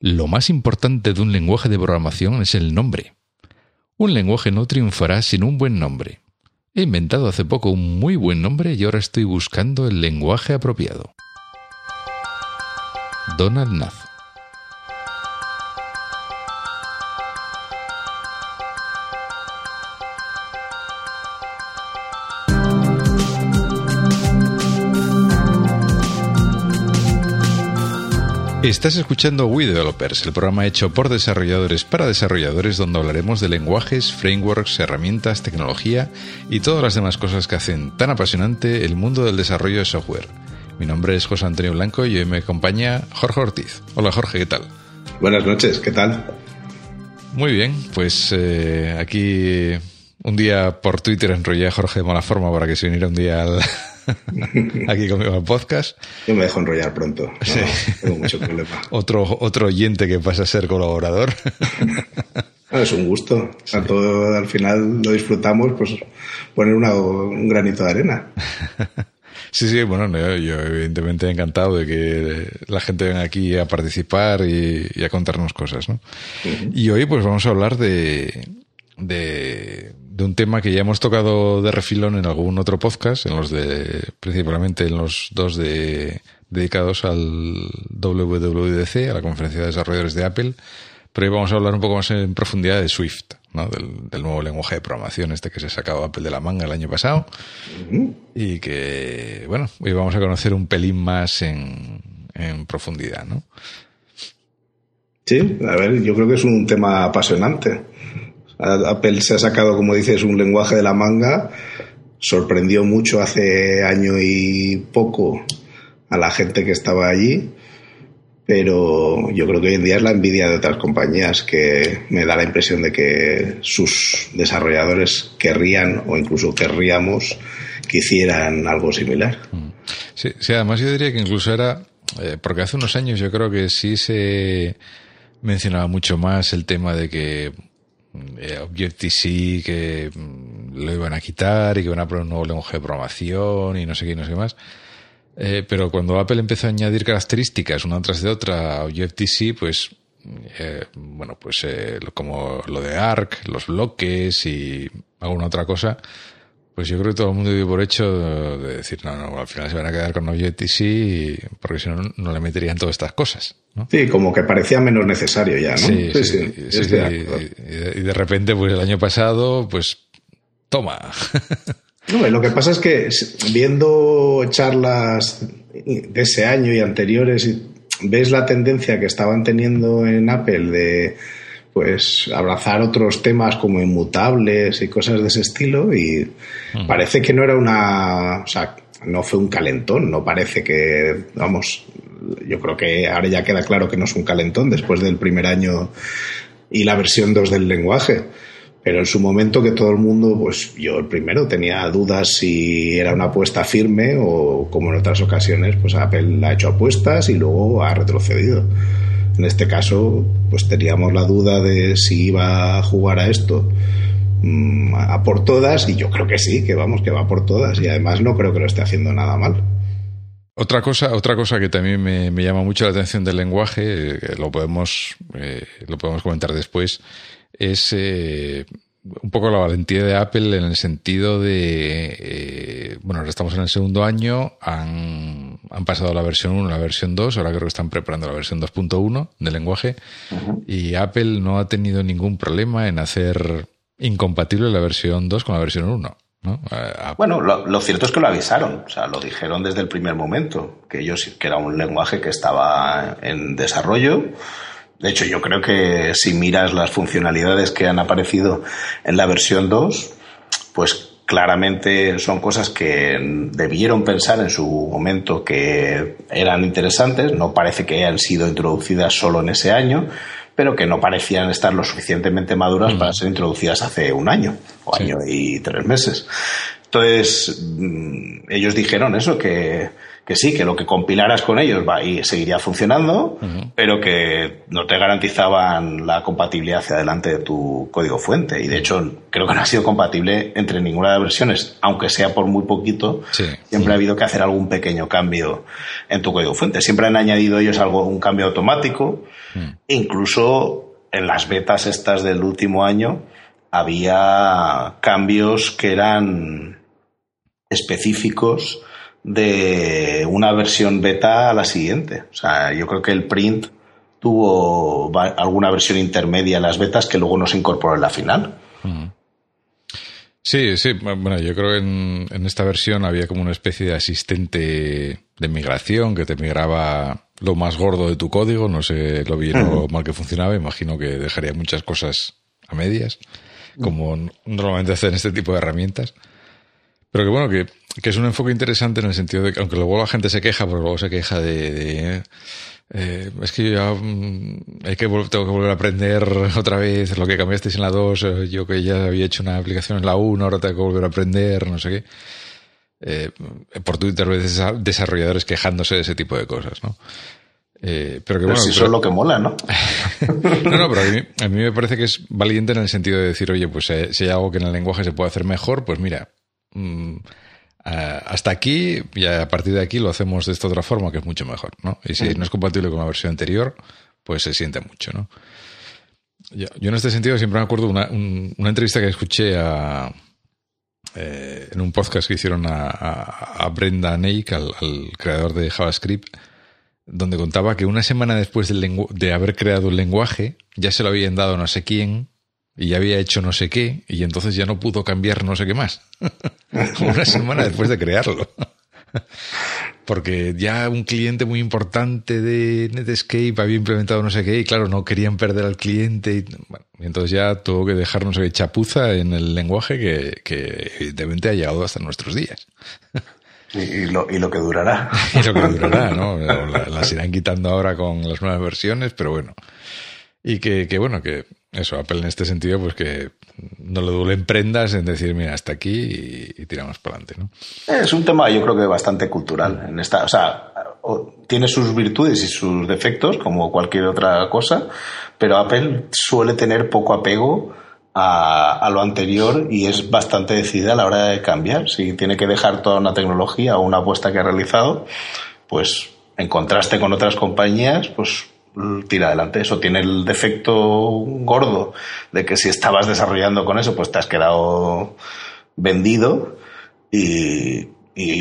Lo más importante de un lenguaje de programación es el nombre. Un lenguaje no triunfará sin un buen nombre. He inventado hace poco un muy buen nombre y ahora estoy buscando el lenguaje apropiado. Donald Nath Estás escuchando We Developers, el programa hecho por desarrolladores para desarrolladores donde hablaremos de lenguajes, frameworks, herramientas, tecnología y todas las demás cosas que hacen tan apasionante el mundo del desarrollo de software. Mi nombre es José Antonio Blanco y hoy me acompaña Jorge Ortiz. Hola Jorge, ¿qué tal? Buenas noches, ¿qué tal? Muy bien, pues eh, aquí un día por Twitter enrollé a Jorge de mala forma para que se uniera un día al, aquí conmigo en podcast. Yo me dejo enrollar pronto. tengo mucho problema. otro, otro oyente que pasa a ser colaborador. es un gusto. Tanto al final lo disfrutamos, pues poner un granito de arena. Sí, sí, bueno, yo, evidentemente encantado de que la gente venga aquí a participar y, a contarnos cosas, ¿no? Y hoy pues vamos a hablar de, de, de un tema que ya hemos tocado de refilón en algún otro podcast, en los de, principalmente en los dos de, dedicados al WWDC, a la conferencia de desarrolladores de Apple, pero hoy vamos a hablar un poco más en profundidad de Swift, ¿no? del, nuevo lenguaje de programación este que se ha sacado Apple de la manga el año pasado y que, bueno, hoy vamos a conocer un pelín más en, en profundidad, ¿no? Sí, a ver, yo creo que es un tema apasionante. Apple se ha sacado, como dices, un lenguaje de la manga. Sorprendió mucho hace año y poco a la gente que estaba allí, pero yo creo que hoy en día es la envidia de otras compañías que me da la impresión de que sus desarrolladores querrían o incluso querríamos que hicieran algo similar. Mm. Sí, además yo diría que incluso era, eh, porque hace unos años yo creo que sí se mencionaba mucho más el tema de que eh, Objective-C que mm, lo iban a quitar y que iban a poner un nuevo lenguaje de programación y no sé qué, no sé qué más. Eh, pero cuando Apple empezó a añadir características una tras de otra a Objective-C, pues, eh, bueno, pues eh, como lo de ARC, los bloques y alguna otra cosa, pues yo creo que todo el mundo dio por hecho de decir, no, no, al final se van a quedar con Objective-C porque si no, no le meterían todas estas cosas. Sí, como que parecía menos necesario ya, ¿no? Sí, sí, sí. y, de repente, pues el año pasado, pues toma. No, lo que pasa es que viendo charlas de ese año y anteriores, ves la tendencia que estaban teniendo en Apple de pues abrazar otros temas como inmutables y cosas de ese estilo y mm. parece que no era una, o sea, no fue un calentón, no parece que, vamos, yo creo que ahora ya queda claro que no es un calentón después del primer año y la versión 2 del lenguaje. Pero en su momento que todo el mundo, pues yo el primero tenía dudas si era una apuesta firme o como en otras ocasiones, pues Apple ha hecho apuestas y luego ha retrocedido. En este caso, pues teníamos la duda de si iba a jugar a esto mm, a por todas y yo creo que sí, que vamos, que va por todas y además no creo que lo esté haciendo nada mal. Otra cosa, otra cosa que también me, llama mucho la atención del lenguaje, eh, lo podemos, eh, lo podemos comentar después, es eh, un poco la valentía de Apple en el sentido de, bueno, ahora estamos en el segundo año, han, han pasado la versión 1 a la versión 2, ahora creo que están preparando la versión 2.1 del lenguaje, y Apple no ha tenido ningún problema en hacer incompatible la versión 2 con la versión 1. ¿no? Bueno, lo, cierto es que lo avisaron, o sea, lo dijeron desde el primer momento, que ellos que era un lenguaje que estaba en desarrollo de hecho, yo creo que si miras las funcionalidades que han aparecido en la versión 2, pues claramente son cosas que debieron pensar en su momento que eran interesantes, no parece que hayan sido introducidas solo en ese año, pero que no parecían estar lo suficientemente maduras para ser introducidas hace un año o año y tres meses. Entonces, mm, ellos dijeron eso, que que sí, que lo que compilaras con ellos va y seguiría funcionando, pero que no te garantizaban la compatibilidad hacia adelante de tu código fuente. Y de hecho, creo que no ha sido compatible entre ninguna de las versiones, aunque sea por muy poquito. Siempre ha habido que hacer algún pequeño cambio en tu código fuente. Siempre han añadido ellos algo, un cambio automático. Incluso en las betas estas del último año había cambios que eran específicos de una versión beta a la siguiente. O sea, yo creo que el print tuvo alguna versión intermedia en las betas que luego no se incorporó en la final. Sí, sí. Bueno, yo creo que en, en, esta versión había como una especie de asistente de migración que te migraba lo más gordo de tu código. No sé lo bien o mal que funcionaba. Imagino que dejaría muchas cosas a medias, como normalmente hacen este tipo de herramientas. Pero que bueno, que, que, es un enfoque interesante en el sentido de que, aunque luego la gente se queja, porque luego se queja de, eh, es que ya mm, hay que tengo que volver a aprender otra vez lo que cambiasteis en la 2, eh, yo que ya había hecho una aplicación en la 1, ahora tengo que volver a aprender, no sé qué. Eh, por Twitter ves desarrolladores quejándose de ese tipo de cosas, ¿no? Eh, pero que bueno, si eso es lo que mola, ¿no? no, no, pero a mí, a mí, me parece que es valiente en el sentido de decir, oye, pues si hay algo que en el lenguaje se puede hacer mejor, pues mira, Mm, hasta aquí y a partir de aquí lo hacemos de esta otra forma que es mucho mejor, ¿no? Y si no es compatible con la versión anterior, pues se siente mucho, ¿no? Yo, en este sentido siempre me acuerdo una, una entrevista que escuché a, eh, en un podcast que hicieron a, Brenda Neik, al, creador de JavaScript, donde contaba que una semana después de haber creado el lenguaje, ya se lo habían dado no sé quién y ya había hecho no sé qué y entonces ya no pudo cambiar no sé qué más. Una semana después de crearlo. Porque ya un cliente muy importante de Netscape había implementado no sé qué y claro, no querían perder al cliente. Y, bueno, entonces ya tuvo que dejar no sé qué chapuza en el lenguaje que, que evidentemente ha llegado hasta nuestros días. Y, lo, y lo que durará. y lo que durará, ¿no? las irán quitando ahora con las nuevas versiones, pero bueno. Y que, que bueno, que eso, Apple en este sentido, pues que no le duelen prendas en decir, mira, hasta aquí y, tiramos para adelante, ¿no? Es un tema, yo creo que bastante cultural. En esta, o sea, tiene sus virtudes y sus defectos, como cualquier otra cosa, pero Apple suele tener poco apego a, a, lo anterior y es bastante decidida a la hora de cambiar. Si tiene que dejar toda una tecnología o una apuesta que ha realizado, pues en contraste con otras compañías, pues tira adelante. Eso tiene el defecto gordo de que si estabas desarrollando con eso, pues te has quedado vendido y,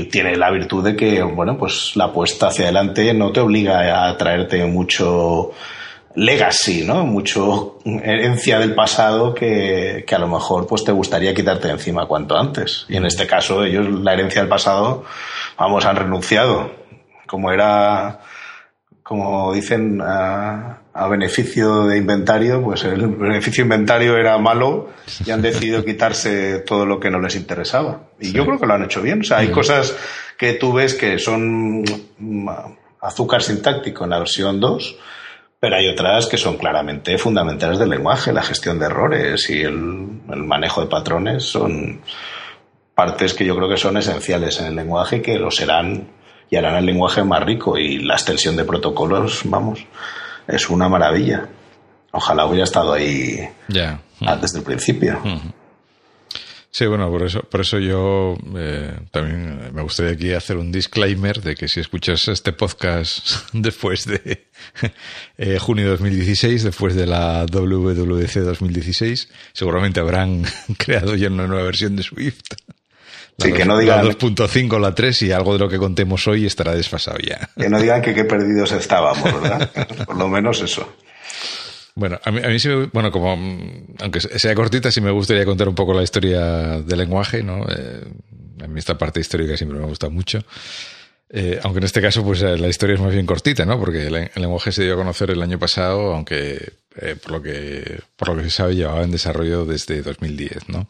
tiene la virtud de que, bueno, pues la apuesta hacia adelante no te obliga a traerte mucho legacy, ¿no? Mucho herencia del pasado que, que, a lo mejor pues te gustaría quitarte de encima cuanto antes. Y en este caso ellos la herencia del pasado, vamos, han renunciado. Como era como dicen, a, beneficio de inventario, pues el beneficio inventario era malo y han decidido quitarse todo lo que no les interesaba. Y yo creo que lo han hecho bien. O sea, hay cosas que tú ves que son mm, azúcar sintáctico en la versión 2, pero hay otras que son claramente fundamentales del lenguaje. La gestión de errores y el, el manejo de patrones son partes que yo creo que son esenciales en el lenguaje y que lo serán y harán el lenguaje más rico y la extensión de protocolos, vamos, es una maravilla. Ojalá hubiera estado ahí ya desde el principio. Sí, bueno, por eso, por eso yo eh, también me gustaría aquí hacer un disclaimer de que si escuchas este podcast después de eh, junio de 2016, después de la WWDC 2016, seguramente habrán creado ya una nueva versión de Swift. Sí, que no digan. La 2.5, la 3 y algo de lo que contemos hoy estará desfasado ya. Que no digan que qué perdidos estábamos, ¿verdad? Por lo menos eso. Bueno, a mí, a mí sí me, bueno, como, aunque sea cortita, sí me gustaría contar un poco la historia del lenguaje, ¿no? Eh, a mí esta parte histórica siempre me gusta mucho. Eh, aunque en este caso, pues eh, la historia es más bien cortita, ¿no? Porque el, lenguaje se dio a conocer el año pasado, aunque por lo que por lo que se sabe llevaba en desarrollo desde 2010, ¿no?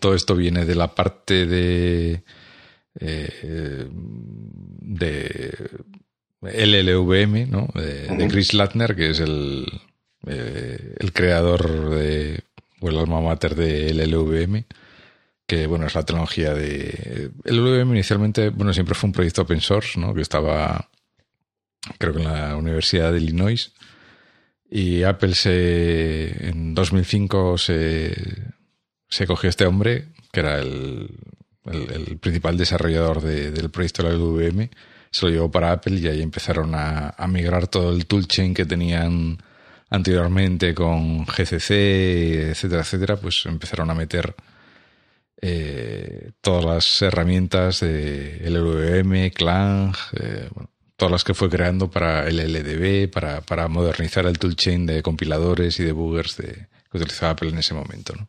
Todo esto viene de la parte de, eh, de LLVM, ¿no? De, Chris Latner, que es el, eh, el creador de, o el alma mater de LLVM. que bueno, es la tecnología de... El WM inicialmente, bueno, siempre fue un proyecto open source, ¿no? Que estaba, creo que en la Universidad de Illinois. Y Apple se, en 2005 se, se cogió este hombre, que era el, el, principal desarrollador del proyecto de la WM, se lo llevó para Apple y ahí empezaron a, a migrar todo el toolchain que tenían anteriormente con GCC, etcétera, etcétera, pues empezaron a meter eh, todas las herramientas de LLVM, Clang, eh, todas las que fue creando para el LDB, para, para modernizar el toolchain de compiladores y debuggers de, que utilizaba Apple en ese momento. ¿no?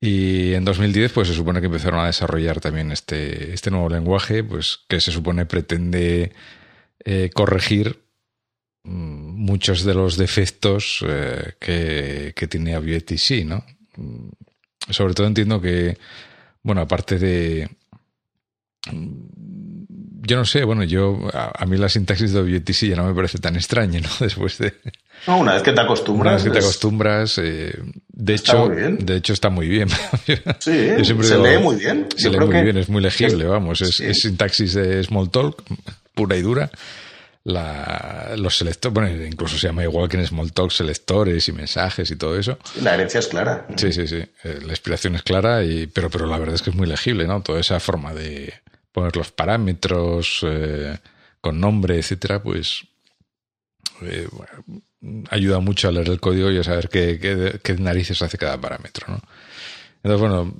Y en 2010, pues se supone que empezaron a desarrollar también este, este nuevo lenguaje, pues que se supone pretende eh, corregir mm, muchos de los defectos eh, que, que tiene Objective-C, ¿no? Mm, sobre todo entiendo que, bueno, aparte de... Yo no sé, bueno, yo a, mí la sintaxis de Objective-C ya no me parece tan extraña, ¿no? Después de... No, una vez que te acostumbras. Una vez que te acostumbras, eh, de hecho, de hecho está muy bien. Sí, se lee muy bien. Se lee muy bien, es muy legible, vamos, es, es sintaxis de Smalltalk, pura y dura la, los selectores, bueno, incluso se llama igual que en Smalltalk, selectores y mensajes y todo eso. La herencia es clara. Sí, sí, sí. Eh, la inspiración es clara, y, pero, pero la verdad es que es muy legible, ¿no? Toda esa forma de poner los parámetros eh, con nombre, etcétera, pues eh, ayuda mucho a leer el código y a saber qué, qué, qué narices hace cada parámetro, ¿no? Entonces, bueno,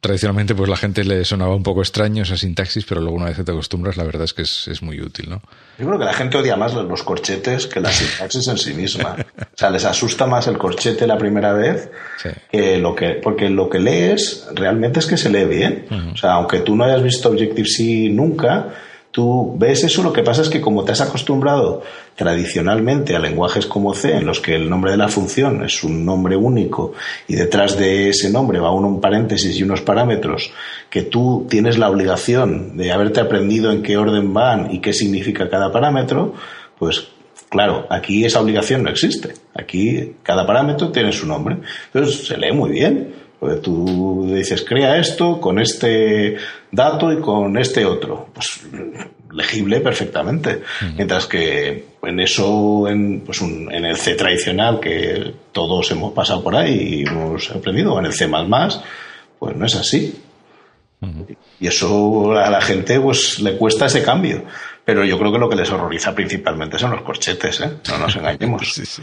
tradicionalmente pues la gente le sonaba un poco extraño esa sintaxis, pero luego una vez que te acostumbras, la verdad es que es, es muy útil, ¿no? Yo creo que la gente odia más los corchetes que la sintaxis en sí misma. O sea, les asusta más el corchete la primera vez que lo que, porque lo que lees realmente es que se lee bien. O sea, aunque tú no hayas visto Objective-C nunca, Tú ves eso, lo que pasa es que como te has acostumbrado tradicionalmente a lenguajes como C, en los que el nombre de la función es un nombre único y detrás de ese nombre va un paréntesis y unos parámetros que tú tienes la obligación de haberte aprendido en qué orden van y qué significa cada parámetro, pues Claro, aquí esa obligación no existe. Aquí cada parámetro tiene su nombre. Entonces se lee muy bien. Tú dices, crea esto con este dato y con este otro. Pues legible perfectamente. Mientras que en eso, en, pues en el C tradicional, que todos hemos pasado por ahí y hemos aprendido, en el C, pues no es así. Y eso a la gente pues le cuesta ese cambio. Pero yo creo que lo que les horroriza principalmente son los corchetes, ¿eh? No nos engañemos. sí, sí.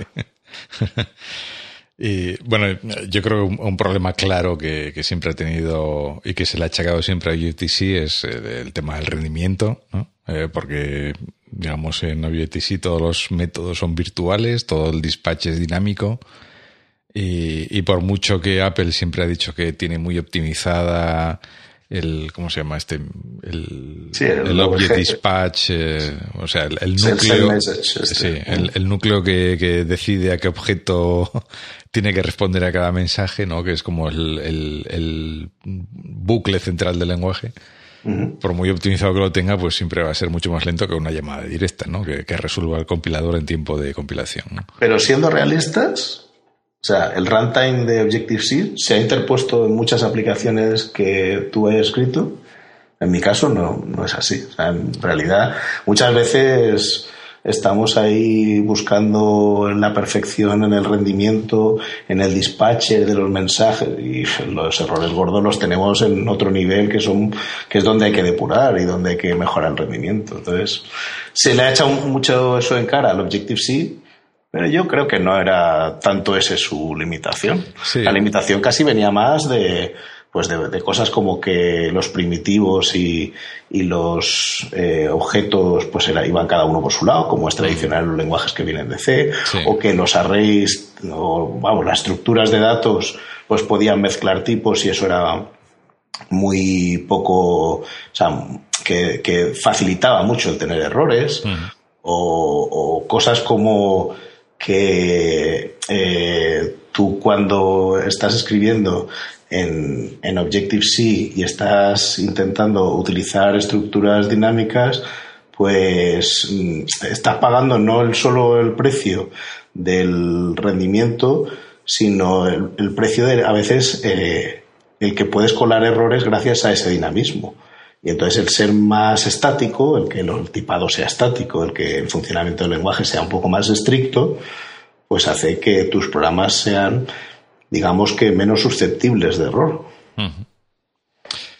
Y bueno, yo creo que un, problema claro que, siempre ha tenido y que se le ha achacado siempre a UTC es el, tema del rendimiento, ¿no? Eh, porque, digamos, en UTC todos los métodos son virtuales, todo el dispatch es dinámico. Y, y por mucho que Apple siempre ha dicho que tiene muy optimizada el ¿cómo se llama este? El, el, Object Dispatch, eh, o sea, el, núcleo, este. sí, el, núcleo que, que, decide a qué objeto tiene que responder a cada mensaje, ¿no? Que es como el, bucle central del lenguaje. Por muy optimizado que lo tenga, pues siempre va a ser mucho más lento que una llamada directa, ¿no? Que, que resuelva el compilador en tiempo de compilación. Pero siendo realistas, o sea, el runtime de Objective-C se ha interpuesto en muchas aplicaciones que tú hayas escrito. En mi caso no, no es así. O sea, en realidad, muchas veces estamos ahí buscando la perfección en el rendimiento, en el dispatcher de los mensajes y los errores gordos los tenemos en otro nivel que son que es donde hay que depurar y donde hay que mejorar el rendimiento. Entonces, se le ha echado mucho eso en cara al Objective-C pero yo creo que no era tanto ese su limitación. La limitación casi venía más de, pues de, cosas como que los primitivos y, y los eh, objetos pues era, iban cada uno por su lado, como es tradicional en los lenguajes que vienen de C, o que los arrays, o vamos, las estructuras de datos pues podían mezclar tipos y eso era muy poco, o sea, que, que facilitaba mucho el tener errores, o, o cosas como que eh, tú cuando estás escribiendo en, en Objective-C y estás intentando utilizar estructuras dinámicas, pues mm, estás pagando no el, solo el precio del rendimiento, sino el, precio de a veces eh, el que puedes colar errores gracias a ese dinamismo. Y entonces el ser más estático, el que el tipado sea estático, el que el funcionamiento del lenguaje sea un poco más estricto, pues hace que tus programas sean, digamos que, menos susceptibles de error.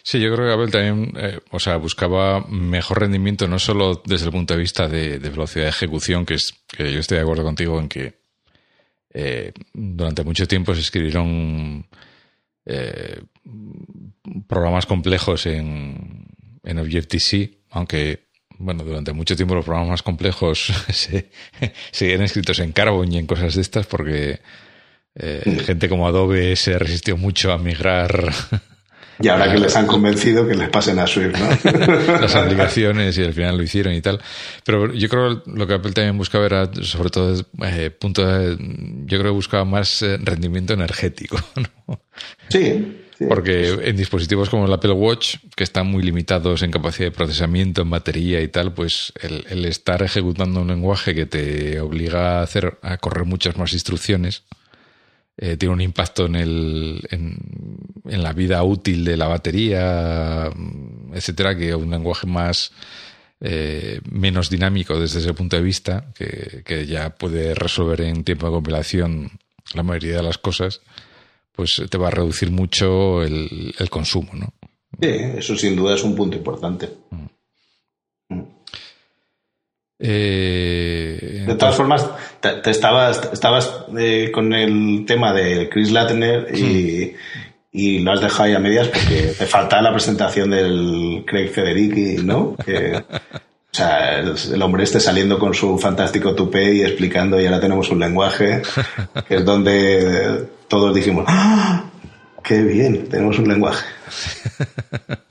Sí, yo creo que Abel también, eh, o sea, buscaba mejor rendimiento no solo desde el punto de vista de, velocidad de ejecución, que es que yo estoy de acuerdo contigo en que eh, durante mucho tiempo se escribieron eh, programas complejos en, en Objective-C, aunque bueno, durante mucho tiempo los programas más complejos se, seguían escritos en Carbon y en cosas de estas porque gente como Adobe se resistió mucho a migrar y ahora que les han convencido que les pasen a Swift, ¿no? Las aplicaciones y al final lo hicieron y tal. Pero yo creo que lo que Apple también buscaba era, sobre todo, eh, punto de, yo creo que buscaba más eh, rendimiento energético, ¿no? Sí. Porque en dispositivos como el Apple Watch, que están muy limitados en capacidad de procesamiento, en batería y tal, pues el, el estar ejecutando un lenguaje que te obliga a hacer, a correr muchas más instrucciones, eh, tiene un impacto en, el, en, la vida útil de la batería, etcétera, que un lenguaje más eh, menos dinámico desde ese punto de vista, que, ya puede resolver en tiempo de compilación la mayoría de las cosas, pues te va a reducir mucho el, consumo, ¿no? Sí, eso sin duda es un punto importante. Mm. Eh, de todas formas, te, estabas, estabas eh, con el tema de Chris Latner y, y, lo has dejado ahí a medias porque te falta la presentación del Craig Federici, ¿no? Que, o sea, el, hombre este saliendo con su fantástico tupé y explicando y ahora tenemos un lenguaje que es donde todos dijimos, ¡Ah! ¡Qué bien! Tenemos un lenguaje.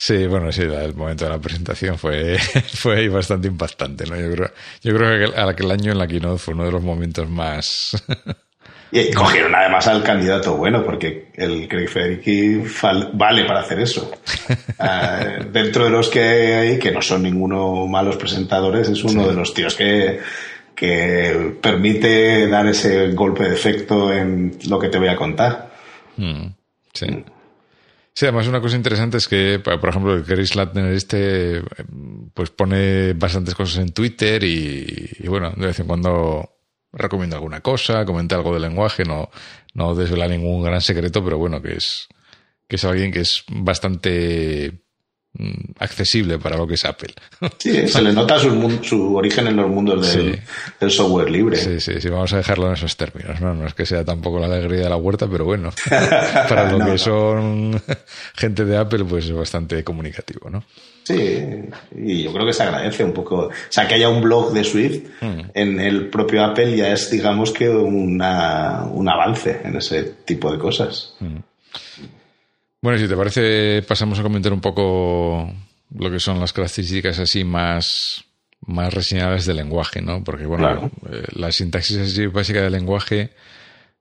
Sí, bueno, sí, el momento de la presentación fue, fue bastante impactante, ¿no? Yo creo, yo creo que aquel año en la keynote fue uno de los momentos más... Y cogieron además al candidato bueno, porque el Craig Federici vale para hacer eso. Ah, dentro de los que hay, que no son ninguno malos presentadores, es uno de los tíos que, que permite dar ese golpe de efecto en lo que te voy a contar. Mm, sí. Sí, además una cosa interesante es que, por ejemplo, el Chris Latner este, pues pone bastantes cosas en Twitter y, bueno, de vez en cuando recomienda alguna cosa, comenta algo del lenguaje, no, no desvela ningún gran secreto, pero bueno, que es, que es alguien que es bastante accesible para lo que es Apple. Sí, se le nota su, su origen en los mundos del, software libre. Sí, sí, sí, vamos a dejarlo en esos términos. ¿no? no es que sea tampoco la alegría de la huerta, pero bueno, para lo que son gente de Apple, pues es bastante comunicativo, ¿no? Sí, y yo creo que se agradece un poco. O sea, que haya un blog de Swift mm. en el propio Apple ya es, digamos que, una, un avance en ese tipo de cosas. Mm. Bueno, si te parece, pasamos a comentar un poco lo que son las características así más, más reseñables del lenguaje, ¿no? Porque, bueno, eh, la sintaxis así básica del lenguaje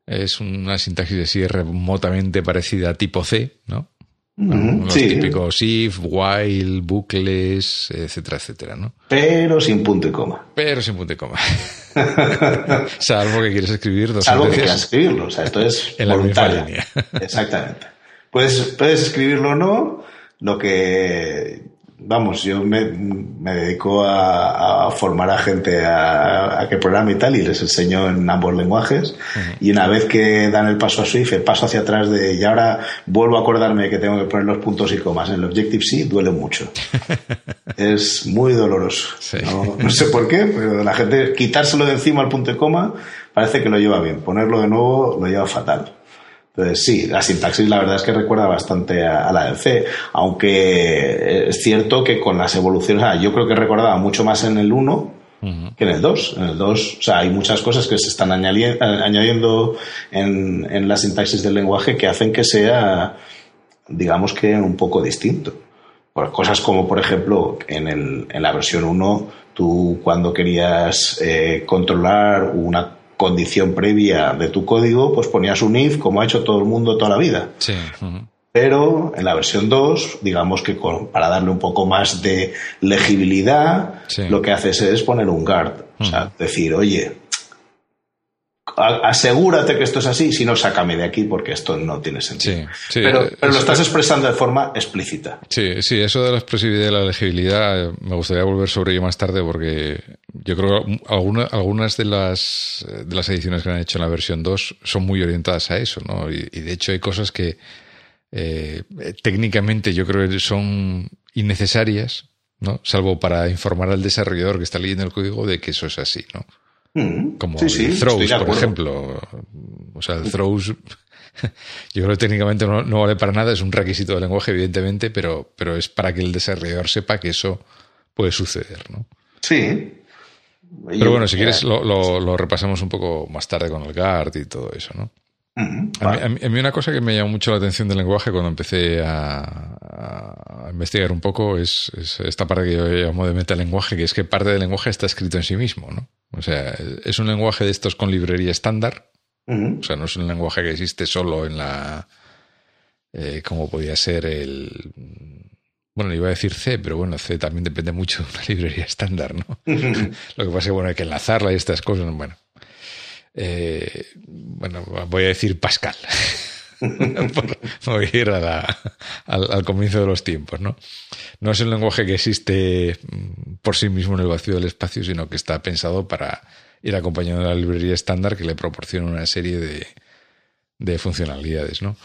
es una sintaxis así remotamente parecida a tipo C, ¿no? los típicos if, while, bucles, etcétera, etcétera, ¿no? Pero sin punto y coma. Pero sin punto y coma. Salvo que quieres escribir dos Salvo que quieras escribirlo, o sea, esto es en voluntario. Exactamente. Puedes, puedes escribirlo o no, lo que, vamos, yo me, me dedico a, formar a gente a, a, que programe y tal, y les enseño en ambos lenguajes. Y una vez que dan el paso a Swift, el paso hacia atrás de, y ahora vuelvo a acordarme que tengo que poner los puntos y comas en el Objective-C, duele mucho. es muy doloroso. No, no, sé por qué, pero la gente, quitárselo de encima al punto y coma, parece que lo lleva bien. Ponerlo de nuevo lo lleva fatal. Entonces, sí, la sintaxis la verdad es que recuerda bastante a, la del C, aunque es cierto que con las evoluciones, yo creo que recordaba mucho más en el 1 que en el 2. En el 2, o sea, hay muchas cosas que se están añadiendo en, en la sintaxis del lenguaje que hacen que sea, digamos que un poco distinto. Por cosas como, por ejemplo, en, el, en la versión 1, tú cuando querías eh, controlar una condición previa de tu código, pues ponías un if como ha hecho todo el mundo toda la vida. Sí. Pero en la versión 2, digamos que para darle un poco más de legibilidad, lo que haces es poner un guard. O sea, decir, oye, asegúrate que esto es así, si no, sácame de aquí porque esto no tiene sentido. pero, pero lo estás expresando de forma explícita. Sí, sí, eso de la expresividad y la legibilidad, me gustaría volver sobre ello más tarde porque yo creo que algunas de las, de las ediciones que han hecho en la versión 2 son muy orientadas a eso, ¿no? Y, de hecho hay cosas que eh, técnicamente yo creo que son innecesarias, ¿no? Salvo para informar al desarrollador que está leyendo el código de que eso es así, ¿no? Mm. Como el throws, por ejemplo. O sea, el throws, yo creo que técnicamente no, vale para nada, es un requisito del lenguaje, evidentemente, pero, pero es para que el desarrollador sepa que eso puede suceder, ¿no? Sí. Pero bueno, si quieres lo, repasamos un poco más tarde con el GART y todo eso, ¿no? Mm, a, mí, una cosa que me llamó mucho la atención del lenguaje cuando empecé a, investigar un poco es, esta parte que yo llamo de metalenguaje, que es que parte del lenguaje está escrito en sí mismo, ¿no? O sea, es un lenguaje de estos con librería estándar. O sea, no es un lenguaje que existe solo en la. Eh, como podía ser el. Bueno, iba a decir C, pero bueno, C también depende mucho de una librería estándar, ¿no? Lo que pasa es que bueno, hay que enlazarla y estas cosas. Bueno, eh, bueno, voy a decir Pascal. voy a ir al, comienzo de los tiempos, ¿no? No es un lenguaje que existe mm, por sí mismo en el vacío del espacio, sino que está pensado para ir acompañando de la librería estándar que le proporciona una serie de, funcionalidades, ¿no?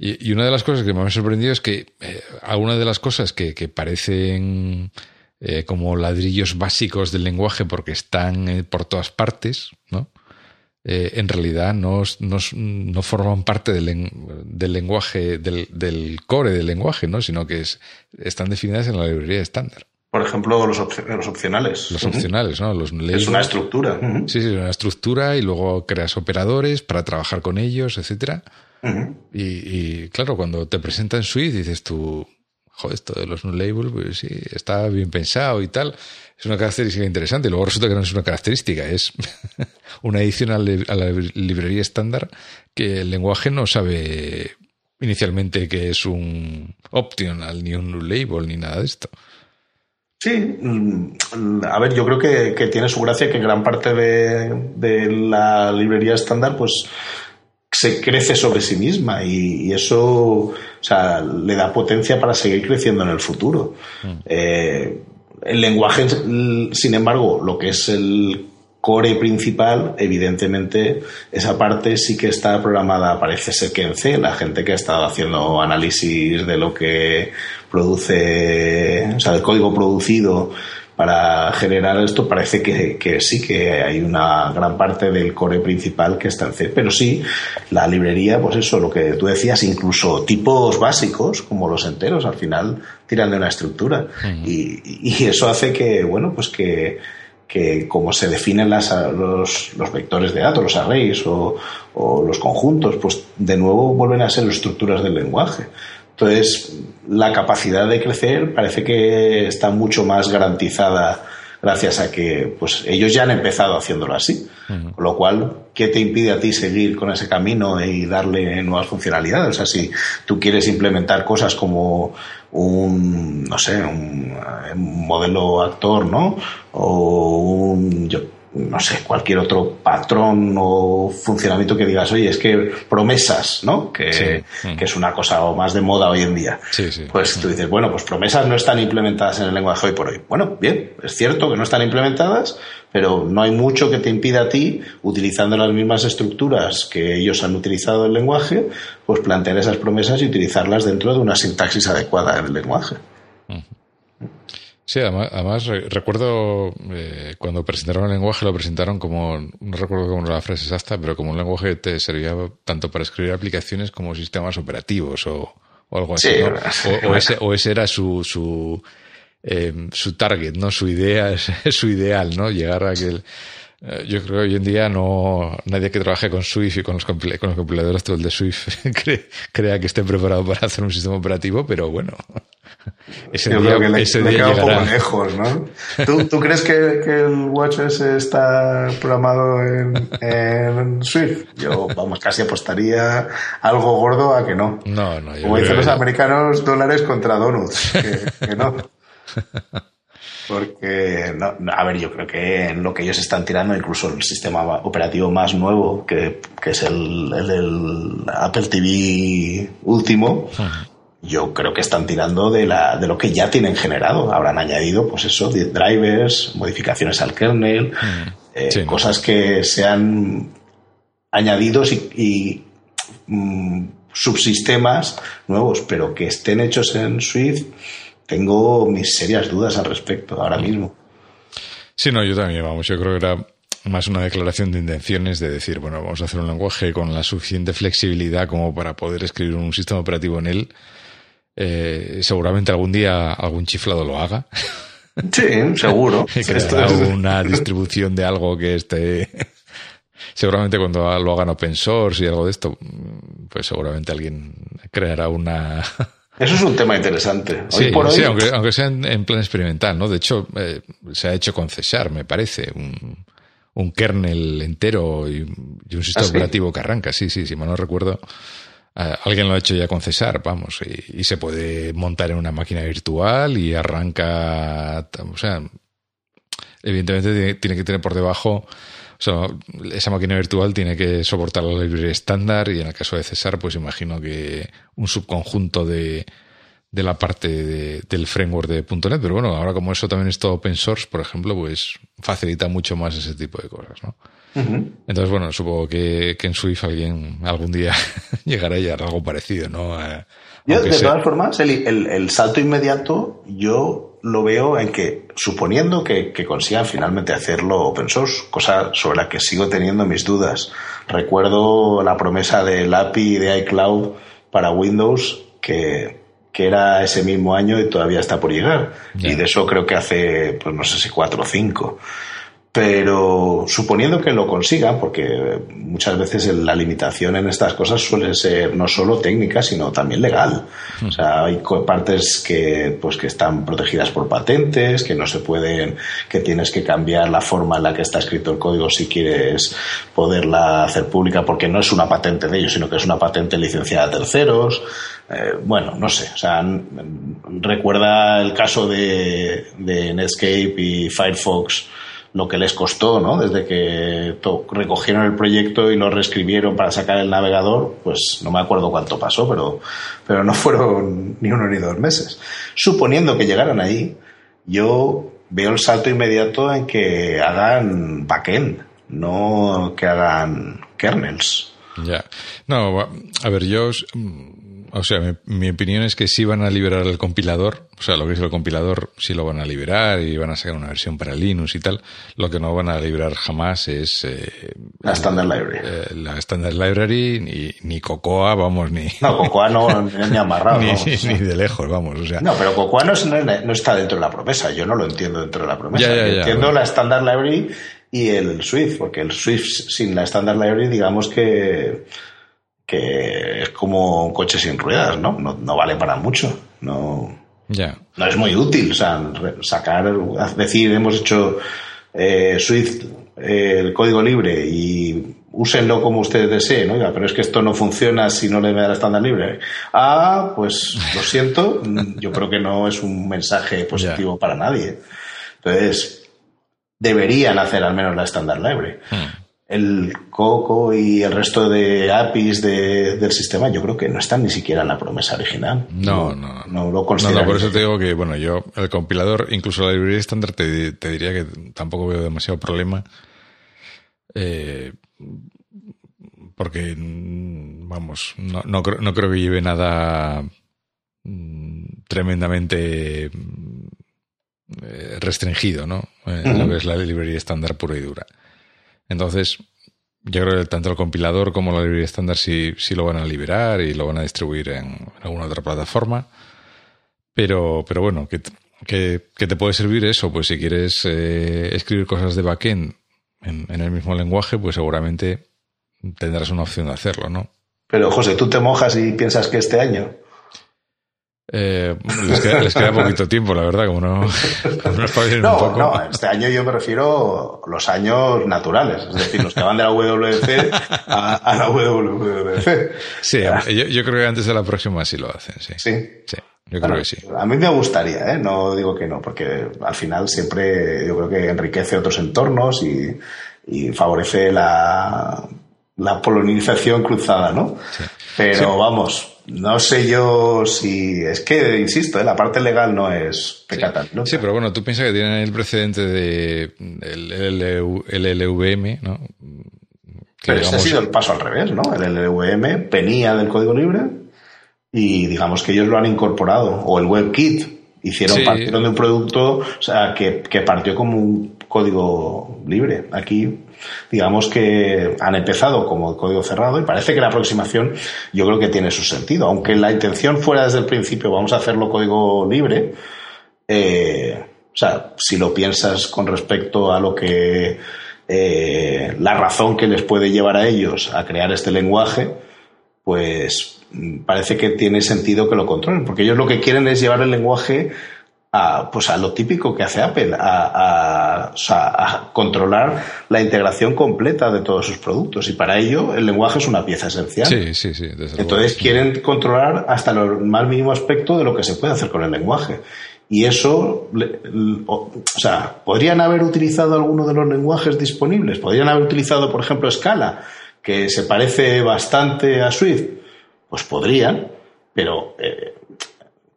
Y, una de las cosas que me ha sorprendido es que eh, algunas de las cosas que, parecen eh, como ladrillos básicos del lenguaje porque están eh, por todas partes, ¿no? En realidad no, no, forman parte del, del lenguaje, del, core del lenguaje, ¿no? sino que es, están definidas en la librería estándar. Por ejemplo, los, opcionales. Los opcionales, ¿no? Los es una estructura. Sí, sí, es una estructura y luego creas operadores para trabajar con ellos, etcétera. Y, claro, cuando te presentan Swift dices tú, joder, esto de los non-label, pues sí, está bien pensado y tal es una característica interesante. Luego resulta que no es una característica, es una edición a, la librería estándar que el lenguaje no sabe inicialmente que es un optional, ni un label, ni nada de esto. Sí, mm, a ver, yo creo que, tiene su gracia que gran parte de, la librería estándar, pues se crece sobre sí misma y, eso o sea, le da potencia para seguir creciendo en el futuro. Mm. Eh, el lenguaje, sin embargo, lo que es el core principal, evidentemente, esa parte sí que está programada, parece ser que en C, la gente que ha estado haciendo análisis de lo que produce, o sea, del código producido para generar esto parece que, sí que hay una gran parte del core principal que está en C. Pero sí, la librería, pues eso, lo que tú decías, incluso tipos básicos, como los enteros, al final tiran de una estructura. y, eso hace que, bueno, pues que, que como se definen las, los, los, vectores de datos, los arrays o, o los conjuntos, pues de nuevo vuelven a ser estructuras del lenguaje. Entonces, la capacidad de crecer parece que está mucho más garantizada gracias a que pues ellos ya han empezado haciéndolo así. Con lo cual, ¿qué te impide a ti seguir con ese camino y darle nuevas funcionalidades? O sea, si tú quieres implementar cosas como un, no sé, un, un modelo actor, ¿no? O un, yo, no sé, cualquier otro patrón o funcionamiento que digas, oye, es que promesas, ¿no? Que, es una cosa más de moda hoy en día. Pues tú dices, bueno, pues promesas no están implementadas en el lenguaje hoy por hoy. Bueno, bien, es cierto que no están implementadas, pero no hay mucho que te impida a ti, utilizando las mismas estructuras que ellos han utilizado en el lenguaje, pues plantear esas promesas y utilizarlas dentro de una sintaxis adecuada en el lenguaje. Sí, además, recuerdo eh, cuando presentaron el lenguaje lo presentaron como, no recuerdo cómo era la frase exacta, pero como un lenguaje que te servía tanto para escribir aplicaciones como sistemas operativos o, algo así. o, ese, o ese era su, su, eh, su target, ¿no? Su idea, su ideal, ¿no? Llegar a aquel... Eh, yo creo que hoy en día no nadie que trabaje con Swift y con los, con los compiladores todo el de Swift crea que esté preparado para hacer un sistema operativo, pero bueno, ese Yo día, creo que le, ese queda un poco lejos, ¿no? ¿Tú, crees que, el WatchOS está programado en, Swift? Yo, vamos, casi apostaría algo gordo a que no. No, no. Como dicen los americanos, dólares contra donuts. Que, que no. Porque, a ver, yo creo que en lo que ellos están tirando, incluso el sistema operativo más nuevo, que, es el, el, Apple TV último, yo creo que están tirando de, la, de lo que ya tienen generado. Habrán añadido, pues eso, drivers, modificaciones al kernel, eh, cosas que sean añadidos y, mm, subsistemas nuevos, pero que estén hechos en Swift, tengo mis serias dudas al respecto ahora mismo. Sí, no, yo también, vamos, yo creo que era más una declaración de intenciones de decir, bueno, vamos a hacer un lenguaje con la suficiente flexibilidad como para poder escribir un sistema operativo en él eh, seguramente algún día algún chiflado lo haga. Sí, seguro. y una distribución de algo que esté. seguramente cuando lo hagan open source y algo de esto, pues seguramente alguien creará una. Eso es un tema interesante. sí, aunque, sea en, plan experimental, ¿no? De hecho, eh, se ha hecho con Cesar, me parece, un, kernel entero y, un sistema ¿Ah, operativo que arranca. Sí, sí, si mal no recuerdo, alguien lo ha hecho ya con César, vamos, y, se puede montar en una máquina virtual y arranca, o sea, evidentemente tiene, que tener por debajo, o sea, esa máquina virtual tiene que soportar la librería estándar y en el caso de César, pues imagino que un subconjunto de, de la parte del framework de .NET, pero bueno, ahora como eso también es todo open source, por ejemplo, pues facilita mucho más ese tipo de cosas, ¿no? Entonces, bueno, supongo que, en Swift alguien algún día llegará a algo parecido, ¿no? Yo, de todas formas, el, salto inmediato yo lo veo en que, suponiendo que, consigan finalmente hacerlo open source, cosa sobre la que sigo teniendo mis dudas. Recuerdo la promesa del API de iCloud para Windows que, era ese mismo año y todavía está por llegar. Y de eso creo que hace, pues no sé si cuatro o cinco. Pero suponiendo que lo consigan, porque muchas veces la limitación en estas cosas suele ser no solo técnica, sino también legal. O sea, hay partes que, pues, que están protegidas por patentes, que no se pueden, que tienes que cambiar la forma en la que está escrito el código si quieres poderla hacer pública, porque no es una patente de ellos, sino que es una patente licenciada a terceros. Eh, bueno, no sé. O sea, recuerda el caso de, de Netscape y Firefox lo que les costó, ¿no? Desde que recogieron el proyecto y lo reescribieron para sacar el navegador, pues no me acuerdo cuánto pasó, pero, pero no fueron ni uno ni dos meses. Suponiendo que llegaran ahí, yo veo el salto inmediato en que hagan backend, no que hagan kernels. Ya. No, a ver, yo o sea, mi, opinión es que sí van a liberar el compilador, o sea, lo que es el compilador sí lo van a liberar y van a sacar una versión para Linux y tal. Lo que no van a liberar jamás es eh, la Standard Library. Eh, la Standard Library, ni, ni Cocoa, vamos, ni. No, Cocoa no, ni amarrado. ni, ni, de lejos, vamos. O sea. No, pero Cocoa no, no, está dentro de la promesa. Yo no lo entiendo dentro de la promesa. entiendo la Standard Library y el Swift, porque el Swift sin la Standard Library, digamos que que es como un coche sin ruedas, ¿no? No, vale para mucho. No, no es muy útil. O sea, sacar, decir, hemos hecho eh, Swift eh, el código libre y úsenlo como ustedes deseen, oiga, pero es que esto no funciona si no le da la estándar libre. Ah, pues lo siento, yo creo que no es un mensaje positivo para nadie. Entonces, deberían hacer al menos la estándar libre. Hmm el Coco y el resto de APIs del sistema, yo creo que no están ni siquiera en la promesa original. No, no, no. lo considero. No, por eso te digo que, bueno, yo, el compilador, incluso la librería estándar, te, diría que tampoco veo demasiado problema. Eh, porque, vamos, no, no, no creo que lleve nada mm, tremendamente eh, restringido, ¿no? Lo que es la librería estándar pura y dura. Entonces, yo creo que tanto el compilador como la librería estándar sí, sí lo van a liberar y lo van a distribuir en, alguna otra plataforma. Pero, pero bueno, que, que, te puede servir eso, pues si quieres eh, escribir cosas de backend en, en el mismo lenguaje, pues seguramente tendrás una opción de hacerlo, ¿no? Pero José, ¿tú te mojas y piensas que este año? Eh, les, queda, poquito tiempo, la verdad, como no, no, no, este año yo me refiero a los años naturales, es decir, los que van de la WWC a, la WWC. Sí, yo, creo que antes de la próxima sí lo hacen, sí. Sí. Yo creo que sí. A mí me gustaría, ¿eh? no digo que no, porque al final siempre yo creo que enriquece otros entornos y, y favorece la, la polinización cruzada, ¿no? Pero vamos, no sé yo si. Es que, insisto, ¿eh? la parte legal no es pecata. Sí. pero bueno, tú piensas que tienen el precedente de el, LLVM, ¿no? pero ese ha sido el paso al revés, ¿no? El LLVM venía del código libre y digamos que ellos lo han incorporado. O el WebKit. Hicieron, partieron de un producto o sea, que, que partió como un código libre. Aquí digamos que han empezado como código cerrado y parece que la aproximación yo creo que tiene su sentido. Aunque la intención fuera desde el principio vamos a hacerlo código libre, eh, o sea, si lo piensas con respecto a lo que eh, la razón que les puede llevar a ellos a crear este lenguaje, pues parece que tiene sentido que lo controlen, porque ellos lo que quieren es llevar el lenguaje a, pues a lo típico que hace Apple, a, controlar la integración completa de todos sus productos. Y para ello el lenguaje es una pieza esencial. Sí, sí, sí. Entonces quieren controlar hasta el más mínimo aspecto de lo que se puede hacer con el lenguaje. Y eso, o sea, podrían haber utilizado alguno de los lenguajes disponibles. Podrían haber utilizado, por ejemplo, Scala, que se parece bastante a Swift. Pues podrían, pero eh,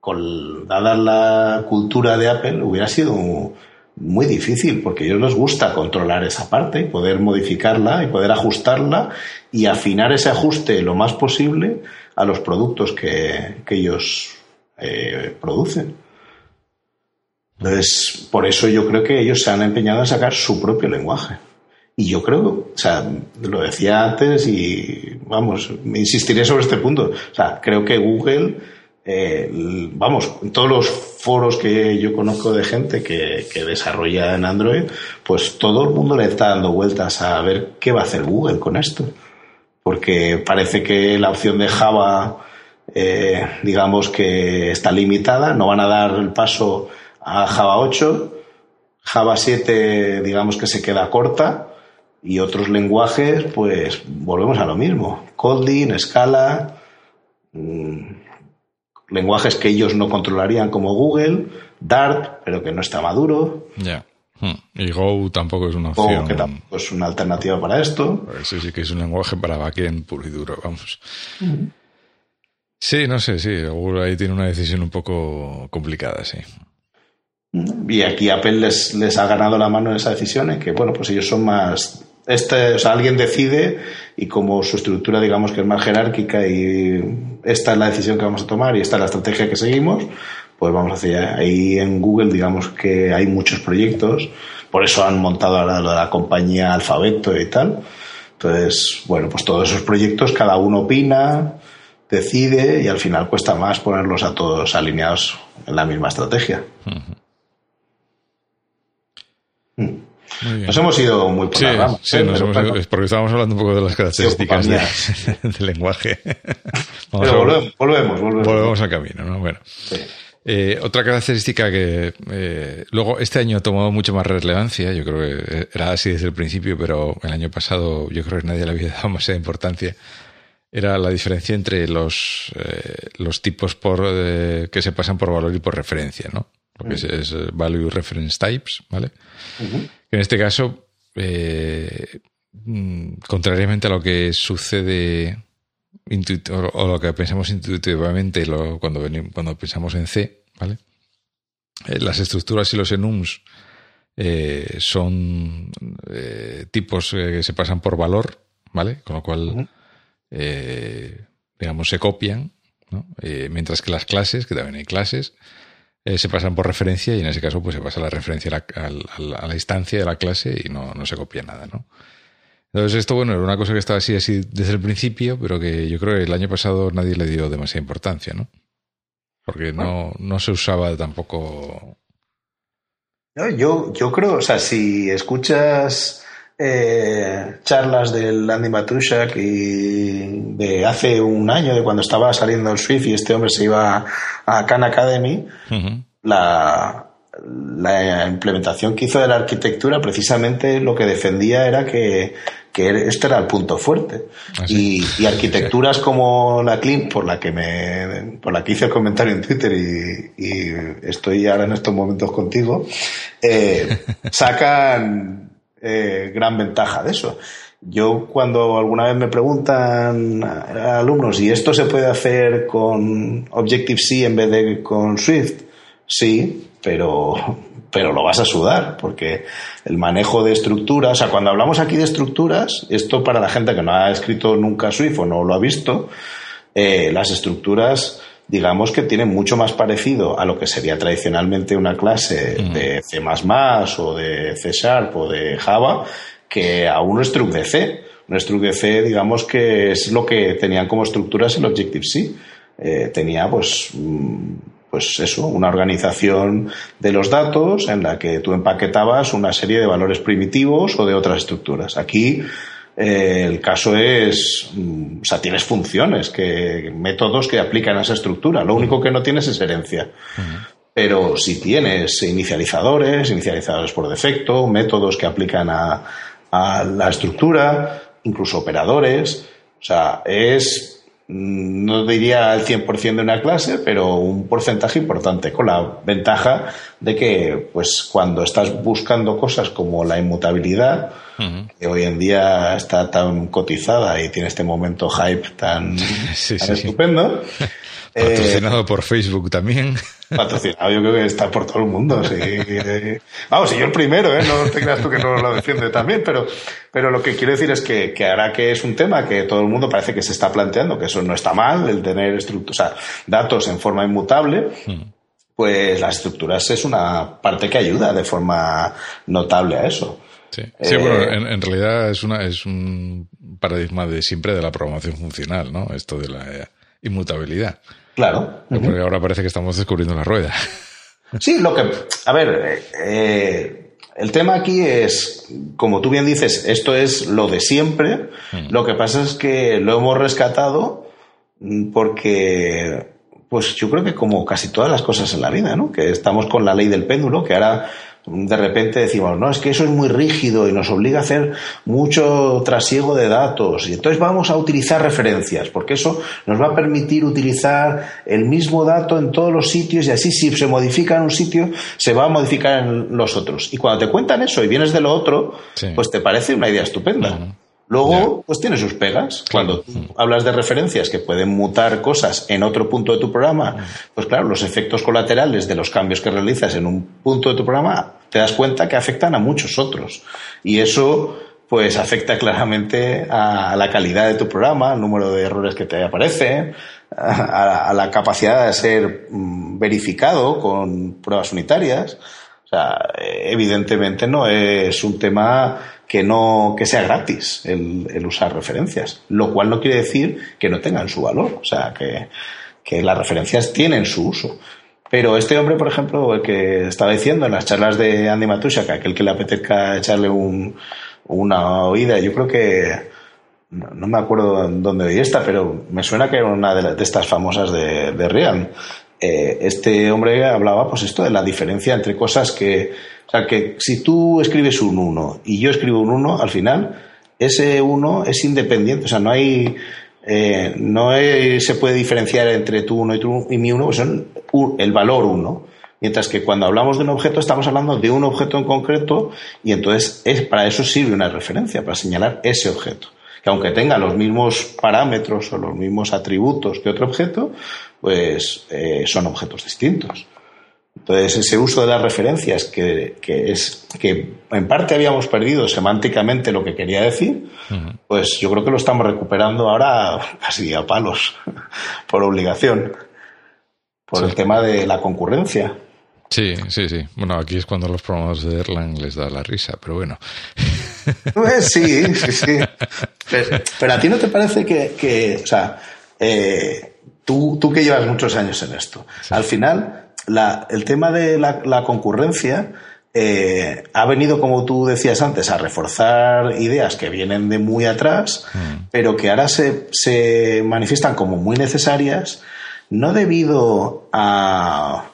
con, dada la cultura de Apple, hubiera sido muy difícil, porque a ellos les gusta controlar esa parte, poder modificarla y poder ajustarla y afinar ese ajuste lo más posible a los productos que, ellos eh, producen. Entonces, por eso yo creo que ellos se han empeñado en sacar su propio lenguaje. Y yo creo, o sea, lo decía antes y vamos, insistiré sobre este punto. O sea, creo que Google eh, vamos, todos los foros que yo conozco de gente que, desarrolla en Android, pues todo el mundo le está dando vueltas a ver qué va a hacer Google con esto. Porque parece que la opción de Java, eh, digamos que está limitada, no van a dar el paso a Java 8, Java 7, digamos que se queda corta, y otros lenguajes, pues volvemos a lo mismo. Kotlin, Scala. Mmm, lenguajes que ellos no controlarían como Google, Dart, pero que no está maduro. Ya. Hmm. Y Go tampoco es una opción. Go, que tampoco es una alternativa para esto. Sí, sí que es un lenguaje para backend puro y duro, vamos. Sí, no sé, sí. Google ahí tiene una decisión un poco complicada, sí. Y aquí Apple les, les ha ganado la mano en esa decisión, en que, bueno, pues ellos son más este, o sea, alguien decide y como su estructura, digamos que es más jerárquica y esta es la decisión que vamos a tomar y esta es la estrategia que seguimos, pues vamos hacia. Ahí en Google, digamos que hay muchos proyectos, por eso han montado ahora la compañía Alfabeto y tal. Entonces, bueno, pues todos esos proyectos, cada uno opina, decide y al final cuesta más ponerlos a todos alineados en la misma estrategia. Nos hemos ido muy por sí, Sí, ¿eh? nos hemos ido, porque estábamos hablando un poco de las características del lenguaje. Pero volvemos, volvemos, volvemos. al camino, ¿no? Bueno. Eh, otra característica que eh, luego este año ha tomado mucho más relevancia, yo creo que era así desde el principio, pero el año pasado yo creo que nadie le había dado más importancia, era la diferencia entre los, los tipos por, que se pasan por valor y por referencia, ¿no? Porque es, Value Reference Types, ¿vale? En este caso, eh, mm, contrariamente a lo que sucede o lo que pensamos intuitivamente cuando, cuando pensamos en C, ¿vale? Eh, las estructuras y los enums eh, son tipos que se pasan por valor, ¿vale? Con lo cual, digamos, se copian, ¿no? mientras que las clases, que también hay clases, eh, se pasan por referencia y en ese caso pues se pasa la referencia a la, a la, instancia de la clase y no, no, se copia nada, ¿no? Entonces esto, bueno, era una cosa que estaba así, así desde el principio, pero que yo creo que el año pasado nadie le dio demasiada importancia, ¿no? Porque no, no se usaba tampoco... yo, yo creo, o sea, si escuchas eh, charlas del Andy Matushak y de hace un año, de cuando estaba saliendo el Swift y este hombre se iba a Khan Academy, la, la implementación que hizo de la arquitectura precisamente lo que defendía era que, que este era el punto fuerte. ¿Ah, y, arquitecturas como la Clean, por la que me, por la que hice el comentario en Twitter y, estoy ahora en estos momentos contigo, eh, sacan eh, gran ventaja de eso. Yo cuando alguna vez me preguntan a alumnos, ¿y esto se puede hacer con Objective-C en vez de con Swift? Sí, pero, pero lo vas a sudar, porque el manejo de estructuras, o sea, cuando hablamos aquí de estructuras, esto para la gente que no ha escrito nunca Swift o no lo ha visto, eh, las estructuras digamos que tienen mucho más parecido a lo que sería tradicionalmente una clase de C++ o de C Sharp o de Java que a un struct de C. Un struct de C, digamos que es lo que tenían como estructuras el Objective-C. Eh, tenía, pues, mm, pues eso, una organización de los datos en la que tú empaquetabas una serie de valores primitivos o de otras estructuras. Aquí eh, el caso es, mm, o sea, tienes funciones, que, métodos que aplican a esa estructura. Lo único que no tienes es herencia. Pero si tienes inicializadores, inicializadores por defecto, métodos que aplican a, a la estructura, incluso operadores. O sea, es, mm, no diría el 100% de una clase, pero un porcentaje importante, con la ventaja de que, pues, cuando estás buscando cosas como la inmutabilidad, que hoy en día está tan cotizada y tiene este momento hype tan, estupendo, Patrocinado por Facebook también. Patrocinado, yo creo que está por todo el mundo. Sí. Vamos, y yo el primero, ¿eh? No te creas tú que no lo defiende también, pero, pero lo que quiero decir es que, que ahora que es un tema que todo el mundo parece que se está planteando, que eso no está mal, el tener o sea, datos en forma inmutable, pues las estructuras es una parte que ayuda de forma notable a eso. Sí, sí bueno, eh, en, en, realidad es, una, es un paradigma de siempre de la programación funcional, ¿no? Esto de la inmutabilidad. Claro. Porque ahora parece que estamos descubriendo la rueda. Sí, lo que. A ver, eh, el tema aquí es, como tú bien dices, esto es lo de siempre. Hmm. Lo que pasa es que lo hemos rescatado porque, pues yo creo que como casi todas las cosas en la vida, ¿no? Que estamos con la ley del péndulo, que ahora de repente decimos, no, es que eso es muy rígido y nos obliga a hacer mucho trasiego de datos y entonces vamos a utilizar referencias, porque eso nos va a permitir utilizar el mismo dato en todos los sitios y así si se modifica en un sitio, se va a modificar en los otros. Y cuando te cuentan eso y vienes de lo otro, pues te parece una idea estupenda. Luego, pues tiene sus pegas. Cuando hablas de referencias que pueden mutar cosas en otro punto de tu programa, pues claro, los efectos colaterales de los cambios que realizas en un punto de tu programa, te das cuenta que afectan a muchos otros. Y eso, pues afecta claramente a, la calidad de tu programa, al número de errores que te aparecen, a la capacidad de ser mm, verificado con pruebas unitarias. O sea, evidentemente no es un tema que no que sea gratis el, usar referencias, lo cual no quiere decir que no tengan su valor, o sea, que, las referencias tienen su uso. Pero este hombre, por ejemplo, el que estaba diciendo en las charlas de Andy Matushak, aquel que le apetezca echarle un, una oída, yo creo que, no, me acuerdo dónde oí esta, pero me suena que era una de, estas famosas de, de Real. Eh, este hombre hablaba, pues esto de la diferencia entre cosas que, o sea, que si tú escribes un 1 y yo escribo un 1, al final ese 1 es independiente. O sea, no hay. Eh, no se puede diferenciar entre tu 1 y, y mi 1, pues son el valor 1. Mientras que cuando hablamos de un objeto estamos hablando de un objeto en concreto y entonces es, para eso sirve una referencia, para señalar ese objeto. Que aunque tenga los mismos parámetros o los mismos atributos que otro objeto, pues eh, son objetos distintos. Entonces, ese uso de las referencias, que, es que en parte habíamos perdido semánticamente lo que quería decir, pues yo creo que lo estamos recuperando ahora casi a palos, por obligación, por el tema de la concurrencia. Sí, sí, sí. Bueno, aquí es cuando los programadores de Erlang les da la risa, pero bueno. Pues sí, sí, sí. Pero, a ti no te parece que, o sea, eh, tú, tú que llevas muchos años en esto, al final el tema de la, concurrencia eh, ha venido, como tú decías antes, a reforzar ideas que vienen de muy atrás, mm. pero que ahora se, se, manifiestan como muy necesarias, no debido a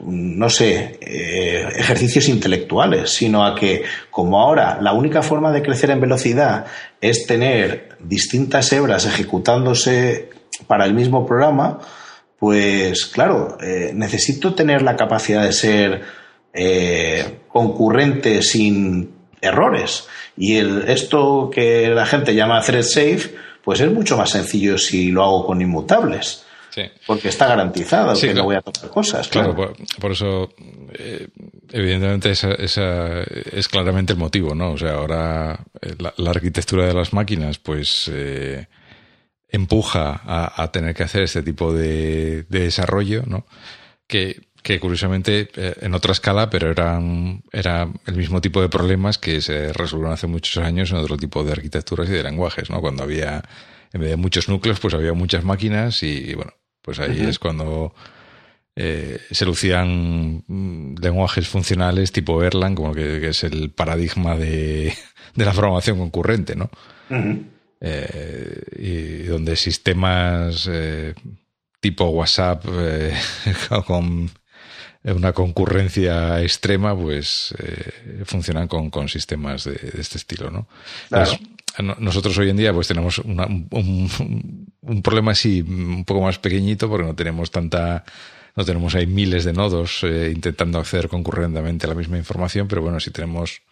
no sé, eh, ejercicios intelectuales, sino a que como ahora la única forma de crecer en velocidad es tener distintas hebras ejecutándose para el mismo programa, pues claro, eh, necesito tener la capacidad de ser eh, concurrente sin errores. Y el, esto que la gente llama thread safe, pues es mucho más sencillo si lo hago con inmutables. Porque está garantizado que no voy a tocar cosas. Claro, Por, eso, eh, evidentemente, esa, es claramente el motivo, ¿no? O sea, ahora eh, la, arquitectura de las máquinas, pues. Eh, empuja a, tener que hacer este tipo de, desarrollo, ¿no? Que, curiosamente en otra escala, pero eran era el mismo tipo de problemas que se resolvieron hace muchos años en otro tipo de arquitecturas y de lenguajes, ¿no? Cuando había en vez de muchos núcleos, pues había muchas máquinas y, bueno, pues ahí es cuando eh, se lucían mm, lenguajes funcionales tipo Erlang, como que, es el paradigma de, la programación concurrente, ¿no? Eh, y donde sistemas eh, tipo WhatsApp con una concurrencia extrema, pues funcionan con, sistemas de, este estilo, ¿no? nosotros hoy en día pues tenemos un, problema así un poco más pequeñito porque no tenemos tanta no tenemos ahí miles de nodos eh, intentando acceder concurrentemente a la misma información pero bueno si tenemos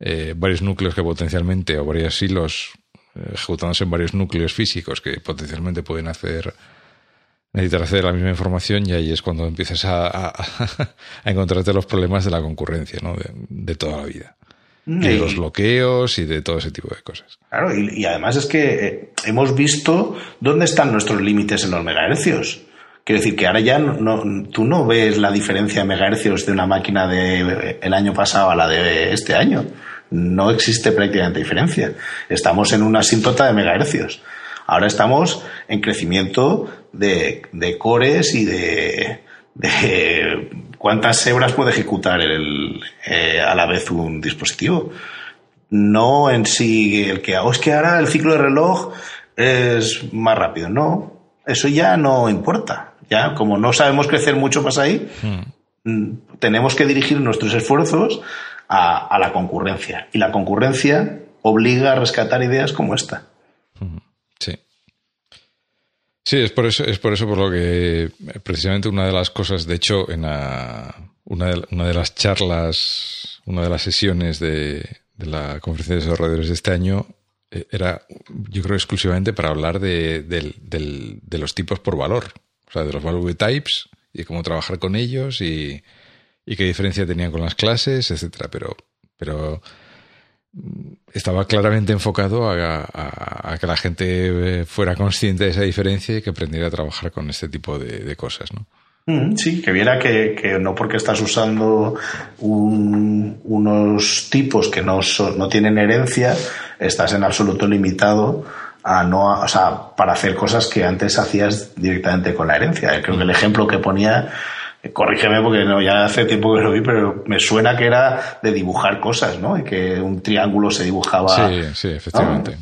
eh, varios núcleos que potencialmente o varios hilos eh, ejecutándose en varios núcleos físicos que potencialmente pueden hacer necesitar a la misma información y ahí es cuando empiezas a, encontrarte los problemas de la concurrencia ¿no? de toda la vida de los bloqueos y de todo ese tipo de cosas. Claro, y, además es que eh, hemos visto dónde están nuestros límites en los megahercios. Quiero decir que ahora ya no, tú no ves la diferencia de megahercios de una máquina de el año pasado a la de este año. No existe prácticamente diferencia. Estamos en una asíntota de megahercios. Ahora estamos en crecimiento de, de cores y de, de cuántas hebras puede ejecutar el, eh, a la vez un dispositivo. No en sí el que, oh, es que ahora el ciclo de reloj es más rápido. No, eso ya no importa. Ya, como no sabemos crecer mucho más ahí, hmm. mm, tenemos que dirigir nuestros esfuerzos a, la concurrencia. Y la concurrencia obliga a rescatar ideas como esta. Sí. Sí, es por eso, es por eso por lo que precisamente una de las cosas, de hecho, en una, de, una de las charlas, una de las sesiones de, la conferencia de desarrolladores de este año eh, era, yo creo, exclusivamente para hablar de, de, los tipos por valor, o sea, de los value types y cómo trabajar con ellos y, y qué diferencia tenían con las clases, etcétera. Pero, pero estaba claramente enfocado a, que la gente eh, fuera consciente de esa diferencia y que aprendiera a trabajar con este tipo de, cosas, ¿no? Mm, sí, que viera que, no porque estás usando unos tipos que no, no tienen herencia, estás en absoluto limitado a no, o sea, para hacer cosas que antes hacías directamente con la herencia. Creo que el ejemplo que ponía corrígeme porque no, ya hace tiempo que lo vi, pero me suena que era de dibujar cosas, ¿no? Y que un triángulo se dibujaba. Sí, sí, efectivamente.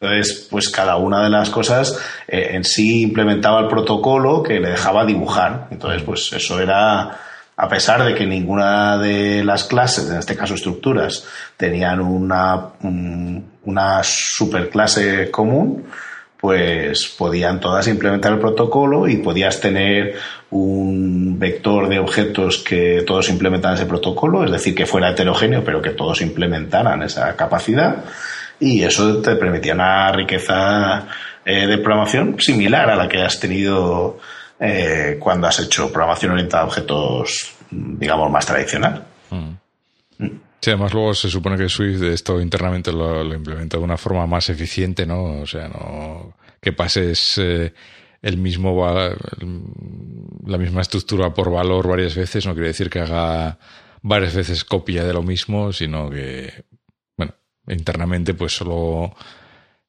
Entonces, pues cada una de las cosas eh, en sí implementaba el protocolo que le dejaba dibujar. Entonces, pues eso era, a pesar de que ninguna de las clases, en este caso estructuras, tenían una, una superclase común, pues podían todas implementar el protocolo y podías tener un vector de objetos que todos implementaran ese protocolo, es decir, que fuera heterogéneo, pero que todos implementaran esa capacidad. Y eso te permitía una riqueza eh, de programación similar a la que has tenido eh, cuando has hecho programación orientada a objetos, digamos, más tradicional. Sí, además luego se supone que Swift esto internamente lo, lo, implementa de una forma más eficiente, ¿no? O sea, no que pases eh, el mismo la misma estructura por valor varias veces no quiere decir que haga varias veces copia de lo mismo, sino que bueno, internamente pues solo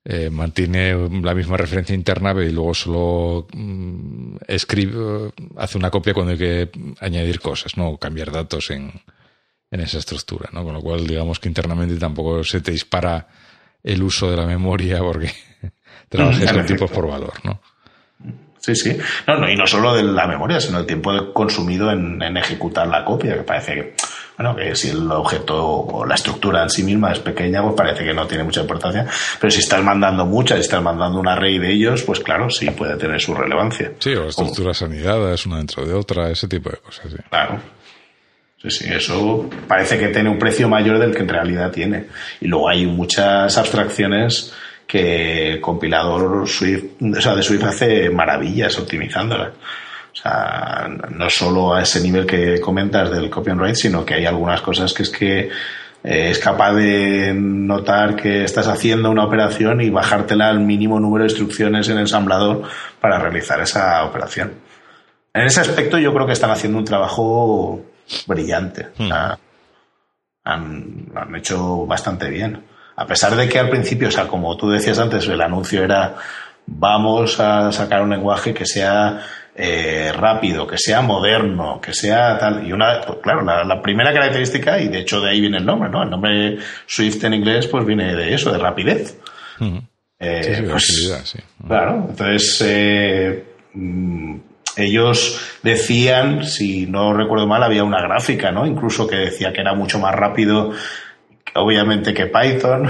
eh, mantiene la misma referencia interna y luego solo mm, escribe, hace una copia cuando hay que añadir cosas, no cambiar datos en, en esa estructura, ¿no? Con lo cual, digamos que internamente tampoco se te dispara el uso de la memoria porque trabajes con tipos por valor, ¿no? Sí, sí. No, no, y no solo de la memoria, sino el tiempo consumido en, en ejecutar la copia, que parece que, bueno, que si el objeto o la estructura en sí misma es pequeña, pues parece que no tiene mucha importancia. Pero si estás mandando muchas, si estás mandando un array de ellos, pues claro, sí puede tener su relevancia. Sí, o estructuras anidadas una dentro de otra, ese tipo de cosas. Sí. Claro. Sí, sí, eso parece que tiene un precio mayor del que en realidad tiene. Y luego hay muchas abstracciones que compilador Swift, o sea, de Swift hace maravillas optimizándolas. O sea, no solo a ese nivel que comentas del copy and write, sino que hay algunas cosas que es que eh, es capaz de notar que estás haciendo una operación y bajártela al mínimo número de instrucciones en el ensamblador para realizar esa operación. En ese aspecto yo creo que están haciendo un trabajo brillante. O sea, han, lo han hecho bastante bien. A pesar de que al principio, o sea, como tú decías antes, el anuncio era vamos a sacar un lenguaje que sea eh, rápido, que sea moderno, que sea tal. Y una, pues claro, la, la, primera característica, y de hecho de ahí viene el nombre, ¿no? El nombre Swift en inglés, pues viene de eso, de rapidez. Mm. Eh, Sí, sí, pues, sí. Claro, entonces eh, mm, ellos decían, si no recuerdo mal, había una gráfica, ¿no? Incluso que decía que era mucho más rápido, obviamente, que Python.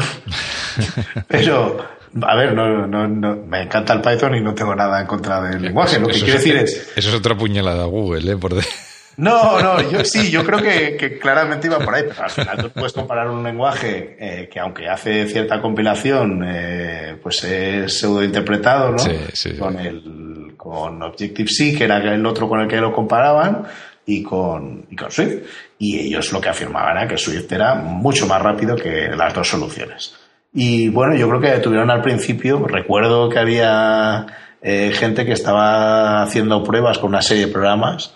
Pero, a ver, no, no, no, me encanta el Python y no tengo nada en contra del lenguaje. Lo que Eso quiero es- decir es, Eso es otra puñalada a Google, ¿eh? Por de- no, no, yo sí, yo creo que, que claramente iba por ahí, pero al final tú puedes comparar un lenguaje eh, que aunque hace cierta compilación, eh, pues es pseudointerpretado, ¿no? Sí, sí, sí. Con el con Objective-C, que era el otro con el que lo comparaban, y con, y con Swift. Y ellos lo que afirmaban era que Swift era mucho más rápido que las dos soluciones. Y bueno, yo creo que tuvieron al principio, recuerdo que había eh, gente que estaba haciendo pruebas con una serie de programas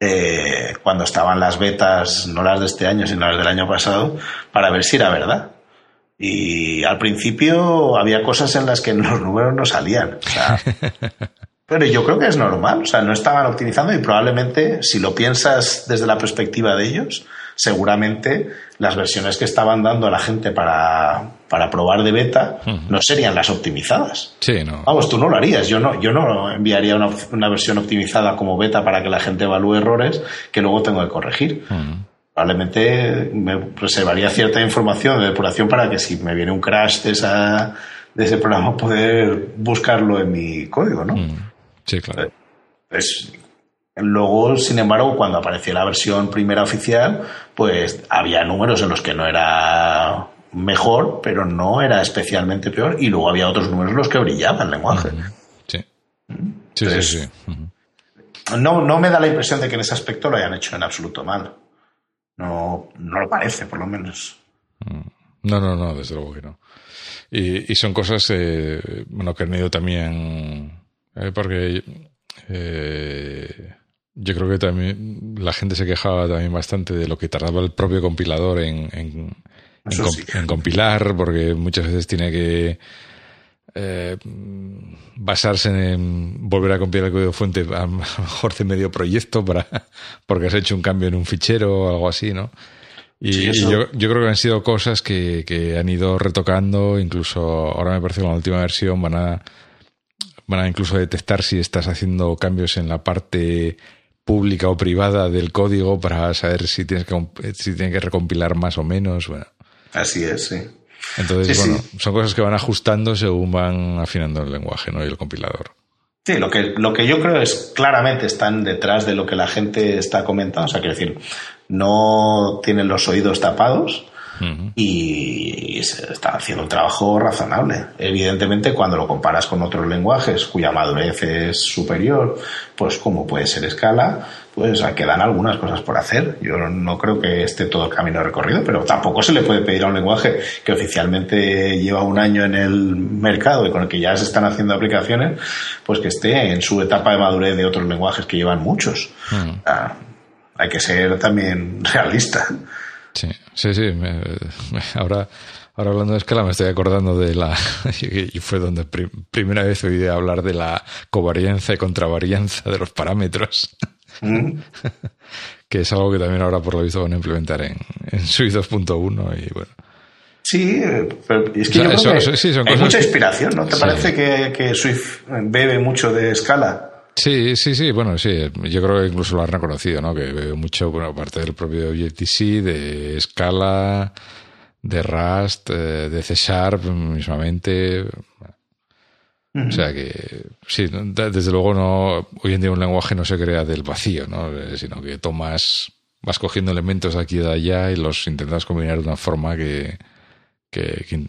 eh, cuando estaban las betas, no las de este año, sino las del año pasado, para ver si era verdad. Y al principio había cosas en las que los números no salían. O sea, pero yo creo que es normal, o sea, no estaban optimizando y probablemente, si lo piensas desde la perspectiva de ellos, seguramente las versiones que estaban dando a la gente para, para probar de beta no serían las optimizadas. Sí, no. Vamos, tú no lo harías. Yo no, yo no enviaría una, una versión optimizada como beta para que la gente evalúe errores que luego tengo que corregir. Probablemente me reservaría cierta información de depuración para que si me viene un crash de, esa, de ese programa poder buscarlo en mi código, ¿no? Sí, claro. Pues, luego, sin embargo, cuando apareció la versión primera oficial, pues había números en los que no era mejor, pero no era especialmente peor, y luego había otros números en los que brillaba el lenguaje. Sí. Sí, sí, Entonces, sí. Ujú. No, no me da la impresión de que en ese aspecto lo hayan hecho en absoluto mal. No, no lo parece, por lo menos. No, no, no, desde luego que no. Y, y son cosas, eh, bueno, que han ido también, eh, porque eh, yo creo que también la gente se quejaba también bastante de lo que tardaba el propio compilador en, en, en sí. compilar, porque muchas veces tiene que eh, basarse en volver a compilar el código fuente a lo mejor de medio proyecto para porque has hecho un cambio en un fichero o algo así, ¿no? Y, Sí, y eso- yo, yo creo que han sido cosas que, que han ido retocando, incluso ahora me parece que en la última versión van a, van a incluso detectar si estás haciendo cambios en la parte pública o privada del código para saber si tienes que, comp- si tienes que recompilar más o menos. Bueno, Así es, sí. entonces, Sí, bueno, sí. son cosas que van ajustando según van afinando el lenguaje ¿no? y el compilador. Sí, lo que, lo que yo creo es claramente están detrás de lo que la gente está comentando. O sea, quiero decir, no tienen los oídos tapados Y se está haciendo un trabajo razonable. Evidentemente, cuando lo comparas con otros lenguajes cuya madurez es superior, pues como puede ser Scala, pues quedan algunas cosas por hacer. Yo no creo que esté todo el camino recorrido, pero tampoco se le puede pedir a un lenguaje que oficialmente lleva un año en el mercado y con el que ya se están haciendo aplicaciones, pues que esté en su etapa de madurez de otros lenguajes que llevan muchos. Ah, hay que ser también realista. Sí, sí, sí. me- me- ahora, ahora hablando de escala me estoy acordando de la... Y fue donde pri- primera vez oí hablar de la covarianza y contravarianza de los parámetros, Mm. que es algo que también ahora por lo visto van a implementar en, en Swift 2.1 y bueno. Sí, pero es que hay mucha inspiración, ¿no? ¿Te parece que, que, Swift bebe mucho de Scala? Sí, sí, sí, bueno, sí, yo creo que incluso lo han reconocido, ¿no? Que bebe mucho, bueno, aparte del propio Objective-C, de Scala, de Rust, eh, de C Sharp mismamente. O sea que, sí, desde luego no, hoy en día un lenguaje no se crea del vacío, ¿no? Eh, sino que tomas, vas cogiendo elementos de aquí y de allá y los intentas combinar de una forma que, que, que,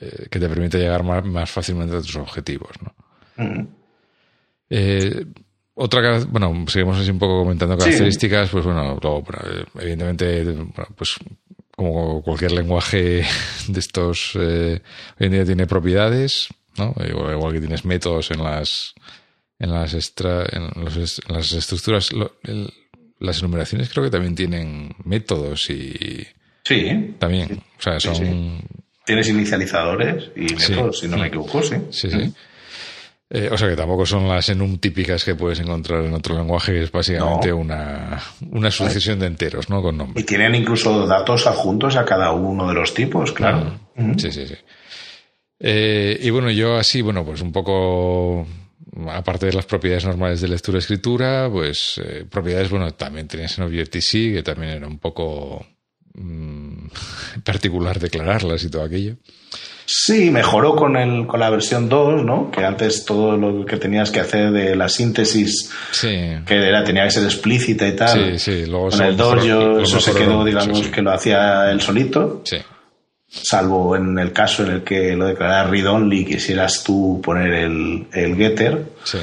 eh, te permite llegar más, fácilmente a tus objetivos, ¿no? Eh, otra, bueno, seguimos así un poco comentando características, pues bueno, evidentemente, pues como cualquier lenguaje de estos, eh, hoy en día tiene propiedades, ¿no? Igual, que tienes métodos en las, en las, extra, en, las estructuras, las enumeraciones creo que también tienen métodos y... Sí. También, o sea, son... Tienes inicializadores y métodos, si no me equivoco, sí. Sí, sí. Eh, o sea que tampoco son las enum típicas que puedes encontrar en otro lenguaje, que es básicamente una, una, sucesión de enteros, ¿no? Con nombres. Y tienen incluso datos adjuntos a cada uno de los tipos, claro. Sí, sí, sí. Eh, y bueno, yo así, bueno, pues un poco, aparte de las propiedades normales de lectura-escritura, pues eh, propiedades, bueno, también tenías en Objective-C, que también era un poco mm, particular declararlas y todo aquello. Sí, mejoró con, el, con la versión 2, ¿no? Que antes todo lo que tenías que hacer de la síntesis, que era, tenía que ser explícita y tal. Sí, sí. Luego con el 2 yo, eso se quedó, digamos, que lo hacía él solito. Sí. Salvo en el caso en el que lo declarara read only, quisieras tú poner el, el getter. Sí.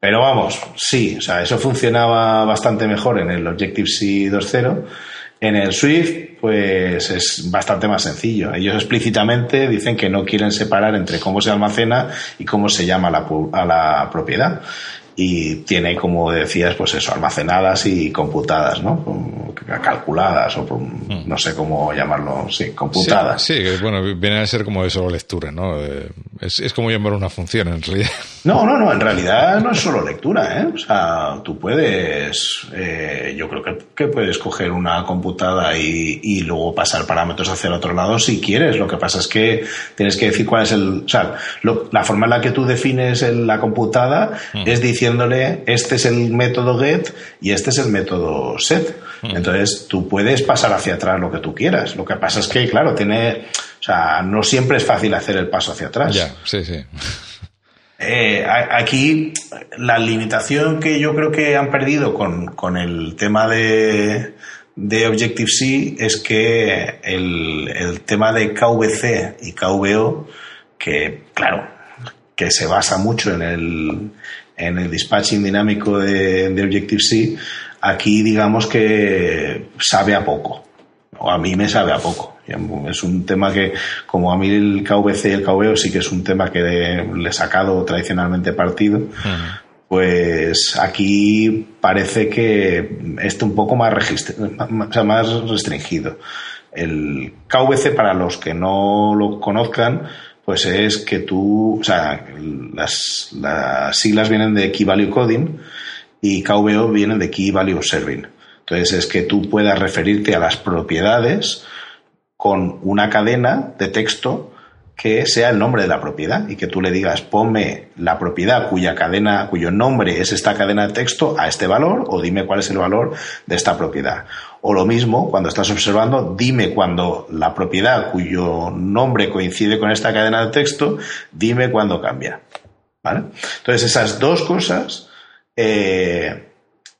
Pero vamos, sí, o sea, eso funcionaba bastante mejor en el Objective-C 2.0 en el Swift, pues es bastante más sencillo. Ellos explícitamente dicen que no quieren separar entre cómo se almacena y cómo se llama a la propiedad y tiene, como decías, pues eso, almacenadas y computadas, ¿no? Calculadas o mm. no sé cómo llamarlo, sí, computadas. Sí, bueno, viene a ser como de solo lectura, ¿no? Eh, es, es, como llamar una función en realidad. No, no, no, en realidad no es solo lectura, ¿eh? O sea, tú puedes, eh, yo creo que, que, puedes coger una computada y, y, luego pasar parámetros hacia el otro lado si quieres. Lo que pasa es que tienes que decir cuál es el, o sea, la forma en la que tú defines la computada mm. es diciendo diciéndole este es el método get y este es el método set. Mm. Entonces tú puedes pasar hacia atrás lo que tú quieras. Lo que pasa es que, claro, tiene, o sea, no siempre es fácil hacer el paso hacia atrás. Ya, sí, sí. Eh, aquí la limitación que yo creo que han perdido con, el tema de, de Objective-C es que el, el, tema de KVC y KVO, que claro, que se basa mucho en el, en el dispatching dinámico de, Objective-C, aquí digamos que sabe a poco, o a mí me sabe a poco. Es un tema que, como a mí el KVC y el KVO sí que es un tema que le he sacado tradicionalmente partido, pues aquí parece que está un poco más, más restringido. El KVC, para los que no lo conozcan, pues es que tú, o sea, las, las siglas vienen de Key Value Coding y KVO vienen de Key Value Serving. Entonces es que tú puedas referirte a las propiedades con una cadena de texto que sea el nombre de la propiedad y que tú le digas ponme la propiedad cuya cadena, cuyo nombre es esta cadena de texto a este valor o dime cuál es el valor de esta propiedad. O lo mismo, cuando estás observando, dime cuando la propiedad cuyo nombre coincide con esta cadena de texto, dime cuándo cambia. ¿Vale? Entonces esas dos cosas eh,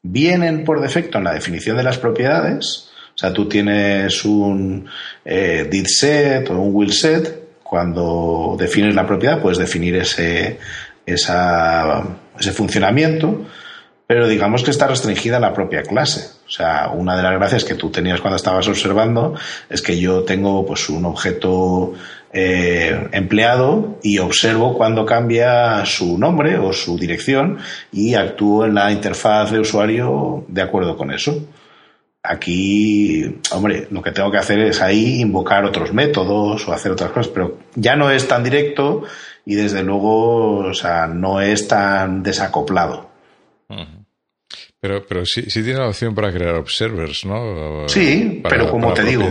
vienen por defecto en la definición de las propiedades. O sea, tú tienes un eh, did set o un will set cuando defines la propiedad, puedes definir ese, ese funcionamiento, pero digamos que está restringida a la propia clase. O sea, una de las gracias que tú tenías cuando estabas observando es que yo tengo pues un objeto eh, empleado y observo cuando cambia su nombre o su dirección y actúo en la interfaz de usuario de acuerdo con eso. Aquí, hombre, lo que tengo que hacer es ahí invocar otros métodos o hacer otras cosas, pero ya no es tan directo y desde luego, o sea, no es tan desacoplado. Pero, pero sí, sí tiene la opción para crear observers, ¿no? Sí, Para- pero como te digo.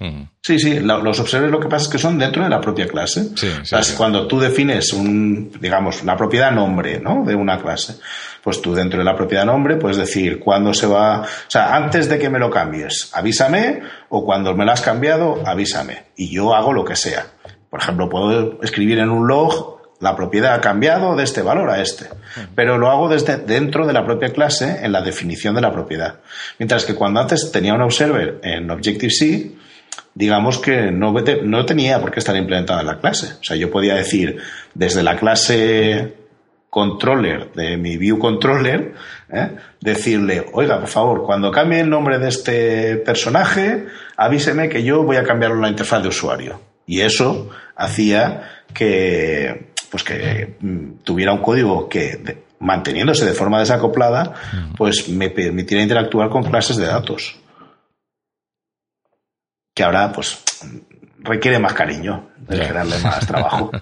Mm. Sí, sí, los observers lo que pasa es que son dentro de la propia clase. Sí, O sí, sea, sí. Cuando tú defines un, digamos, la propiedad nombre, ¿no? De una clase, pues tú dentro de la propiedad nombre puedes decir cuándo se va, o sea, antes de que me lo cambies, avísame, o cuando me lo has cambiado, avísame. Y yo hago lo que sea. Por ejemplo, puedo escribir en un log la propiedad ha cambiado de este valor a este, pero lo hago desde dentro de la propia clase en la definición de la propiedad. Mientras que cuando antes tenía un observer en Objective-C, digamos que no, no tenía por qué estar implementada en la clase. O sea, yo podía decir desde la clase controller de mi view controller, ¿eh? decirle, oiga, por favor, cuando cambie el nombre de este personaje, avíseme que yo voy a cambiarlo en la interfaz de usuario. Y eso hacía que, pues que mm, tuviera un código que, de- manteniéndose de forma desacoplada, pues me permitiera interactuar con clases de datos que ahora pues requiere más cariño, de Ya. generarle más trabajo.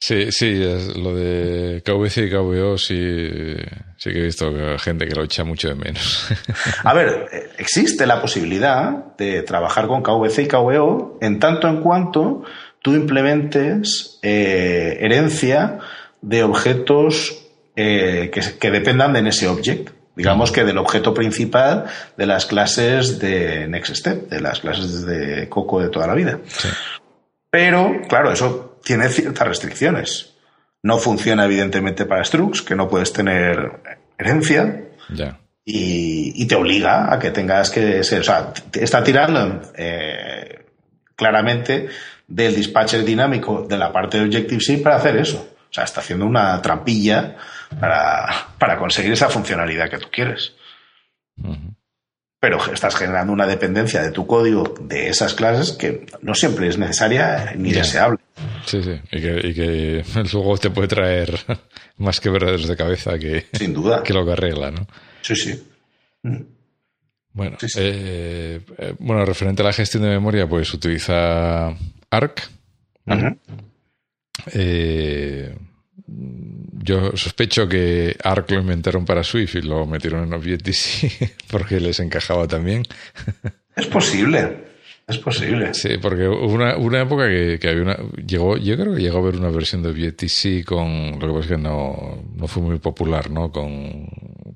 Sí, sí, es lo de KVC y KVO sí, sí que he visto que gente que lo echa mucho de menos. A ver, eh, existe la posibilidad de trabajar con KVC y KVO en tanto en cuanto tú implementes eh, herencia de objetos eh, que, que dependan de ese object. Digamos que del objeto principal de las clases de Next Step, de las clases de Coco de toda la vida. Pero, claro, eso tiene ciertas restricciones. No funciona, evidentemente, para Structs, que no puedes tener herencia ya. y, y te obliga a que tengas que ser. O sea, te está tirando eh, claramente del dispatcher dinámico de la parte de Objective-C para hacer eso. O sea, está haciendo una trampilla para, para conseguir esa funcionalidad que tú quieres. Pero estás generando una dependencia de tu código de esas clases que no siempre es necesaria ni deseable. Sí, sí. Y que, y que luego te puede traer más que verdaderos de cabeza que, Sin duda. que lo que arregla, ¿no? Sí, sí. Bueno, Sí, sí. eh, eh, bueno, referente a la gestión de memoria, pues utiliza ARC. Eh, yo sospecho que ARC lo inventaron para Swift y lo metieron en Objective-C porque les encajaba también. Es posible. Es posible. Sí, porque hubo una, una época que, que había una. Llegó, yo creo que llegó a haber una versión de Objective-C con. Lo que pasa es que no, no fue muy popular, ¿no? Con,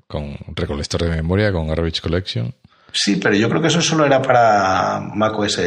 con recolector de memoria, con Garbage Collection. Sí, pero yo creo que eso solo era para macOS.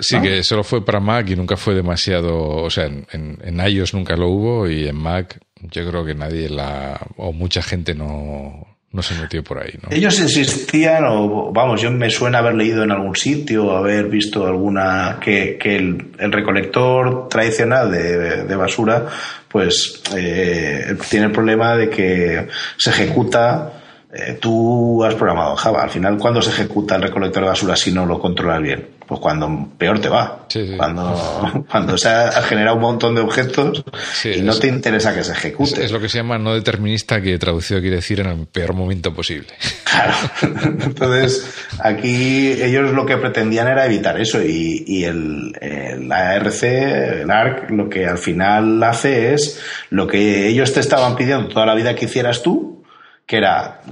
Sí, ¿no? que solo fue para Mac y nunca fue demasiado. O sea, en, en, en iOS nunca lo hubo y en Mac yo creo que nadie la. o mucha gente no, no se metió por ahí, ¿no? Ellos insistían, o vamos, yo me suena haber leído en algún sitio, haber visto alguna, que, que el, el recolector tradicional de, de basura, pues eh, tiene el problema de que se ejecuta, eh, tú has programado en Java, al final, ¿cuándo se ejecuta el recolector de basura si no lo controlas bien? Pues cuando peor te va. Sí, sí. Cuando, cuando se ha generado un montón de objetos Sí, y no es- te interesa que se Es, ejecute. es lo que se llama no determinista, que traducido quiere decir en el peor momento posible. Claro. Entonces, aquí ellos lo que pretendían era evitar eso y, y el, el ARC, el ARC, lo que al final hace es lo que ellos te estaban pidiendo toda la vida que hicieras tú, que era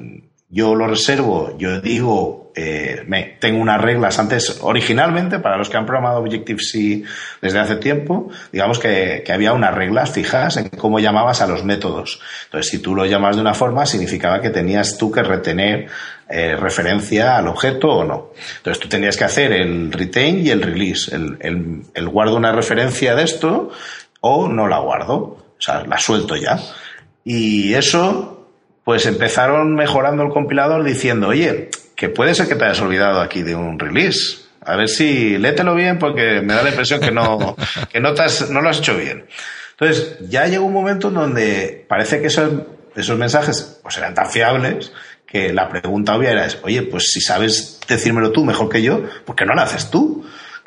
yo lo reservo, yo digo, eh, me, tengo unas reglas antes, originalmente, para los que han programado Objective-C desde hace tiempo, digamos que, que había unas reglas fijas en cómo llamabas a los métodos. Entonces, si tú lo llamas de una forma, significaba que tenías tú que retener eh, referencia al objeto o no. Entonces, tú tenías que hacer el retain y el release. El, el, el guardo una referencia de esto o no la guardo. O sea, la suelto ya. Y eso, pues empezaron mejorando el compilador diciendo, oye, que puede ser que te hayas olvidado aquí de un release. A ver si léetelo bien porque me da la impresión que no, que no, te has- no lo has hecho bien. Entonces, ya llegó un momento en donde parece que esos, esos mensajes pues eran tan fiables que la pregunta obvia era, oye, pues si sabes decírmelo tú mejor que yo, ¿por qué no lo haces tú?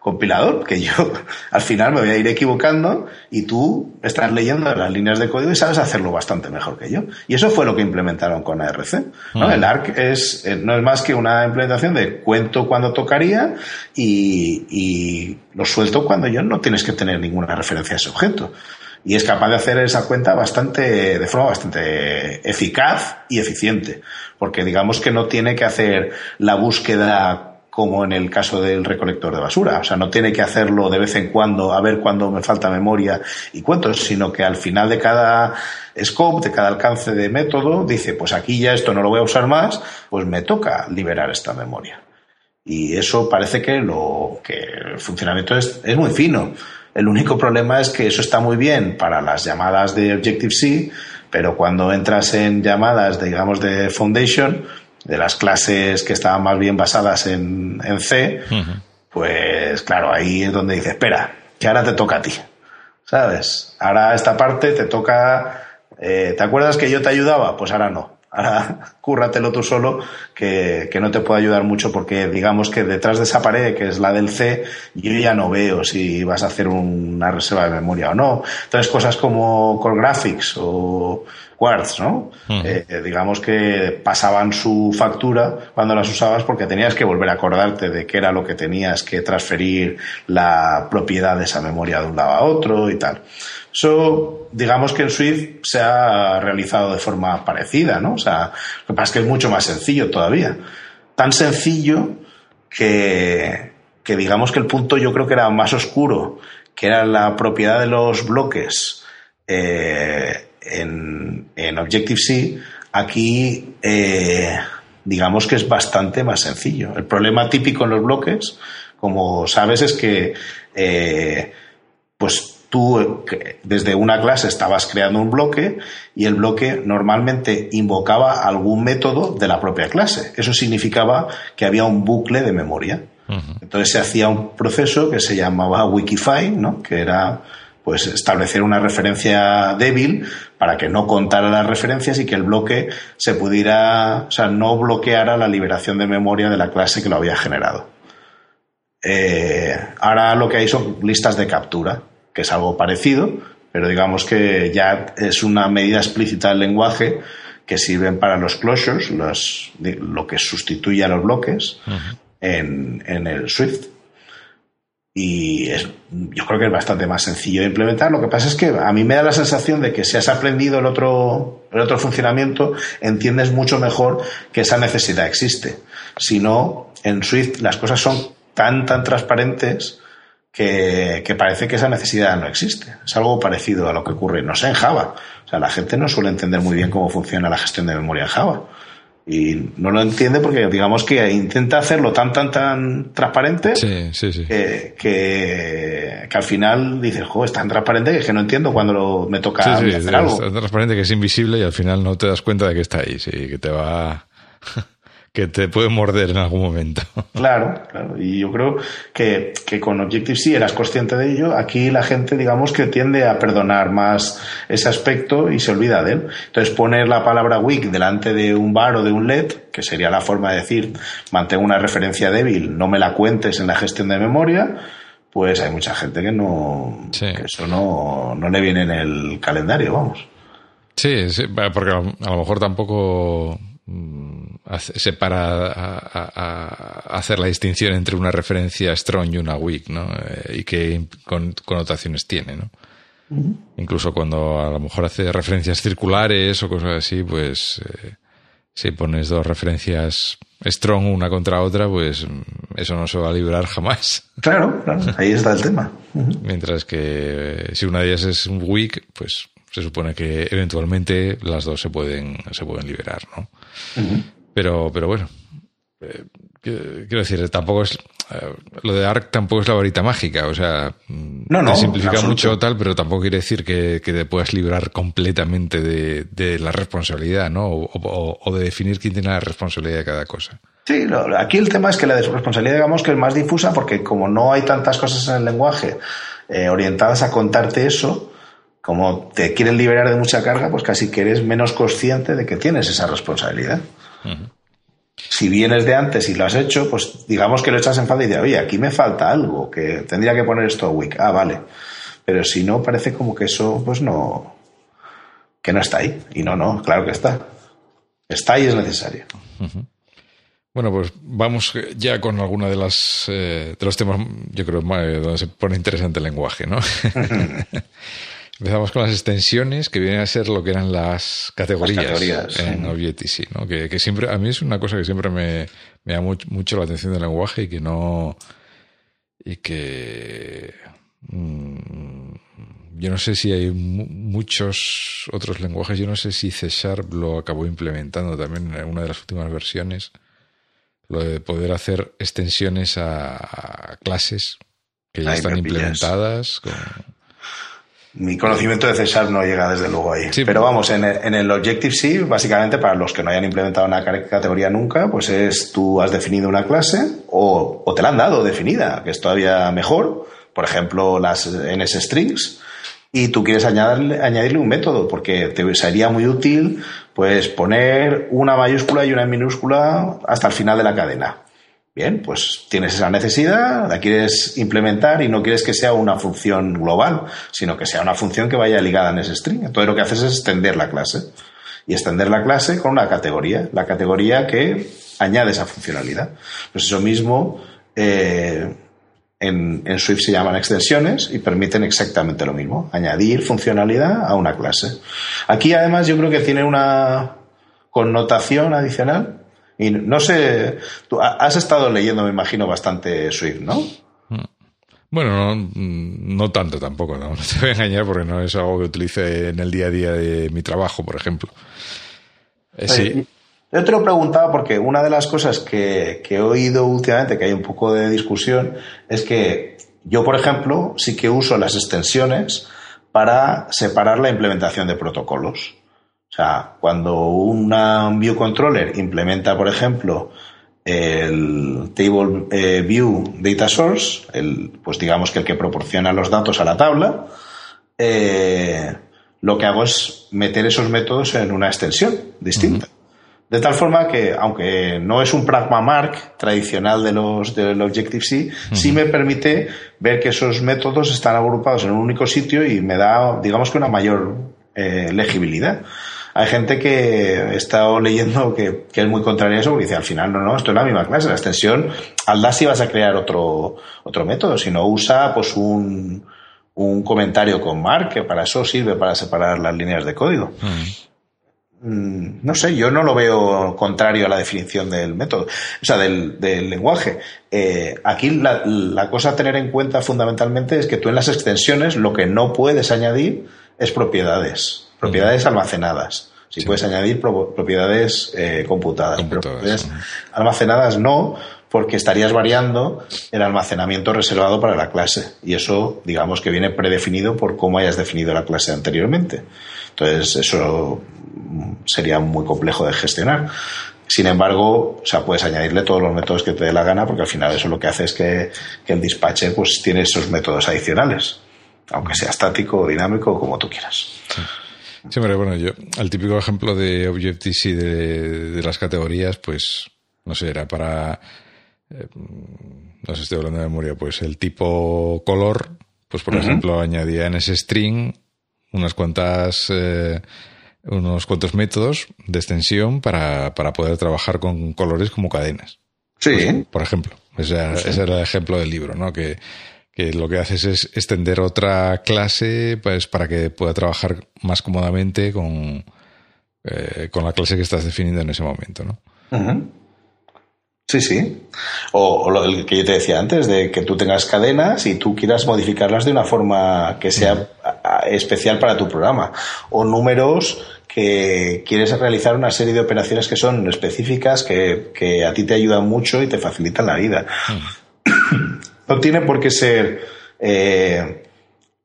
Compilador, que yo al final me voy a ir equivocando y tú estás leyendo las líneas de código y sabes hacerlo bastante mejor que yo. Y eso fue lo que implementaron con ARC. ¿no? El ARC es, eh, no es más que una implementación de cuento cuando tocaría y, y lo suelto cuando yo no tienes que tener ninguna referencia a ese objeto. y es capaz de hacer esa cuenta bastante, de forma bastante eficaz y eficiente, porque digamos que no tiene que hacer la búsqueda como en el caso del recolector de basura. O sea, no tiene que hacerlo de vez en cuando, a ver cuándo me falta memoria y cuántos, sino que al final de cada scope, de cada alcance de método, dice, pues aquí ya esto no lo voy a usar más, pues me toca liberar esta memoria. Y eso parece que lo que el funcionamiento es, es muy fino. El único problema es que eso está muy bien para las llamadas de Objective-C, pero cuando entras en llamadas, digamos, de Foundation, de las clases que estaban más bien basadas en, C, pues claro, ahí es donde dice, espera, que ahora te toca a ti. ¿Sabes? Ahora esta parte te toca... Eh, ¿Te acuerdas que yo te ayudaba? Pues ahora no. Ahora cúrratelo tú solo, que, que, no te puedo ayudar mucho porque digamos que detrás de esa pared, que es la del C, yo ya no veo si vas a hacer una reserva de memoria o no. Entonces cosas como Core Graphics o Quartz, ¿no? Eh, digamos que pasaban su factura cuando las usabas porque tenías que volver a acordarte de qué era lo que tenías que transferir la propiedad de esa memoria de un lado a otro y tal. Eso, digamos que en Swift se ha realizado de forma parecida, ¿no? O sea, lo que pasa es que es mucho más sencillo todavía. Tan sencillo que, que digamos que el punto yo creo que era más oscuro, que era la propiedad de los bloques eh, en, en Objective-C, aquí eh, digamos que es bastante más sencillo. El problema típico en los bloques, como sabes, es que eh, pues tú desde una clase estabas creando un bloque y el bloque normalmente invocaba algún método de la propia clase. Eso significaba que había un bucle de memoria. Entonces se hacía un proceso que se llamaba Wikify, ¿no? que era pues establecer una referencia débil para que no contara las referencias y que el bloque se pudiera, o sea, no bloqueara la liberación de memoria de la clase que lo había generado. Eh, ahora lo que hay son listas de captura, que es algo parecido, pero digamos que ya es una medida explícita del lenguaje que sirven para los closures, lo que sustituye a los bloques en, en el Swift y es, yo creo que es bastante más sencillo de implementar. Lo que pasa es que a mí me da la sensación de que si has aprendido el otro, el otro funcionamiento, entiendes mucho mejor que esa necesidad existe. Si no, en Swift las cosas son tan, tan transparentes que, que, parece que esa necesidad no existe. Es algo parecido a lo que ocurre, no sé, en Java. O sea, la gente no suele entender muy bien cómo funciona la gestión de memoria en Java y no lo entiende porque digamos que intenta hacerlo tan tan tan transparente Que, que, al final dices, jo, es tan transparente que, no entiendo cuando me toca hacer algo. Es tan transparente que es invisible y al final no te das cuenta de que está ahí, sí, que te va que te puede morder en algún momento. Claro, claro. Y yo creo que, que con Objective-C eras consciente de ello. Aquí la gente, digamos, que tiende a perdonar más ese aspecto y se olvida de él. Entonces, poner la palabra weak delante de un bar o de un LED, que sería la forma de decir, mantengo una referencia débil, no me la cuentes en la gestión de memoria, pues hay mucha gente que no, que eso no, no le viene en el calendario, vamos. Sí, sí porque a lo mejor tampoco mm, para a, hacer la distinción entre una referencia strong y una weak, ¿no? Eh, y qué connotaciones tiene, ¿no? Incluso cuando a lo mejor hace referencias circulares o cosas así, pues eh, si pones dos referencias strong una contra otra, pues eso no se va a librar jamás. Claro, claro, ahí está el tema. Mientras que eh, si una de ellas es weak, pues se supone que eventualmente las dos se pueden, se pueden liberar, ¿no? Pero, pero bueno, eh, quiero decir, tampoco es. Eh, lo de ARC tampoco es la varita mágica, o sea, no, no, te simplifica mucho tal, pero tampoco quiere decir que, te puedas librar completamente de, la responsabilidad, ¿no? O, de definir quién tiene la responsabilidad de cada cosa. Sí, aquí el tema es que la responsabilidad, digamos, que es más difusa porque como no hay tantas cosas en el lenguaje eh, orientadas a contarte eso, como te quieren liberar de mucha carga, pues casi que eres menos consciente de que tienes esa responsabilidad. Si vienes de antes y lo has hecho, pues digamos que lo echas en falta y dices, oye, aquí me falta algo, que tendría que poner esto a week. Ah, vale. Pero si no, parece como que eso, pues no, que no está ahí. Y no, no, claro que está. Está y es necesario. Bueno, pues vamos ya con alguna de las eh, de los temas, yo creo, donde se pone interesante el lenguaje, ¿no? Empezamos con las extensiones, que vienen a ser lo que eran las categorías, en Objective-C, ¿no? Que, siempre, a mí es una cosa que siempre me, me da mucho, la atención del lenguaje y que no. Y que. Mm, yo no sé si hay muchos otros lenguajes, yo no sé si C Sharp lo acabó implementando también en una de las últimas versiones, lo de poder hacer extensiones a, clases que ya están implementadas. Mi conocimiento de C no llega desde luego ahí. Pero vamos, en el, en el Objective-C, básicamente para los que no hayan implementado una categoría nunca, pues es tú has definido una clase o, o te la han dado definida, que es todavía mejor. Por ejemplo, las NS-strings y tú quieres añadirle, añadirle un método, porque te sería muy útil pues poner una mayúscula y una minúscula hasta el final de la cadena. Bien, pues tienes esa necesidad, la quieres implementar y no quieres que sea una función global, sino que sea una función que vaya ligada en ese string. Entonces lo que haces es extender la clase. Y extender la clase con una categoría, la categoría que añade esa funcionalidad. Pues eso mismo eh, en, en, Swift se llaman extensiones y permiten exactamente lo mismo, añadir funcionalidad a una clase. Aquí además yo creo que tiene una connotación adicional y no sé, tú has estado leyendo, me imagino, bastante Swift, ¿no? Mm. Bueno, no, no, tanto tampoco, ¿no? no te voy a engañar porque no es algo que utilice en el día a día de mi trabajo, por ejemplo. Eh, sí. Yo te lo preguntaba porque una de las cosas que, he oído últimamente, que hay un poco de discusión, es que yo, por ejemplo, sí que uso las extensiones para separar la implementación de protocolos. Sea, cuando una view controller implementa, por ejemplo, el table eh, view data source, el, pues digamos que el que proporciona los datos a la tabla, eh, lo que hago es meter esos métodos en una extensión distinta. De tal forma que, aunque no es un pragma mark tradicional de los del Objective-C, sí me permite ver que esos métodos están agrupados en un único sitio y me da, digamos que una mayor eh, legibilidad. Hay gente que he estado leyendo que, es muy contraria a eso porque dice al final no, no, esto es la misma clase, la extensión, al dar si vas a crear otro, otro método, sino usa pues un, un comentario con mark, que para eso sirve para separar las líneas de código. Mm, no sé, yo no lo veo contrario a la definición del método, o sea, del, lenguaje. Eh, aquí la, cosa a tener en cuenta fundamentalmente es que tú en las extensiones lo que no puedes añadir es propiedades, propiedades almacenadas. Si puedes añadir propiedades eh, computadas, propiedades almacenadas no, porque estarías variando el almacenamiento reservado para la clase. Y eso, digamos que viene predefinido por cómo hayas definido la clase anteriormente. Entonces, eso sería muy complejo de gestionar. Sin embargo, o sea, puedes añadirle todos los métodos que te dé la gana, porque al final eso lo que hace es que, el dispatcher pues tiene esos métodos adicionales, aunque sea estático o dinámico, como tú quieras. Sí, pero bueno, yo, el típico ejemplo de Objective-C de, las categorías, pues, no sé, era para, eh, no sé, estoy hablando de memoria, pues el tipo color, pues por ejemplo, añadía en ese string unas cuantas, eh, unos cuantos métodos de extensión para, para poder trabajar con colores como cadenas. Sí. Pues, por ejemplo, ese, era el ejemplo del libro, ¿no? Que, que lo que haces es extender otra clase pues, para que pueda trabajar más cómodamente con, eh, con la clase que estás definiendo en ese momento, ¿no? Sí, sí. O, lo que yo te decía antes, de que tú tengas cadenas y tú quieras modificarlas de una forma que sea especial para tu programa. O números que quieres realizar una serie de operaciones que son específicas, que, a ti te ayudan mucho y te facilitan la vida. No tiene por qué ser... Eh,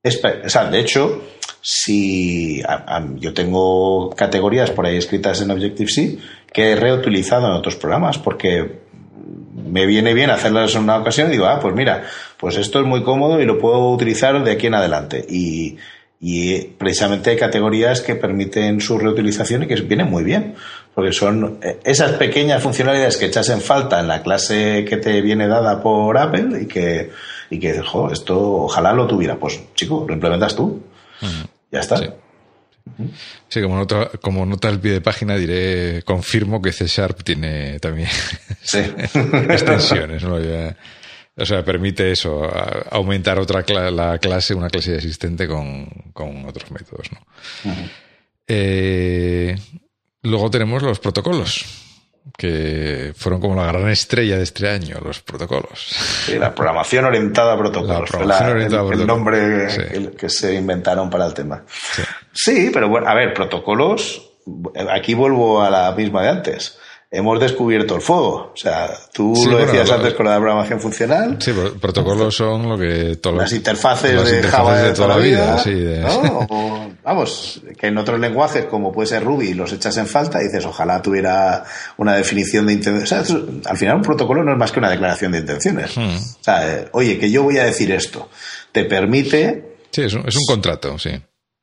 o sea, de hecho, si yo tengo categorías por ahí escritas en Objective-C que he reutilizado en otros programas porque me viene bien hacerlas en una ocasión y digo, ah, pues mira, pues esto es muy cómodo y lo puedo utilizar de aquí en adelante. Y, precisamente hay categorías que permiten su reutilización y que vienen muy bien, porque son eh, esas pequeñas funcionalidades que echas en falta en la clase que te viene dada por Apple y que, y que esto ojalá lo tuviera. Pues chico, lo implementas tú. Ya está. Sí, como nota, como nota al pie de página diré, confirmo que C Sharp tiene también extensiones, ¿no? O sea, permite eso, aumentar otra la clase, una clase existente con, con otros métodos. ¿no? eh, luego tenemos los protocolos, que fueron como la gran estrella de este año, los protocolos. Sí, la programación orientada a protocolos. el, nombre que, se inventaron para el tema. Sí. sí, pero bueno, a ver, protocolos, aquí vuelvo a la misma de antes hemos descubierto el fuego. O sea, tú lo decías antes con la programación funcional. Sí, protocolos son lo que todas las interfaces de Java de, toda, la vida. sí, vamos, que en otros lenguajes como puede ser Ruby los echas en falta y dices, ojalá tuviera una definición de intenciones. O sea, al final un protocolo no es más que una declaración de intenciones. Hmm. O sea, eh, oye, que yo voy a decir esto. Te permite... Sí, es un, es un contrato, sí.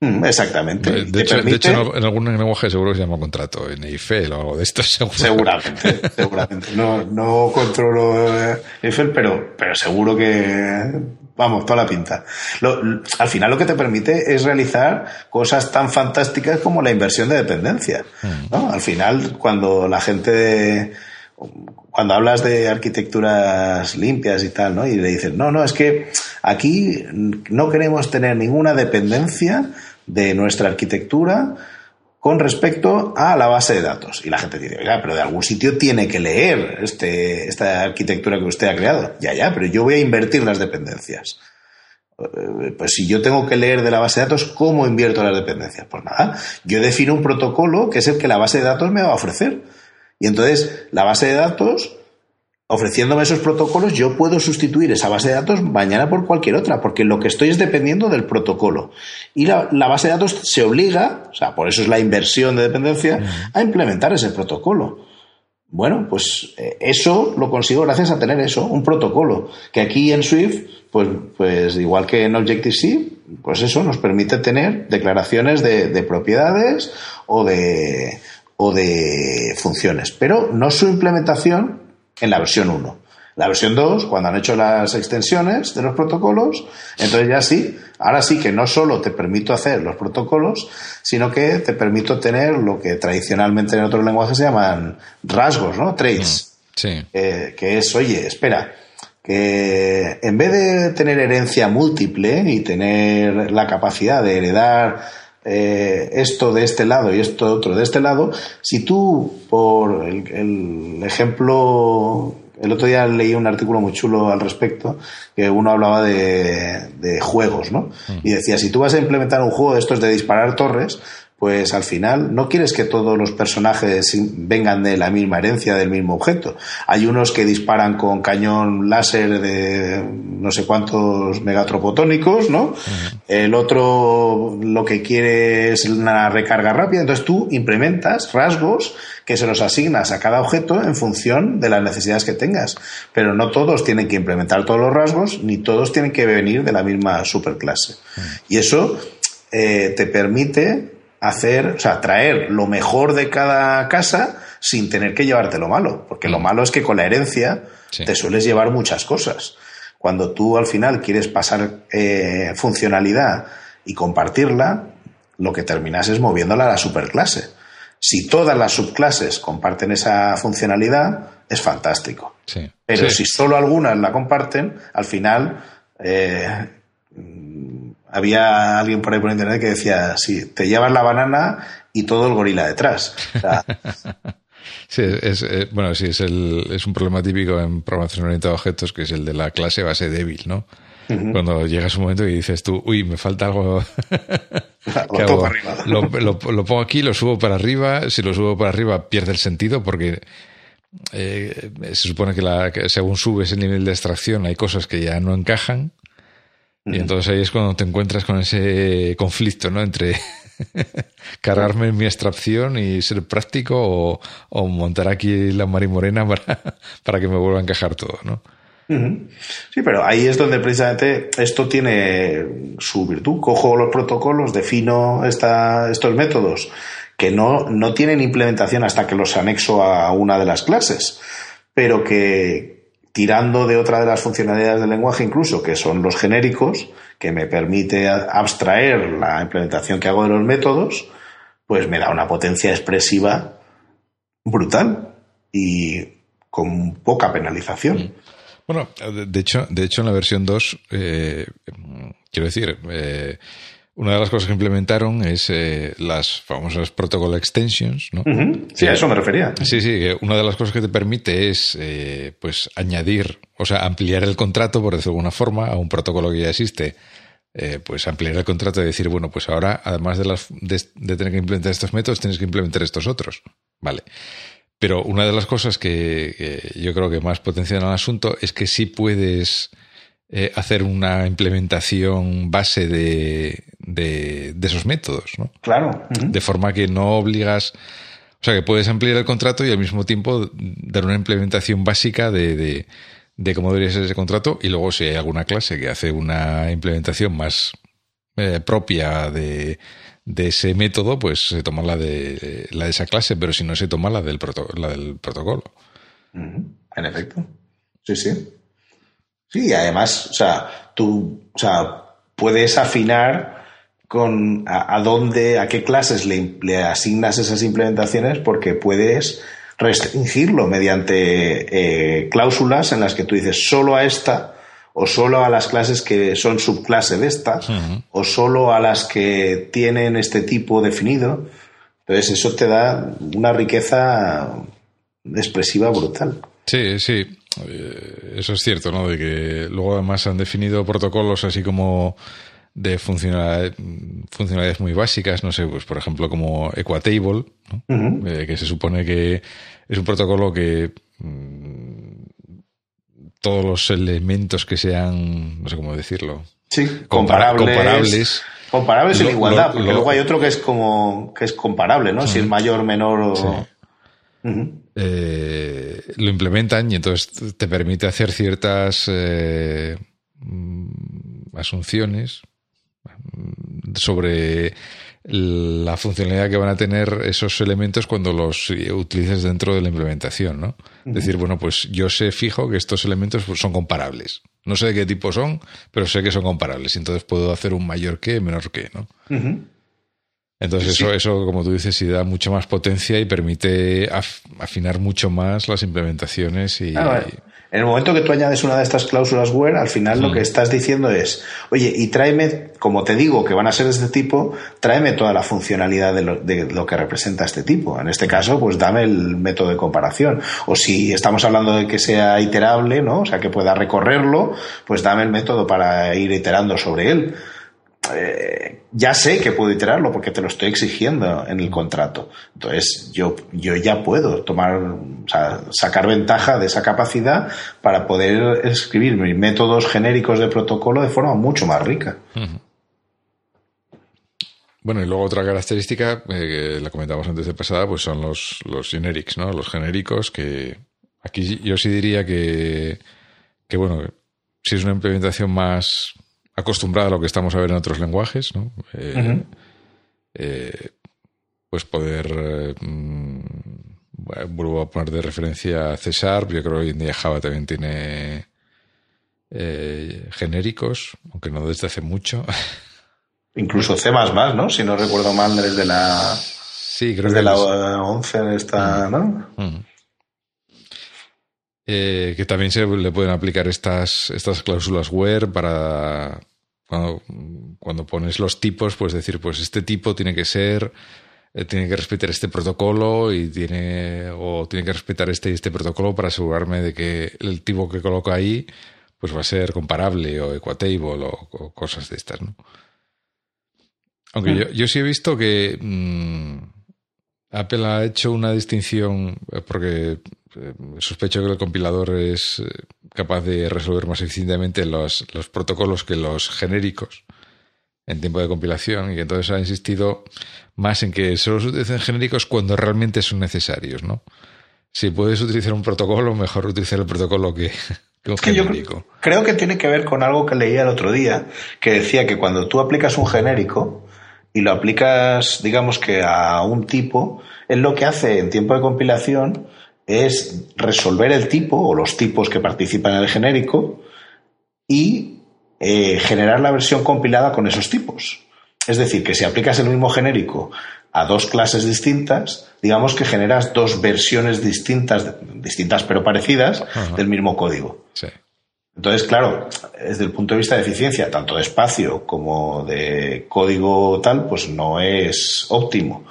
Mm, exactamente. De, hecho, en algún lenguaje seguro se llama contrato, en Eiffel o algo de esto. Seguramente, seguramente. No, no controlo eh, Eiffel, pero, pero seguro que, vamos, toda la pinta. al final lo que te permite es realizar cosas tan fantásticas como la inversión de dependencia. Mm. ¿no? Al final, cuando la gente... cuando hablas de arquitecturas limpias y tal, ¿no? Y le dices, no, no, es que aquí no queremos tener ninguna dependencia de nuestra arquitectura con respecto a la base de datos. Y la gente dice, oiga, pero de algún sitio tiene que leer este, esta arquitectura que usted ha creado. Ya, ya, pero yo voy a invertir las dependencias. Eh, pues si yo tengo que leer de la base de datos, ¿cómo invierto las dependencias? Pues nada, yo defino un protocolo que es el que la base de datos me va a ofrecer. Y entonces la base de datos ofreciéndome esos protocolos, yo puedo sustituir esa base de datos mañana por cualquier otra, porque lo que estoy es dependiendo del protocolo. Y la, base de datos se obliga, o sea, por eso es la inversión de dependencia, a implementar ese protocolo. Bueno, pues eh, eso lo consigo gracias a tener eso, un protocolo, que aquí en Swift, pues, pues igual que en Objective-C, pues eso nos permite tener declaraciones de, de propiedades o de, o de funciones, pero no su implementación en la versión 1. La versión 2, cuando han hecho las extensiones de los protocolos, entonces ya sí, ahora sí que no solo te permito hacer los protocolos, sino que te permito tener lo que tradicionalmente en otros lenguajes se llaman rasgos, ¿no? Traits. Mm, sí. que es, oye, espera, que en vez de tener herencia múltiple y tener la capacidad de heredar eh, esto de este lado y esto otro de este lado, si tú, por el, ejemplo, el otro día leí un artículo muy chulo al respecto, que uno hablaba de, de juegos, ¿no? Mm. Y decía, si tú vas a implementar un juego de estos de disparar torres, pues al final no quieres que todos los personajes vengan de la misma herencia, del mismo objeto. Hay unos que disparan con cañón láser de no sé cuántos megatropotónicos, ¿no? El otro lo que quiere es una recarga rápida. Entonces tú implementas rasgos que se los asignas a cada objeto en función de las necesidades que tengas. Pero no todos tienen que implementar todos los rasgos, ni todos tienen que venir de la misma superclase. Y eso eh, te permite hacer, o sea, traer lo mejor de cada casa sin tener que llevarte lo malo, porque lo mm. malo es que con la herencia te sueles llevar muchas cosas. Cuando tú al final quieres pasar eh, funcionalidad y compartirla, lo que terminas es moviéndola a la superclase. Si todas las subclases comparten esa funcionalidad, es fantástico. Pero si solo algunas la comparten, al final eh, había alguien por ahí por internet que decía, sí, te llevas la banana y todo el gorila detrás. sí, es, eh, bueno, sí, es, el, es un problema típico en programación orientada a objetos, que es el de la clase base débil, ¿no? Cuando llegas un momento y dices tú, uy, me falta algo. lo, lo, pongo aquí, lo subo para arriba. Si lo subo para arriba, pierde el sentido porque eh, se supone que, la, que según subes el nivel de extracción hay cosas que ya no encajan y entonces ahí es cuando te encuentras con ese conflicto, ¿no? Entre cargarme mi extracción y ser práctico o, montar aquí la marimorena para, para que me vuelva a encajar todo, ¿no? Sí, pero ahí es donde precisamente esto tiene su virtud. Cojo los protocolos, defino esta, estos métodos que no, no tienen implementación hasta que los anexo a una de las clases, pero que, tirando de otra de las funcionalidades del lenguaje incluso, que son los genéricos, que me permite abstraer la implementación que hago de los métodos, pues me da una potencia expresiva brutal y con poca penalización. Bueno, de hecho, de hecho en la versión 2, eh, quiero decir, eh, una de las cosas que implementaron es eh, las famosas protocol extensions, ¿no? Sí, a eso me refería. Sí, sí, una de las cosas que te permite es pues añadir, o sea, ampliar el contrato, por decirlo de alguna forma, a un protocolo que ya existe. pues ampliar el contrato y decir, bueno, pues ahora, además de, las, de tener que implementar estos métodos, tienes que implementar estos otros. Vale. Pero una de las cosas que, yo creo que más potencian el asunto es que sí puedes eh, hacer una implementación base de, de, esos métodos, ¿no? Claro. De forma que no obligas. O sea, que puedes ampliar el contrato y al mismo tiempo dar una implementación básica de, de, cómo debería ser ese contrato. Y luego, si hay alguna clase que hace una implementación más eh, propia de, de ese método, pues se toma la de, la de esa clase, pero si no se toma la del, la del protocolo. En efecto. Sí, sí. Sí, además, o sea, tú o sea, puedes afinar con a, dónde, a qué clases le, asignas esas implementaciones porque puedes restringirlo mediante eh, cláusulas en las que tú dices solo a esta o solo a las clases que son subclase de esta, o solo a las que tienen este tipo definido. Entonces eso te da una riqueza expresiva brutal. Sí, sí, eso es cierto, ¿no? De que luego además han definido protocolos así como de funcionalidades, muy básicas, no sé, pues por ejemplo como Equatable, eh, que se supone que es un protocolo que mm, todos los elementos que sean, no sé cómo decirlo. Sí, comparables. Comparables. Comparables en igualdad, porque luego hay otro que es como que es comparable, ¿no? Si es mayor, menor o. Eh, lo implementan y entonces te permite hacer ciertas eh, asunciones sobre la funcionalidad que van a tener esos elementos cuando los utilices dentro de la implementación, ¿no? Es decir, bueno, pues yo sé fijo que estos elementos pues, son comparables. No sé de qué tipo son, pero sé que son comparables. Y entonces puedo hacer un mayor que, menor que, ¿no? Entonces eso, eso, como tú dices, sí da mucha más potencia y permite afinar mucho más las implementaciones y, en el momento que tú añades una de estas cláusulas where, al final lo que estás diciendo es, oye, y tráeme, como te digo que van a ser de este tipo, tráeme toda la funcionalidad de lo, que representa este tipo. En este caso, pues dame el método de comparación. O si estamos hablando de que sea iterable, ¿no? O sea, que pueda recorrerlo, pues dame el método para ir iterando sobre él. Eh, ya sé que puedo iterarlo porque te lo estoy exigiendo en el contrato. Entonces, yo, yo ya puedo tomar, sacar ventaja de esa capacidad para poder escribir mis métodos genéricos de protocolo de forma mucho más rica. Bueno, y luego otra característica eh, que la comentamos antes de pasada, pues son los, los generics, ¿no? Los genéricos que aquí yo sí diría que, que bueno, si es una implementación más acostumbrada a lo que estamos a ver en otros lenguajes, ¿no? Eh, eh, pues poder mm, vuelvo a poner de referencia a César, yo creo que hoy en día Java también tiene eh, genéricos, aunque no desde hace mucho. Incluso C++, ¿no? Si no recuerdo mal, desde la... Sí, creo desde la 11 esta, ¿no? Que también se le pueden aplicar estas, estas cláusulas where para, cuando, cuando pones los tipos, pues decir, pues este tipo tiene que ser, eh, tiene que respetar este protocolo y tiene, o tiene que respetar este y este protocolo para asegurarme de que el tipo que coloco ahí, pues va a ser comparable o equatable o, cosas de estas, ¿no? Aunque yo, yo, sí he visto que mm, Apple ha hecho una distinción, eh, porque eh, sospecho que el compilador es capaz de resolver más eficientemente los, los protocolos que los genéricos en tiempo de compilación y entonces ha insistido más en que solo se utilicen genéricos cuando realmente son necesarios, ¿no? Si puedes utilizar un protocolo, mejor utilizar el protocolo que, un genérico. creo que tiene que ver con algo que leía el otro día, que decía que cuando tú aplicas un genérico y lo aplicas, digamos que a un tipo, es lo que hace en tiempo de compilación es resolver el tipo o los tipos que participan en el genérico y eh, generar la versión compilada con esos tipos. Es decir, que si aplicas el mismo genérico a dos clases distintas, digamos que generas dos versiones distintas, distintas pero parecidas, del mismo código. Entonces, claro, desde el punto de vista de eficiencia, tanto de espacio como de código tal, pues no es óptimo.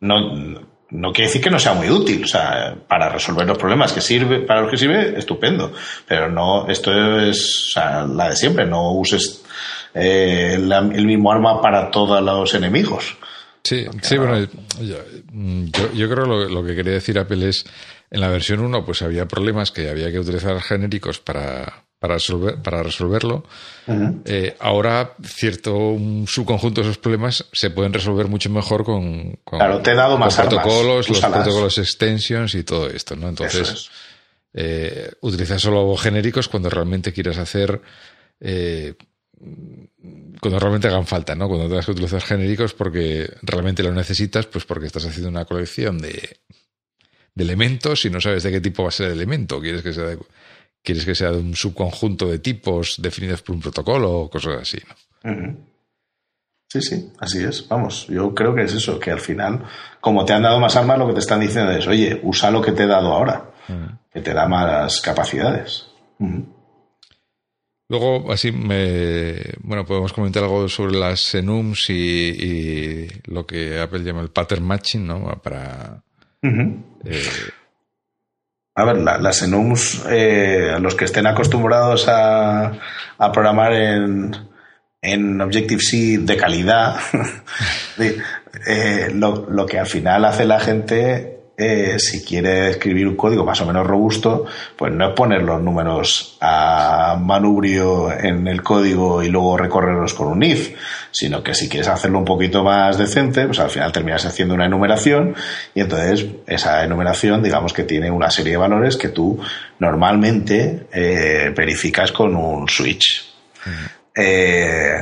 No, no quiere decir que no sea muy útil, o sea, para resolver los problemas que sirve, para los que sirve, estupendo. Pero no, esto es la de siempre, no uses eh, el mismo arma para todos los enemigos. Sí, sí, bueno, yo, yo creo lo, lo que quería decir Apple es, en la versión 1 pues había problemas que había que utilizar genéricos para, para, resolver, para resolverlo. Eh, ahora, cierto un subconjunto de esos problemas se pueden resolver mucho mejor con, con claro, te he dado más protocolos, los protocolos extensions y todo esto, ¿no? Entonces, eh, utiliza solo genéricos cuando realmente quieras hacer. Eh, cuando realmente hagan falta, ¿no? Cuando tengas que utilizar genéricos porque realmente lo necesitas, pues porque estás haciendo una colección de, de elementos y no sabes de qué tipo va a ser el elemento. Quieres que sea de, quieres que sea de un subconjunto de tipos definidos por un protocolo o cosas así. ¿no? Sí, sí, así es. Vamos, yo creo que es eso, que al final, como te han dado más armas, lo que te están diciendo es, oye, usa lo que te he dado ahora, que te da más capacidades. Luego, así, me, bueno, podemos comentar algo sobre las enums y, lo que Apple llama el pattern matching, ¿no? Para, a ver, las enums, eh, los que estén acostumbrados a, programar en, en Objective-C de calidad, eh, lo, lo, que al final hace la gente eh, si quiere escribir un código más o menos robusto, pues no es poner los números a manubrio en el código y luego recorrerlos con un if, sino que si quieres hacerlo un poquito más decente, pues al final terminas haciendo una enumeración y entonces esa enumeración, digamos que tiene una serie de valores que tú normalmente eh, verificas con un switch. Eh,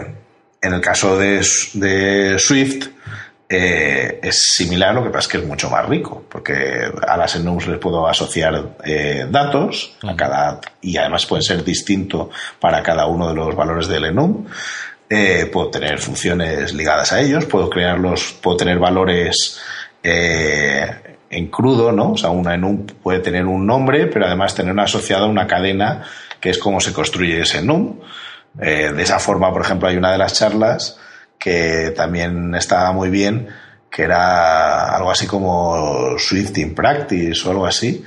en el caso de, de Swift, eh, es similar, lo que pasa es que es mucho más rico, porque a las enums les puedo asociar eh, datos a cada, y además pueden ser distintos para cada uno de los valores del enum. Eh, puedo tener funciones ligadas a ellos, puedo crearlos, puedo tener valores en crudo, ¿no? O sea, una enum puede tener un nombre, pero además tener asociada una cadena que es como se construye ese enum. de esa forma, por ejemplo, hay una de las charlas que también estaba muy bien, que era algo así como Swift in Practice o algo así,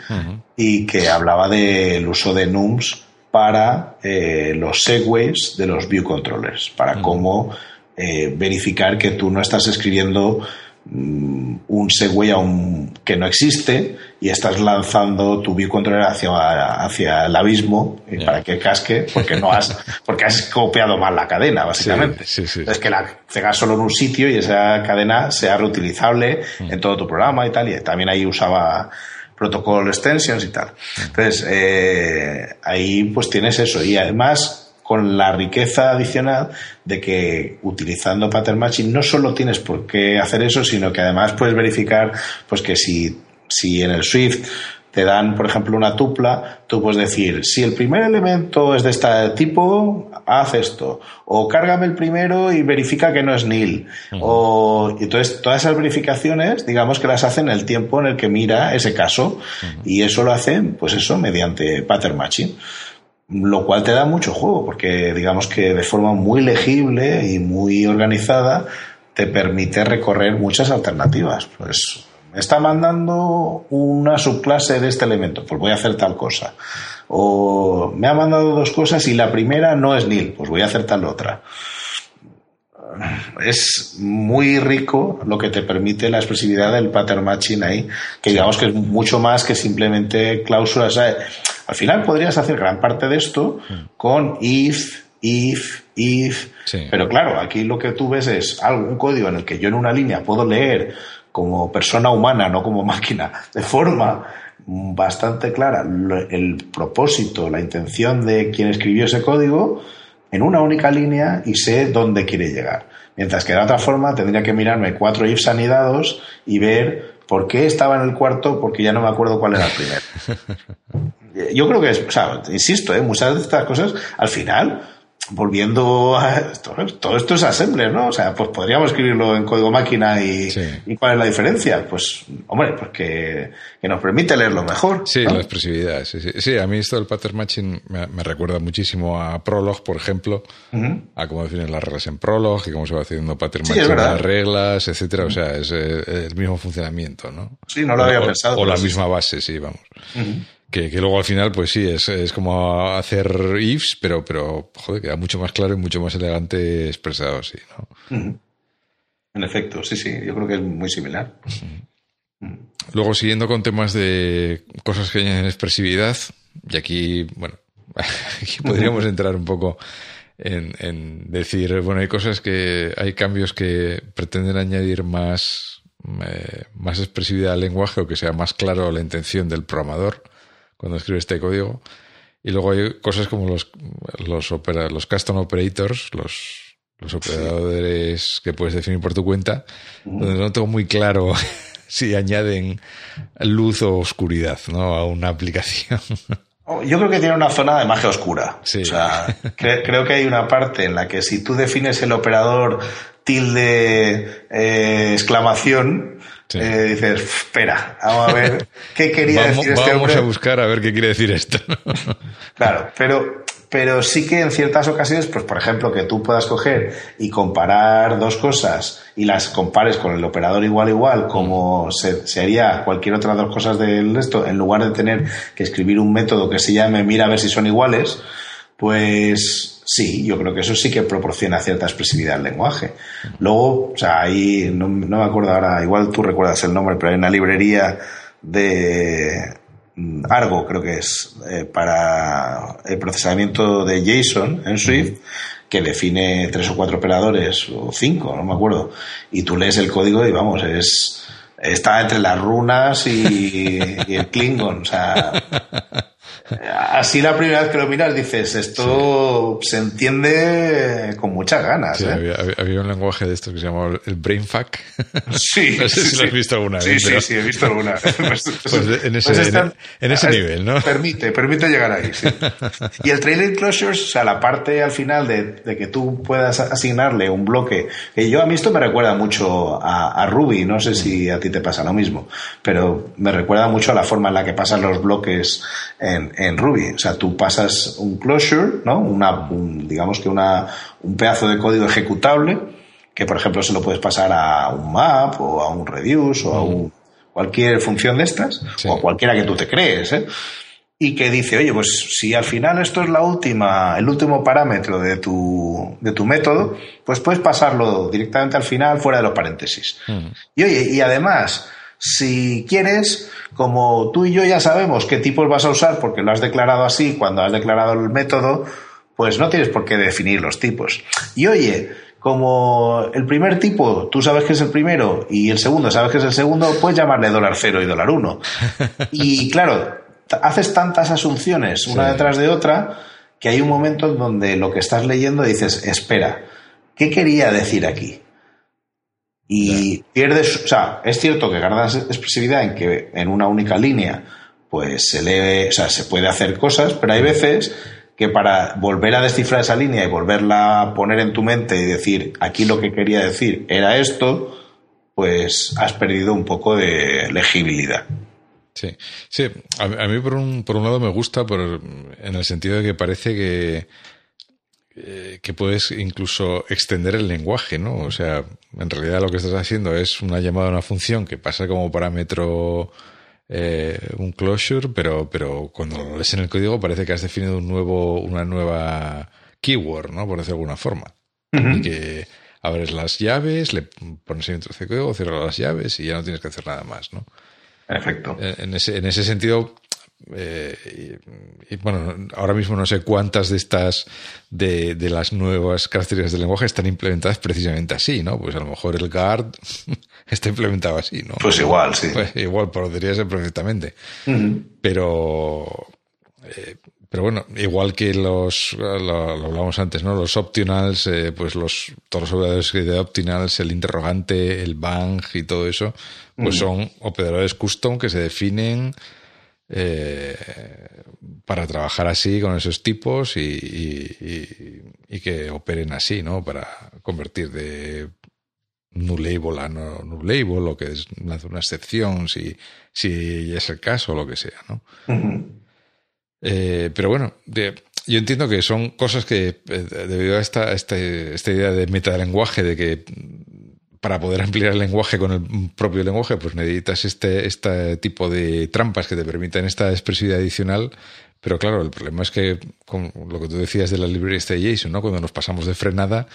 y que hablaba del uso de NUMS para eh, los segways de los view controllers, para cómo eh, verificar que tú no estás escribiendo un segue a un, que no existe y estás lanzando tu controller hacia, hacia el abismo para que casque porque no has porque has copiado mal la cadena básicamente. es que la tengas solo en un sitio y esa cadena sea reutilizable mm. en todo tu programa y tal y también ahí usaba protocol extensions y tal. Mm. entonces eh, ahí pues tienes eso. Y además con la riqueza adicional de que utilizando pattern matching no solo tienes por qué hacer eso, sino que además puedes verificar pues que si, si en el Swift te dan, por ejemplo, una tupla, tú puedes decir, si el primer elemento es de este tipo, haz esto. O cárgame el primero y verifica que no es nil. O, entonces, todas esas verificaciones, digamos que las hacen en el tiempo en el que mira ese caso. Y eso lo hacen, pues eso, mediante pattern matching lo cual te da mucho juego, porque digamos que de forma muy legible y muy organizada te permite recorrer muchas alternativas. Pues me está mandando una subclase de este elemento, pues voy a hacer tal cosa. O me ha mandado dos cosas y la primera no es nil, pues voy a hacer tal otra. Es muy rico lo que te permite la expresividad del pattern matching ahí, que digamos que es mucho más que simplemente cláusulas. Al final podrías hacer gran parte de esto con if, if, if. Pero claro, aquí lo que tú ves es algún código en el que yo en una línea puedo leer como persona humana, no como máquina, de forma bastante clara el propósito, la intención de quien escribió ese código en una única línea y sé dónde quiere llegar. Mientras que de otra forma tendría que mirarme cuatro ifs anidados y ver por qué estaba en el cuarto, porque ya no me acuerdo cuál era el primero. yo creo que es, o sea, insisto, ¿eh? muchas de estas cosas al final volviendo a todo esto es assembler, ¿no? O sea, pues podríamos escribirlo en código máquina y, y cuál es la diferencia. Pues, hombre, pues que, nos permite leerlo mejor. Sí, la expresividad. Sí, sí. sí, a mí esto del pattern matching me, recuerda muchísimo a Prolog, por ejemplo, a cómo definen las reglas en Prolog y cómo se va haciendo pattern matching las reglas, etcétera. O sea, es eh, el mismo funcionamiento, ¿no? Sí, no lo había pensado. O la misma base, sí, vamos. Que, luego al final, pues sí, es, es como hacer ifs, pero, pero joder, queda mucho más claro y mucho más elegante expresado así, ¿no? En efecto, sí, sí, yo creo que es muy similar. Luego, siguiendo con temas de cosas que añaden expresividad, y aquí, bueno, aquí podríamos entrar un poco en, en, decir, bueno, hay cosas que, hay cambios que pretenden añadir más, eh, más expresividad al lenguaje o que sea más claro la intención del programador cuando escribe este código. Y luego hay cosas como los, los, opera, los custom operators, los, los operadores que puedes definir por tu cuenta, donde no tengo muy claro si añaden luz o oscuridad ¿no? a una aplicación. Oh, yo creo que tiene una zona de magia oscura. O sea, creo que hay una parte en la que si tú defines el operador tilde eh, exclamación, eh, dices, espera, vamos a ver qué quería decir este Vamos a buscar a ver qué quiere decir esto. claro, pero, pero sí que en ciertas ocasiones, pues por ejemplo, que tú puedas coger y comparar dos cosas y las compares con el operador igual igual, como se, se haría cualquier otra dos cosas del esto, en lugar de tener que escribir un método que se llame mira a ver si son iguales, pues sí, yo creo que eso sí que proporciona cierta expresividad al lenguaje. Luego, o sea, ahí, no, me acuerdo ahora, igual tú recuerdas el nombre, pero hay una librería de mm, Argo, creo que es, eh, para el procesamiento de JSON en Swift, que define tres o cuatro operadores, o cinco, no me acuerdo, y tú lees el código y vamos, es, está entre las runas y, y el Klingon, o sea, Así la primera vez que lo miras dices, esto se entiende con muchas ganas. ¿eh? había, un lenguaje de esto que se llamaba el brainfuck. Sí. no sé si lo has visto alguna vez. Sí, sí, sí, he visto alguna. Pues, pues en ese, pues en, ese nivel, ¿no? Permite, permite llegar ahí, sí. Y el trailing closures, o sea, la parte al final de, que tú puedas asignarle un bloque, que yo a mí esto me recuerda mucho a, a Ruby, no sé si a ti te pasa lo mismo, pero me recuerda mucho a la forma en la que pasan los bloques en, en Ruby. O sea, tú pasas un closure, ¿no? Una, digamos que una, un pedazo de código ejecutable que, por ejemplo, se lo puedes pasar a un map o a un reduce o a un, cualquier función de estas o a cualquiera que tú te crees, ¿eh? Y que dice, oye, pues si al final esto es la última, el último parámetro de tu, de tu método, pues puedes pasarlo directamente al final fuera de los paréntesis. Y oye, y además, si quieres, como tú y yo ya sabemos qué tipos vas a usar porque lo has declarado así cuando has declarado el método, pues no tienes por qué definir los tipos. Y oye, como el primer tipo tú sabes que es el primero y el segundo sabes que es el segundo, puedes llamarle dólar cero y dólar uno. Y claro, haces tantas asunciones una detrás de otra que hay un momento en donde lo que estás leyendo dices, espera, ¿qué quería decir aquí? Y pierdes, o sea, es cierto que ganas expresividad en que en una única línea, pues se lee, o sea, se puede hacer cosas, pero hay veces que para volver a descifrar esa línea y volverla a poner en tu mente y decir, aquí lo que quería decir era esto, pues has perdido un poco de legibilidad. Sí, sí, a, mí por un, por un lado me gusta por, en el sentido de que parece que eh, que puedes incluso extender el lenguaje, ¿no? O sea, en realidad lo que estás haciendo es una llamada a una función que pasa como parámetro eh, un closure, pero, pero cuando lo lees en el código parece que has definido un nuevo, una nueva keyword, ¿no? Por decirlo de alguna forma. Y que abres las llaves, le pones un trozo de código, cierras las llaves y ya no tienes que hacer nada más, ¿no? Perfecto. En ese, en ese sentido, eh, y, bueno, ahora mismo no sé cuántas de estas de, de, las nuevas características del lenguaje están implementadas precisamente así, ¿no? Pues a lo mejor el guard está implementado así, ¿no? Pues igual, sí. Pues igual podría ser perfectamente. Pero eh, pero bueno, igual que los lo, lo hablamos antes, ¿no? Los optionals, eh, pues los todos los operadores de optionals, el interrogante, el bang y todo eso, pues son operadores custom que se definen eh, para trabajar así con esos tipos y, y, que operen así, ¿no? Para convertir de null label a no null label o que es una excepción si, si es el caso o lo que sea, ¿no? eh, pero bueno, de, yo entiendo que son cosas que, eh, debido a esta, esta, esta idea de metalenguaje, de que para poder ampliar el lenguaje con el propio lenguaje, pues necesitas este, este tipo de trampas que te permitan esta expresividad adicional. Pero claro, el problema es que, con lo que tú decías de la librería de JSON, ¿no? Cuando nos pasamos de frenada,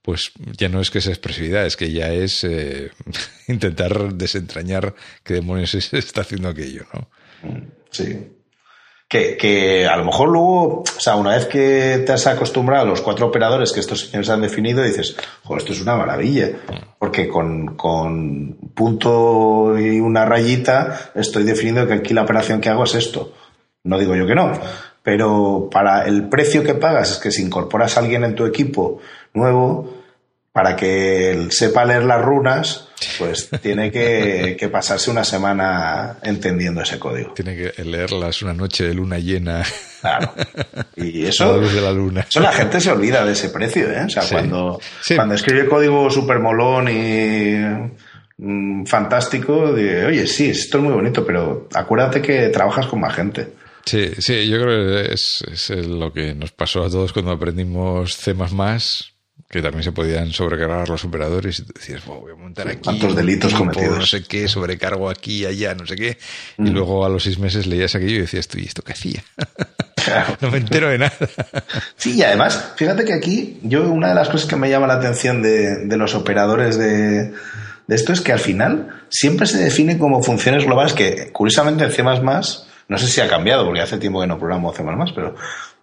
pues ya no es que sea expresividad, es que ya es eh, intentar desentrañar qué demonios está haciendo aquello, ¿no? Sí que, que, a lo mejor luego, o sea, una vez que te has acostumbrado a los cuatro operadores que estos señores han definido, dices, joder, esto es una maravilla, porque con, con punto y una rayita estoy definiendo que aquí la operación que hago es esto. No digo yo que no, pero para el precio que pagas es que si incorporas a alguien en tu equipo nuevo, para que él sepa leer las runas, pues tiene que, pasarse una semana entendiendo ese código. Tiene que leerlas una noche de luna llena. Claro. Y eso. de la luna. Eso la gente se olvida de ese precio, ¿eh? O sea, cuando, cuando escribe código súper molón y mm, fantástico, dice, oye, sí, esto es muy bonito, pero acuérdate que trabajas con más gente. Sí, sí, yo creo que es, es lo que nos pasó a todos cuando aprendimos C que también se podían sobrecargar los operadores y tú decías, voy a montar aquí. ¿Cuántos delitos cometidos? No sé qué, sobrecargo aquí, allá, no sé qué. Y mm. luego a los seis meses leías aquello y decías, ¿y esto qué hacía? no me entero de nada. sí, y además, fíjate que aquí, yo una de las cosas que me llama la atención de, de los operadores de, de esto es que al final siempre se define como funciones globales que, curiosamente, en C++, no sé si ha cambiado, porque hace tiempo que no programo C++, pero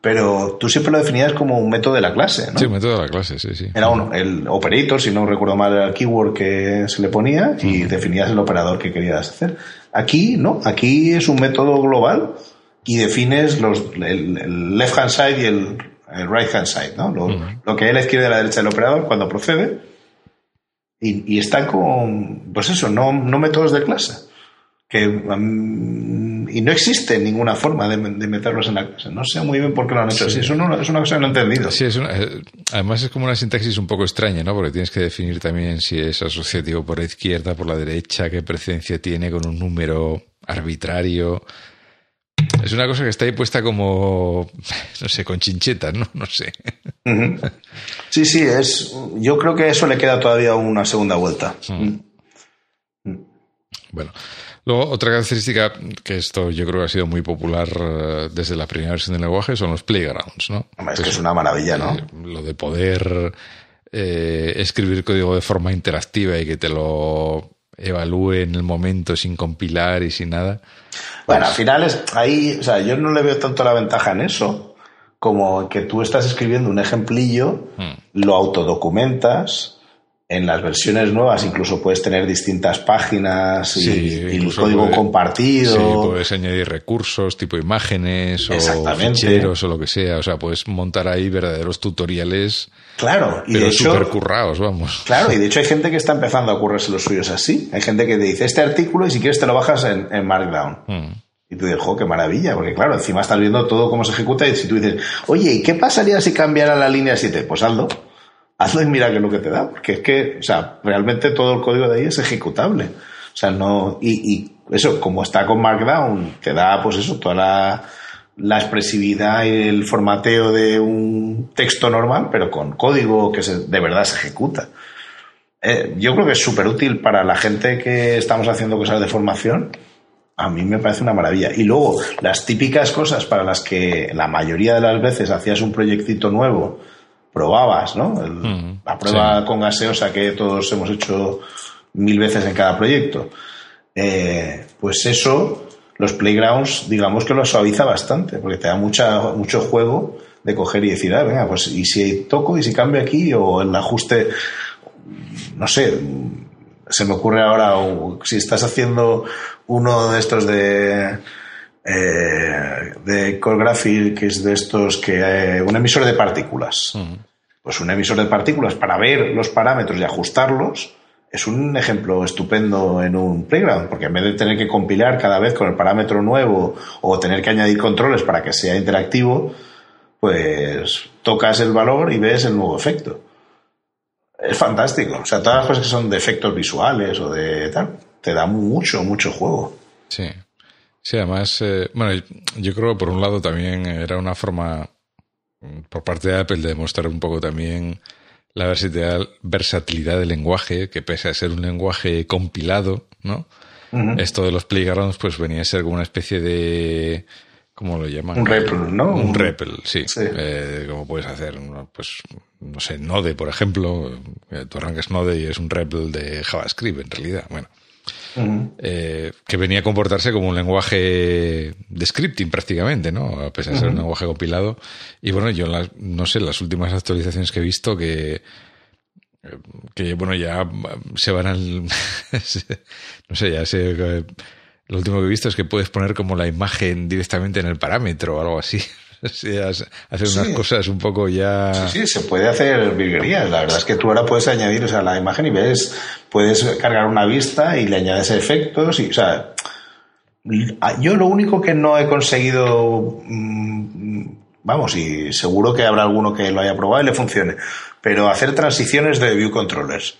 pero tú siempre lo definías como un método de la clase, ¿no? Sí, un método de la clase, sí, sí. Era uno, el operator, si no recuerdo mal, era el keyword que se le ponía y definías el operador que querías hacer. Aquí, no, aquí es un método global y defines los, el, left hand side y el, right hand side, ¿no? Lo, que hay a la izquierda y la derecha del operador cuando procede. Y, y está con, pues eso, no, no métodos de clase que y no existe ninguna forma de, meterlos en la clase. No sé muy bien por qué lo han hecho así. Es, una, cosa que no he entendido. Sí, es eh, además es como una sintaxis un poco extraña, ¿no? Porque tienes que definir también si es asociativo por la izquierda, por la derecha, qué presencia tiene con un número arbitrario. Es una cosa que está ahí puesta como, no sé, con chinchetas, ¿no? No sé. Sí, sí, es. Yo creo que eso le queda todavía una segunda vuelta. Mm. Mm. Bueno, Luego, otra característica que esto yo creo que ha sido muy popular eh, desde la primera versión del lenguaje son los playgrounds, ¿no? Es que es una maravilla, ¿no? Eh, lo de poder eh, escribir código de forma interactiva y que te lo evalúe en el momento sin compilar y sin nada. Bueno, al final es ahí, o sea, yo no le veo tanto la ventaja en eso como que tú estás escribiendo un ejemplillo, hmm. lo autodocumentas, en las versiones nuevas incluso puedes tener distintas páginas y, código compartido. Sí, puedes añadir recursos tipo imágenes o ficheros o lo que sea. O sea, puedes montar ahí verdaderos tutoriales. Claro, y pero súper currados, vamos. Claro, y de hecho hay gente que está empezando a ocurrirse los suyos así. Hay gente que te dice este artículo y si quieres te lo bajas en, Markdown. Hmm. Y tú dices, jo, qué maravilla, porque claro, encima estás viendo todo cómo se ejecuta y si tú dices, oye, ¿y qué pasaría si cambiara la línea 7? Pues hazlo hazlo y mira qué es lo que te da, porque es que, o sea, realmente todo el código de ahí es ejecutable. O sea, no, y, eso, como está con Markdown, te da, pues eso, toda la, la expresividad y el formateo de un texto normal, pero con código que se, de verdad se ejecuta. Eh, yo creo que es súper útil para la gente que estamos haciendo cosas de formación. A mí me parece una maravilla. Y luego, las típicas cosas para las que la mayoría de las veces hacías un proyectito nuevo probabas, ¿no? la prueba con gaseosa que todos hemos hecho mil veces en cada proyecto. Eh, pues eso, los playgrounds, digamos que lo suaviza bastante, porque te da mucha, mucho juego de coger y decir, ah, venga, pues y si toco y si cambio aquí o el ajuste, no sé, se me ocurre ahora, si estás haciendo uno de estos de eh, de Core que es de estos que eh, un emisor de partículas. Pues un emisor de partículas para ver los parámetros y ajustarlos es un ejemplo estupendo en un playground, porque en vez de tener que compilar cada vez con el parámetro nuevo o tener que añadir controles para que sea interactivo, pues tocas el valor y ves el nuevo efecto. Es fantástico. O sea, todas las cosas que son de efectos visuales o de tal, te da mucho, mucho juego. Sí. Sí, además, eh, bueno, yo creo que por un lado también era una forma por parte de Apple de demostrar un poco también la versatilidad del lenguaje, que pese a ser un lenguaje compilado, ¿no? Esto de los playgrounds, pues venía a ser como una especie de. ¿Cómo lo llaman? Un REPL, ¿no? Un REPL, sí. Eh, como puedes hacer, pues, no sé, Node, por ejemplo. Eh, tú arrancas Node y es un REPL de JavaScript, en realidad. Bueno. Eh, que venía a comportarse como un lenguaje de scripting prácticamente, ¿no? A pesar de ser un lenguaje compilado. Y bueno, yo no sé, las últimas actualizaciones que he visto que que bueno, ya se van al no sé, ya sé lo último que he visto es que puedes poner como la imagen directamente en el parámetro o algo así. hacer unas cosas un poco ya. Sí, sí, se puede hacer virguerías. La verdad es que tú ahora puedes añadir o sea, la imagen y ves, puedes cargar una vista y le añades efectos. Y, o sea, yo lo único que no he conseguido. Mm, vamos, y seguro que habrá alguno que lo haya probado y le funcione. Pero hacer transiciones de view controllers.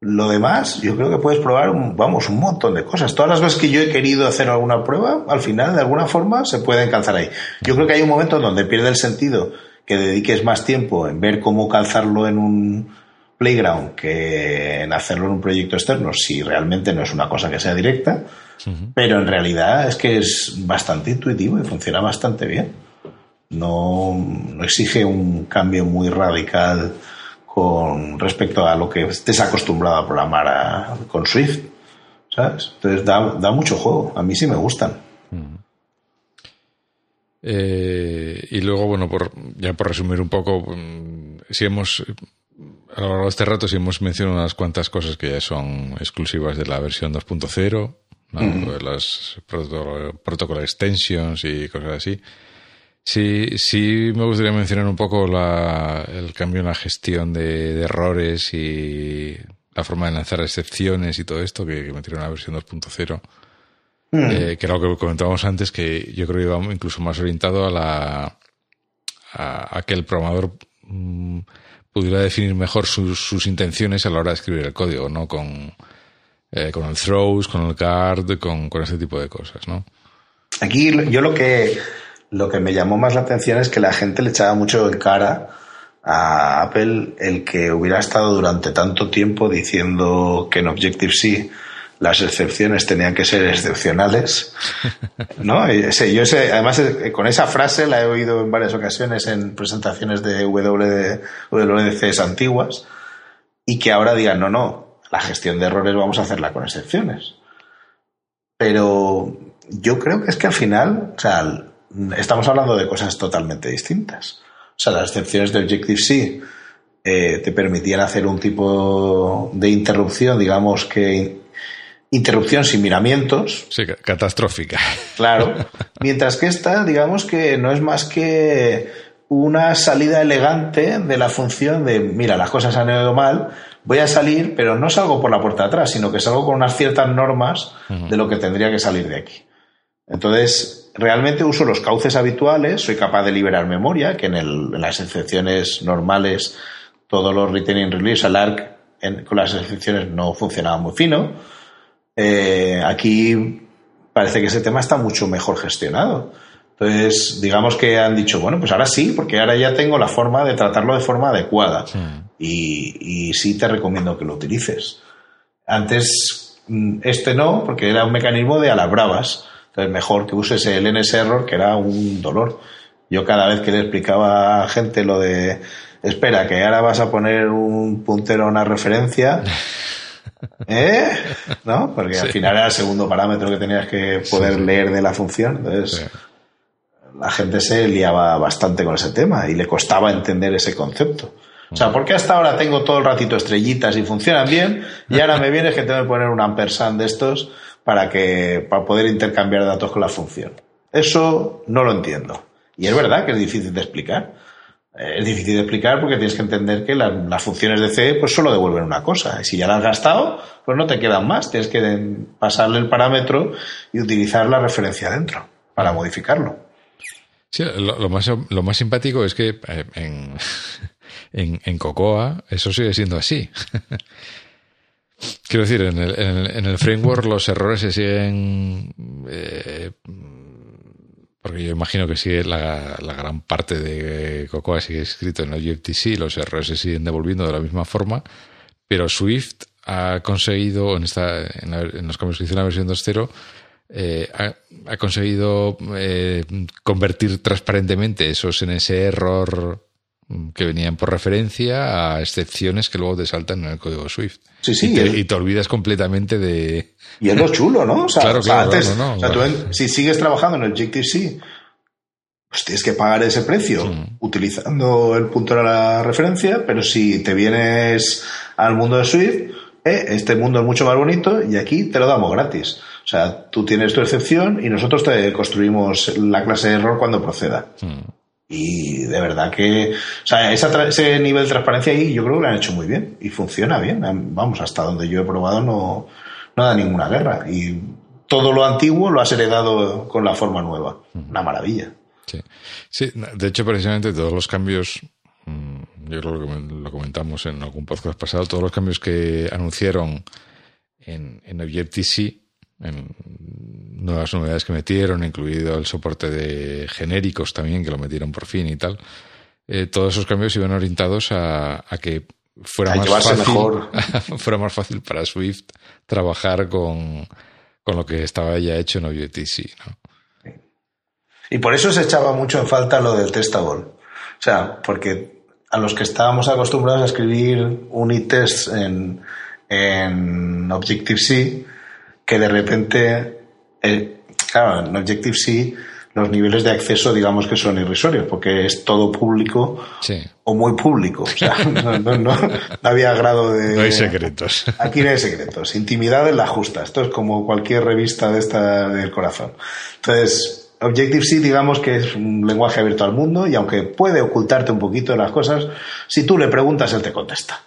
Lo demás, yo creo que puedes probar, vamos, un montón de cosas. Todas las veces que yo he querido hacer alguna prueba, al final, de alguna forma, se pueden calzar ahí. Yo creo que hay un momento donde pierde el sentido que dediques más tiempo en ver cómo calzarlo en un playground que en hacerlo en un proyecto externo, si realmente no es una cosa que sea directa. Pero en realidad es que es bastante intuitivo y funciona bastante bien. No, no exige un cambio muy radical con respecto a lo que estés acostumbrado a programar con Swift. ¿Sabes? Entonces da, mucho juego. A mí sí me gustan. Mm. Eh, y luego, bueno, por, ya por resumir un poco, mm, si hemos, a lo largo de este rato, si hemos mencionado unas cuantas cosas que ya son exclusivas de la versión 2.0, ¿no? las protocol extensions y cosas así. Sí, sí me gustaría mencionar un poco el cambio en la gestión de, errores y la forma de lanzar excepciones y todo esto que, que metieron en la versión 2.0. Mm. Eh, que era lo que comentábamos antes, que yo creo que iba incluso más orientado a la a, que el programador mm, pudiera definir mejor sus, intenciones a la hora de escribir el código, ¿no? Con, eh, con el throws, con el guard, con, con ese tipo de cosas, ¿no? Aquí yo lo que lo que me llamó más la atención es que la gente le echaba mucho en cara a Apple el que hubiera estado durante tanto tiempo diciendo que en Objective-C las excepciones tenían que ser excepcionales, ¿no? yo sé, además eh, con esa frase la he oído en varias ocasiones en presentaciones de WWDCs antiguas y que ahora digan, no, no, la gestión de errores vamos a hacerla con excepciones. Pero yo creo que es que al final, o sea, estamos hablando de cosas totalmente distintas. O sea, las excepciones de Objective-C eh, te permitían hacer un tipo de interrupción, digamos que interrupción sin miramientos. Sí, catastrófica. Claro. Mientras que esta, digamos que no es más que una salida elegante de la función de, mira, las cosas han ido mal, voy a salir, pero no salgo por la puerta de atrás, sino que salgo con unas ciertas normas de lo que tendría que salir de aquí. Entonces, realmente uso los cauces habituales, soy capaz de liberar memoria, que en, las excepciones normales todos los retaining release, el ARC con las excepciones no funcionaba muy fino. Eh, aquí parece que ese tema está mucho mejor gestionado. Entonces, digamos que han dicho, bueno, pues ahora sí, porque ahora ya tengo la forma de tratarlo de forma adecuada. Y, y sí te recomiendo que lo utilices. Antes, mm, este no, porque era un mecanismo de a las bravas entonces, mejor que uses el NS error, que era un dolor. Yo cada vez que le explicaba a gente lo de, espera, que ahora vas a poner un puntero a una referencia, ¿eh? ¿No? Porque al final era el segundo parámetro que tenías que poder leer de la función. Entonces, la gente se liaba bastante con ese tema y le costaba entender ese concepto. O sea, ¿por qué hasta ahora tengo todo el ratito estrellitas y funcionan bien y ahora me vienes que tengo que poner un ampersand de estos para, que, para poder intercambiar datos con la función. Eso no lo entiendo. Y es verdad que es difícil de explicar. Es difícil de explicar porque tienes que entender que la- las funciones de C pues solo devuelven una cosa. Y si ya la has gastado, pues no te quedan más. Tienes que pasarle el parámetro y utilizar la referencia dentro para modificarlo. Lo, más, lo más simpático es que eh, en, en Cocoa eso sigue siendo así. Quiero decir, en el, en el, framework los errores se siguen... eh, porque yo imagino que sigue la, la gran parte de Cocoa sigue escrito en Objective-C, los errores se siguen devolviendo de la misma forma, pero Swift ha conseguido, en, esta, en, la- en los cambios que hizo en la versión 2.0, eh, ha, ha conseguido eh, convertir transparentemente esos en ese error que venían por referencia a excepciones que luego te saltan en el código Swift. Sí, sí, y, te, el- y te olvidas completamente de... Y es lo chulo, ¿no? O sea, Claro, o sea, claro, antes, no, no, o sea, tú claro. si sigues trabajando en Objective-C, pues tienes que pagar ese precio Mm. utilizando el punto de la referencia, pero si te vienes al mundo de Swift, eh, este mundo es mucho más bonito y aquí te lo damos gratis. O sea, tú tienes tu excepción y nosotros te construimos la clase de error cuando proceda. Mm. Y de verdad que, o sea, esa ese nivel de transparencia ahí yo creo que lo han hecho muy bien y funciona bien. Vamos, hasta donde yo he probado no, no da ninguna guerra. Y todo lo antiguo lo has heredado con la forma nueva. Una maravilla. Sí. sí, de hecho, precisamente todos los cambios, mm, yo creo que lo comentamos en algún podcast pasado, todos los cambios que anunciaron en, en Objective-C, en nuevas novedades que metieron, incluido el soporte de genéricos también, que lo metieron por fin y tal, eh, todos esos cambios iban orientados a, a que fuera A más, fácil, mejor. fuera más fácil para Swift trabajar con, con lo que estaba ya hecho en Objective-C. ¿no? Y por eso se echaba mucho en falta lo del testable. O sea, porque a los que estábamos acostumbrados a escribir unit tests en, en Objective-C, que de repente, eh, claro, en Objective-C los niveles de acceso digamos que son irrisorios, porque es todo público Sí. o muy público. O sea, no, no- no- no había grado de... No hay secretos. Aquí no hay secretos. Intimidad es la justa. Esto es como cualquier revista de esta del corazón. Entonces, Objective-C, digamos que es un lenguaje abierto al mundo y aunque puede ocultarte un poquito de las cosas, si tú le preguntas, él te contesta.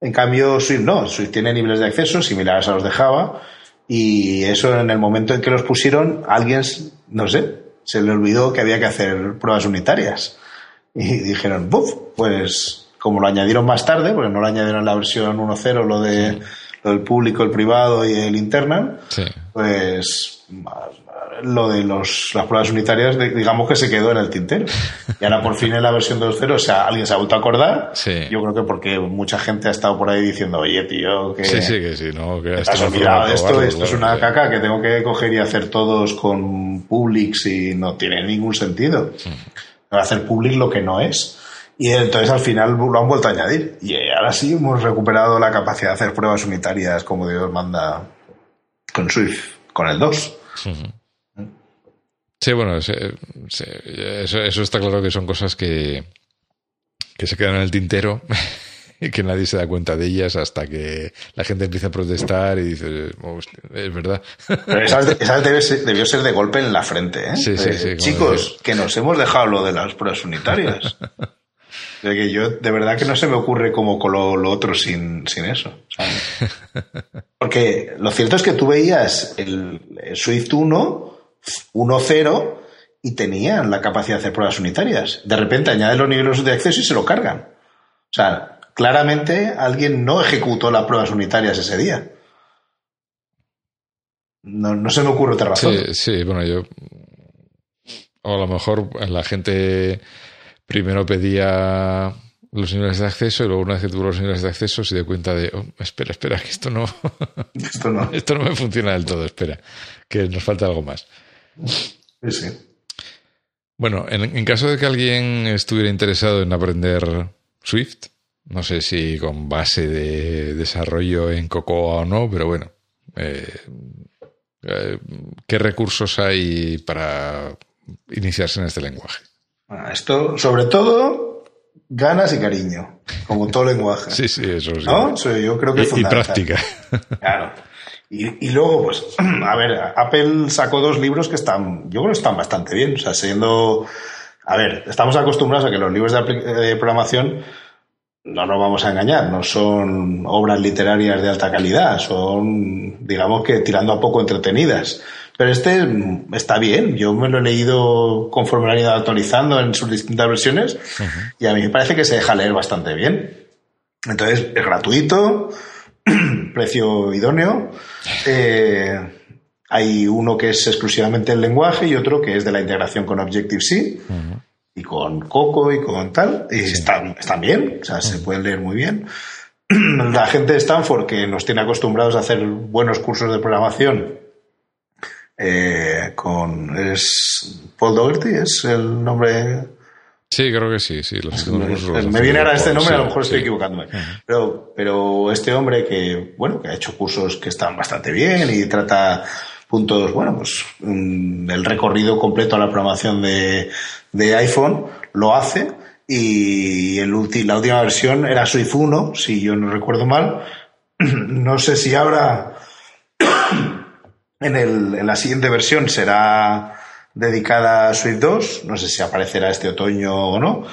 En cambio, Swift no. Swift tiene niveles de acceso similares a los de Java y eso en el momento en que los pusieron, alguien, no sé, se le olvidó que había que hacer pruebas unitarias. Y dijeron, buf, pues como lo añadieron más tarde, porque no lo añadieron en la versión 1.0, lo, de, lo del público, el privado y el internal, Sí. pues lo de los, las pruebas unitarias, de- digamos que se quedó en el tintero. Y ahora por fin en la versión 2.0, o sea, alguien se ha vuelto a acordar. Sí. Yo creo que porque mucha gente ha estado por ahí diciendo, oye, tío, que... Sí, sí, que sí, ¿no? Que ¿Te esto has olvidado esto? probarlo, Esto es una caca que tengo que coger y hacer todos con Publix y no tiene ningún sentido. A hacer Public lo que no es. Y entonces al final lo han vuelto a añadir. Y ahora sí hemos recuperado la capacidad de hacer pruebas unitarias como Dios manda con Swift, con el 2. Sí, bueno, eso, eso está claro que son cosas que, que se quedan en el tintero y que nadie se da cuenta de ellas hasta que la gente empieza a protestar y dice, "Hostia, es verdad. Pero esa, esa debe ser- debió ser de golpe en la frente. ¿eh? Sí, sí, De, sí, Chicos, que nos hemos dejado lo de las pruebas unitarias. De que yo, de verdad que no se me ocurre como con lo, lo otro sin, sin eso. ¿sabes? Porque lo cierto es que tú veías el, el Swift 1, 1.0 y tenían la capacidad de hacer pruebas unitarias. De repente añaden los niveles de acceso y se lo cargan. O sea, claramente alguien no ejecutó las pruebas unitarias ese día. No, no se me ocurre otra razón. Sí, sí, bueno, yo. O a lo mejor la gente primero pedía los niveles de acceso y luego una vez que tuvo los niveles de acceso se dio cuenta de, "Oh, espera, espera, que esto no, Esto no. esto no me funciona del todo, espera, que nos falta algo más. Sí, sí. Bueno, en, en caso de que alguien estuviera interesado en aprender Swift, no sé si con base de desarrollo en Cocoa o no, pero bueno, eh, eh, ¿qué recursos hay para iniciarse en este lenguaje? Esto, sobre todo, ganas y cariño, como todo lenguaje. Sí, sí, eso sí. Yo creo que Y, es y práctica. Claro. Y, y luego, pues, a ver, Apple sacó dos libros que están, yo creo que están bastante bien. O sea, siendo a ver, estamos acostumbrados a que los libros de, programación no nos vamos a engañar, no son obras literarias de alta calidad, son, digamos que tirando a poco entretenidas. Pero este está bien, yo me lo he leído conforme lo han ido actualizando en sus distintas versiones y a mí me parece que se deja leer bastante bien. Entonces, es gratuito, precio idóneo. Eh, hay uno que es exclusivamente el lenguaje y otro que es de la integración con Objective-C y con Coco y con tal. Y están, bien, o sea, se pueden leer muy bien. La gente de Stanford que nos tiene acostumbrados a hacer buenos cursos de programación eh, con es Paul Dougherty es el nombre Sí, creo que sí, sí. me, viene ahora este nombre, a lo mejor estoy equivocándome. Pero, pero este hombre que, bueno, que ha hecho cursos que están bastante bien y trata puntos, bueno, pues mm, el recorrido completo a la programación de, de iPhone, lo hace y el la última versión era Swift 1, si yo no recuerdo mal. No sé si ahora en, el, en la siguiente versión será dedicada a Swift 2, no sé si aparecerá este otoño o no,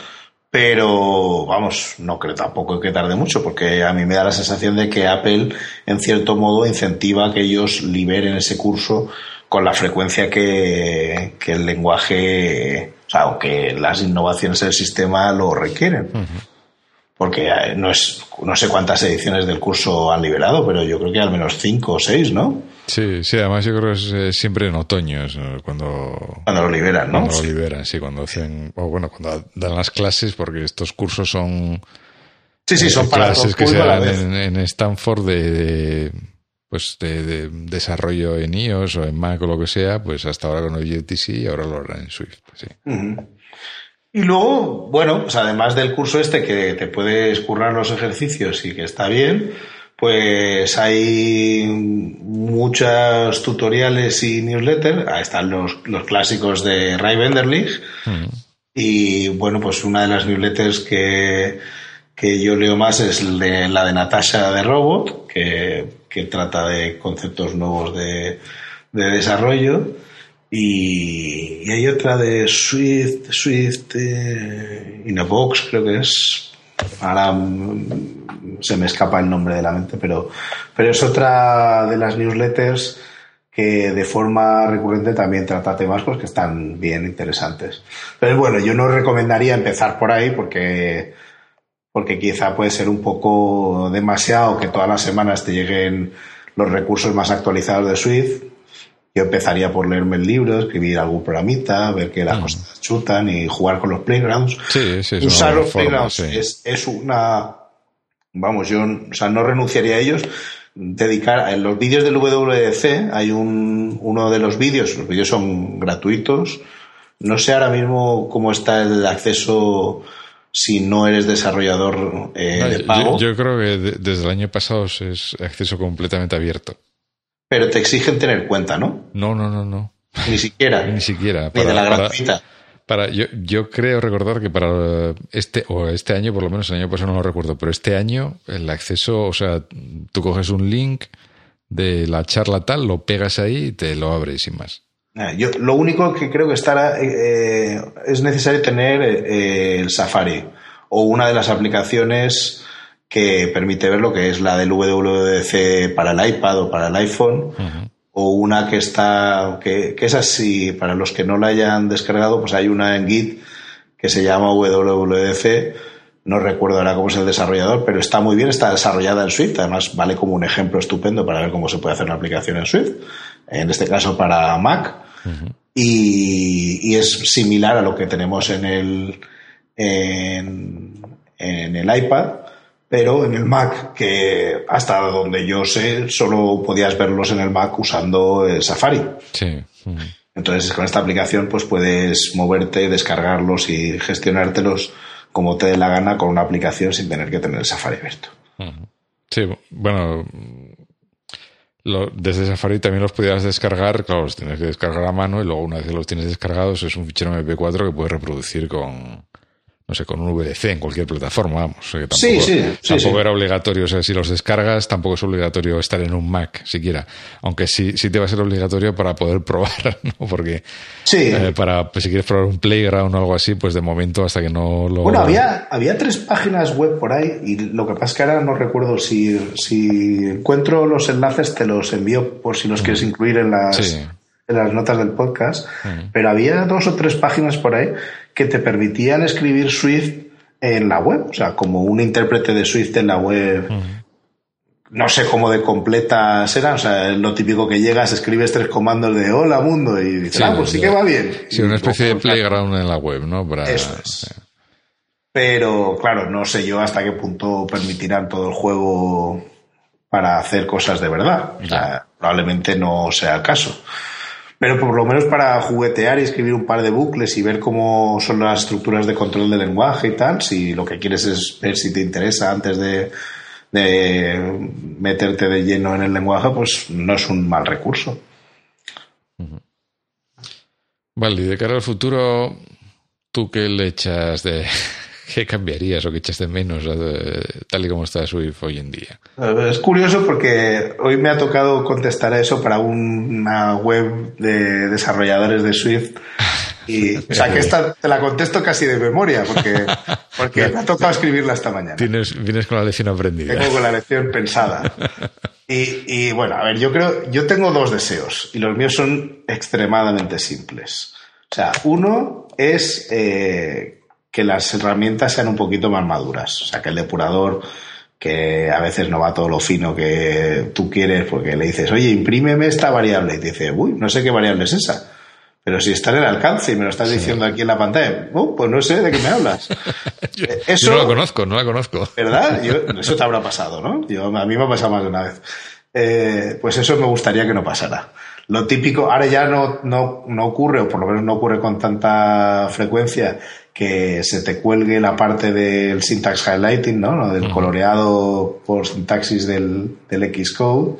pero vamos, no creo tampoco que tarde mucho, porque a mí me da la sensación de que Apple, en cierto modo, incentiva que ellos liberen ese curso con la frecuencia que, el lenguaje, o sea, o que las innovaciones del sistema lo requieren. Porque eh, no, es, no sé cuántas ediciones del curso han liberado, pero yo creo que al menos cinco o seis, ¿no? Sí, sí, además yo creo que es eh, siempre en otoño, cuando... Cuando lo liberan, ¿no? Cuando lo liberan, sí, cuando hacen, o bueno, cuando dan las clases, porque estos cursos son... Sí, sí, son eh, para clases que se dan en, Stanford de, pues de, desarrollo en iOS o en Mac o lo que sea, pues hasta ahora con Objective-C y ahora lo harán en Swift. Sí. Y luego, bueno, pues además del curso este que te puedes currar los ejercicios y que está bien, pues hay muchos tutoriales y newsletters. Ahí están los, clásicos de Ray Wenderlich. Mm. Y bueno, pues una de las newsletters que, yo leo más es de, la de Natasha de Robot, que, trata de conceptos nuevos de, desarrollo. Y, hay otra de Swift, Swift eh, in a Box, creo que es. Ahora se me escapa el nombre de la mente, pero, pero es otra de las newsletters que de forma recurrente también trata temas pues, que están bien interesantes. Pero bueno, yo no recomendaría empezar por ahí porque, porque quizá puede ser un poco demasiado que todas las semanas te lleguen los recursos más actualizados de Swift. Yo empezaría por leerme el libro, escribir algún programita, ver que las mm. cosas chutan y jugar con los playgrounds. Sí, sí, Usar los playgrounds es, es, una vamos, yo o sea, no renunciaría a ellos. Dedicar en los vídeos del WWDC hay un, uno de los vídeos, los vídeos son gratuitos. No sé ahora mismo cómo está el acceso si no eres desarrollador eh, de pago. Yo, creo que desde el año pasado es acceso completamente abierto. Pero te exigen tener cuenta, ¿no? No, no, no, no. Ni siquiera. Ni siquiera. Ni de la gratuita. Para, yo, yo creo recordar que para este, o este año, por lo menos el año pasado no lo recuerdo, pero este año el acceso, o sea, tú coges un link de la charla tal, lo pegas ahí y te lo abres sin más. Ah, yo, lo único que creo que estará eh, es necesario tener eh, el Safari o una de las aplicaciones que permite ver lo que es la del WWDC para el iPad o para el iPhone o una que está, que, es así, para los que no la hayan descargado, pues hay una en Git que se llama WWDC, no recuerdo ahora cómo es el desarrollador, pero está muy bien, está desarrollada en Swift, además vale como un ejemplo estupendo para ver cómo se puede hacer una aplicación en Swift, en este caso para Mac, y, es similar a lo que tenemos en el, en, en el iPad, pero en el Mac, que hasta donde yo sé, solo podías verlos en el Mac usando el Safari. Sí. Entonces, con esta aplicación, pues puedes moverte, descargarlos y gestionártelos como te dé la gana con una aplicación sin tener que tener el Safari abierto. Sí, bueno, desde Safari también los podías descargar, claro, los tienes que descargar a mano y luego una vez que los tienes descargados es un fichero MP4 que puedes reproducir con, no sé, con un VDC en cualquier plataforma, vamos. tampoco, sí, sí, tampoco era obligatorio, o sea, si los descargas, tampoco es obligatorio estar en un Mac siquiera. Aunque sí, sí te va a ser obligatorio para poder probar, ¿no? Porque sí. Eh, para, pues, si quieres probar un Playground o algo así, pues de momento hasta que no lo. Bueno, había, había tres páginas web por ahí y lo que pasa es que ahora no recuerdo si, si encuentro los enlaces, te los envío por si los quieres incluir en las. En las notas del podcast, pero había dos o tres páginas por ahí que te permitían escribir Swift en la web, o sea, como un intérprete de Swift en la web. No sé cómo de completas eran, o sea, lo típico que llegas, escribes tres comandos de hola mundo y dices, ah, pues sí que va bien. Sí, una especie de playground en la web, ¿no? Eso es. Pero claro, no sé yo hasta qué punto permitirán todo el juego para hacer cosas de verdad. O sea, probablemente no sea el caso. Pero por lo menos para juguetear y escribir un par de bucles y ver cómo son las estructuras de control del lenguaje y tal, si lo que quieres es ver si te interesa antes de, meterte de lleno en el lenguaje, pues no es un mal recurso. Vale, y de cara al futuro, ¿tú qué le echas de, ¿Qué cambiarías o qué echas de menos tal y como está Swift hoy en día? Es curioso porque hoy me ha tocado contestar a eso para una web de desarrolladores de Swift. Y, o sea, que esta te la contesto casi de memoria, porque, porque me ha tocado escribirla esta mañana. Tienes, vienes con la lección aprendida. Tengo con la lección pensada. Y, y, bueno, a ver, yo creo, yo tengo dos deseos y los míos son extremadamente simples. O sea, uno es eh, que las herramientas sean un poquito más maduras. O sea, que el depurador, que a veces no va todo lo fino que tú quieres, porque le dices, oye, imprímeme esta variable. Y te dice, uy, no sé qué variable es esa. Pero si está en el alcance y me lo estás diciendo aquí en la pantalla, oh, pues no sé de qué me hablas. eso, no la conozco, no la conozco. ¿Verdad? eso te habrá pasado, ¿no? Yo, a mí me ha pasado más de una vez. Eh, pues eso me gustaría que no pasara. Lo típico, ahora ya no, no, no ocurre, o por lo menos no ocurre con tanta frecuencia, que se te cuelgue la parte del syntax highlighting, ¿no? Del coloreado por sintaxis del, del Xcode.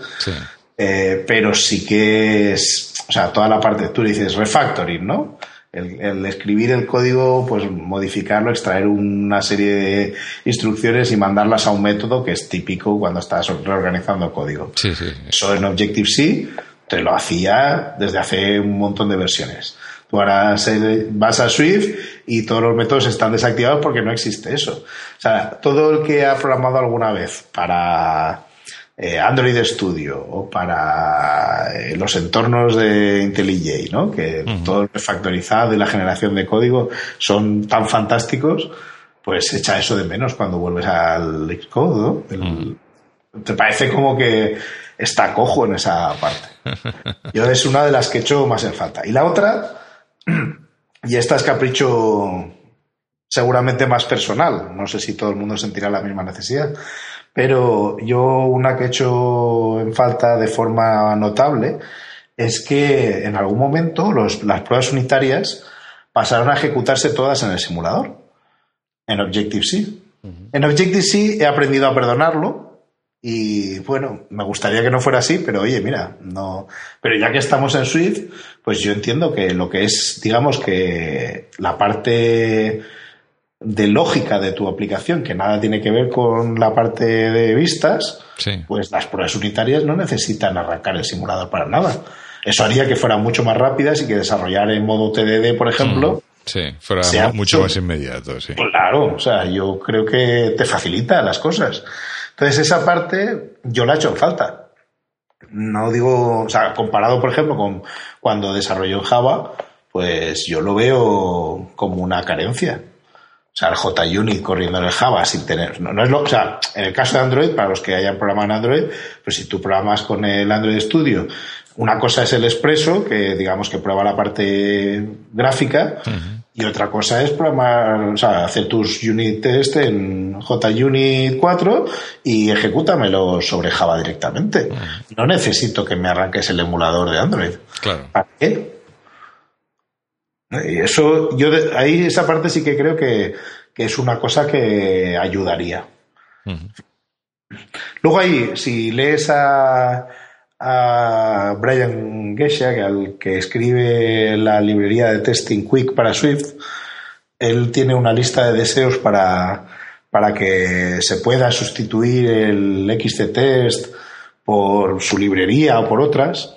Eh, pero sí que es, o sea, toda la parte, tú dices refactoring, ¿no? El, escribir el código, pues modificarlo, extraer una serie de instrucciones y mandarlas a un método que es típico cuando estás reorganizando código. Sí, sí. Eso en Objective-C te lo hacía desde hace un montón de versiones. Tú ahora vas a Swift y todos los métodos están desactivados porque no existe eso. O sea, todo el que ha programado alguna vez para eh, Android Studio o para eh, los entornos de IntelliJ, ¿no? Que todo el refactorizado y la generación de código son tan fantásticos, pues echa eso de menos cuando vuelves al Xcode, ¿no? Te parece como que está cojo en esa parte. Yo es una de las que he hecho más en falta. Y la otra y esta es capricho seguramente más personal. No sé si todo el mundo sentirá la misma necesidad. Pero yo una que he hecho en falta de forma notable es que en algún momento las pruebas unitarias pasaron a ejecutarse todas en el simulador, en Objective-C. En Objective-C he aprendido a perdonarlo y bueno, me gustaría que no fuera así, pero oye, mira, no. Pero ya que estamos en Swift, pues yo entiendo que lo que es, digamos que la parte de lógica de tu aplicación, que nada tiene que ver con la parte de vistas, pues las pruebas unitarias no necesitan arrancar el simulador para nada. Eso haría que fueran mucho más rápidas y que desarrollar en modo TDD, por ejemplo, Sí, fuera mucho más inmediato, sí. Claro, o sea, yo creo que te facilita las cosas. Entonces, esa parte yo la he hecho en falta. No digo, o sea, comparado, por ejemplo, con cuando desarrolló Java, pues yo lo veo como una carencia. O sea, el JUnit corriendo en el Java sin tener. No, es lo, o sea, en el caso de Android, para los que hayan programado en Android, pues si tú programas con el Android Studio, una cosa es el Expresso, que digamos que prueba la parte gráfica, y otra cosa es programar, o sea, hacer tus unit test en JUnit 4 y ejecútamelo sobre Java directamente. No necesito que me arranques el emulador de Android. Claro. ¿Para qué? Y eso, yo ahí esa parte sí que creo que, es una cosa que ayudaría. Luego ahí, si lees a a Brian Gesha, al que escribe la librería de testing Quick para Swift, él tiene una lista de deseos para, para que se pueda sustituir el XC Test por su librería o por otras.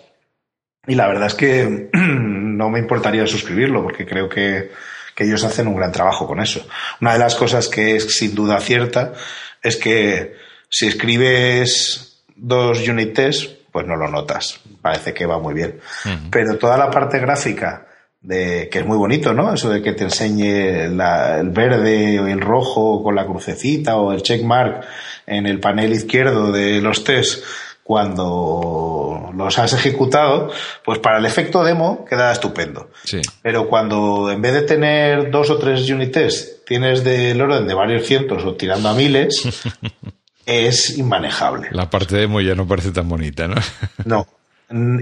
Y la verdad es que no me importaría suscribirlo porque creo que, que ellos hacen un gran trabajo con eso. Una de las cosas que es sin duda cierta es que si escribes dos unit tests, pues no lo notas. Parece que va muy bien. Pero toda la parte gráfica de que es muy bonito, ¿no? Eso de que te enseñe el verde o el rojo con la crucecita o el checkmark en el panel izquierdo de los tests cuando los has ejecutado, pues para el efecto demo queda estupendo. Sí. Pero cuando en vez de tener dos o tres unit tests, tienes del orden de varios cientos o tirando a miles, es inmanejable. La parte demo ya no parece tan bonita, ¿no? No.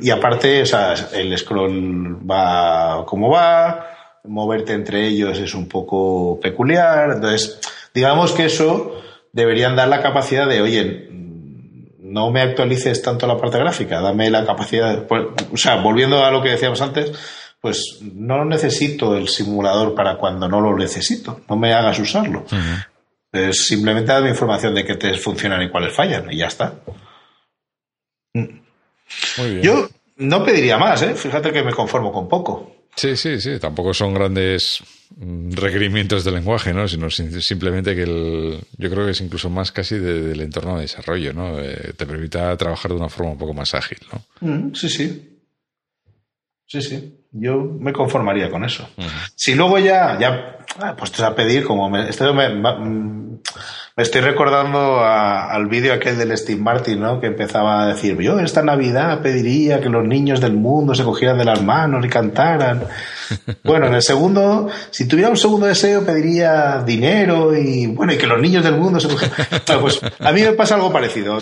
Y aparte, o sea, el scroll va como va, moverte entre ellos es un poco peculiar. Entonces, digamos que eso deberían dar la capacidad de, oye, no me actualices tanto la parte gráfica, dame la capacidad. Pues, o sea, volviendo a lo que decíamos antes, pues no necesito el simulador para cuando no lo necesito, no me hagas usarlo. Es simplemente dame información de qué te funcionan y cuáles fallan, y ya está. Muy bien. Yo no pediría más, ¿eh? Fíjate que me conformo con poco. Sí, sí, sí. Tampoco son grandes mm, requerimientos de lenguaje, ¿no? Sino sim- simplemente que el, yo creo que es incluso más casi de- del entorno de desarrollo, ¿no? Eh, te permita trabajar de una forma un poco más ágil, ¿no? Mm, sí, sí. Sí, sí. Yo me conformaría con eso. Si luego ya, ya ah, puestos a pedir, como me, esto me, mm, me estoy recordando a- al vídeo aquel del Steve Martin, ¿no? Que empezaba a decir, yo esta Navidad pediría que los niños del mundo se cogieran de las manos y cantaran. Bueno, en el segundo, si tuviera un segundo deseo, pediría dinero y, bueno, y que los niños del mundo se cogieran. Bueno, pues a mí me pasa algo parecido.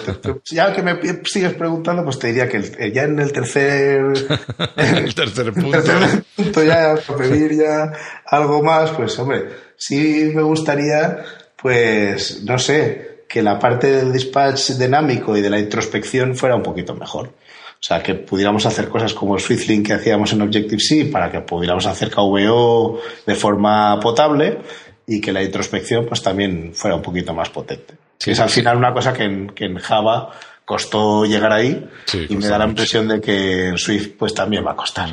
Ya que me sigues preguntando, pues te diría que el- ya en el tercer, El tercer punto. tercer punto ya para pedir ya algo más, pues hombre, sí me gustaría, pues no sé, que la parte del dispatch dinámico y de la introspección fuera un poquito mejor. O sea, que pudiéramos hacer cosas como el SwiftLink que hacíamos en Objective-C para que pudiéramos hacer KVO de forma potable y que la introspección pues también fuera un poquito más potente. Sí, es al final una cosa que en, que en Java costó llegar ahí Sí, y me da la mucho. impresión de que en Swift pues también va a costar.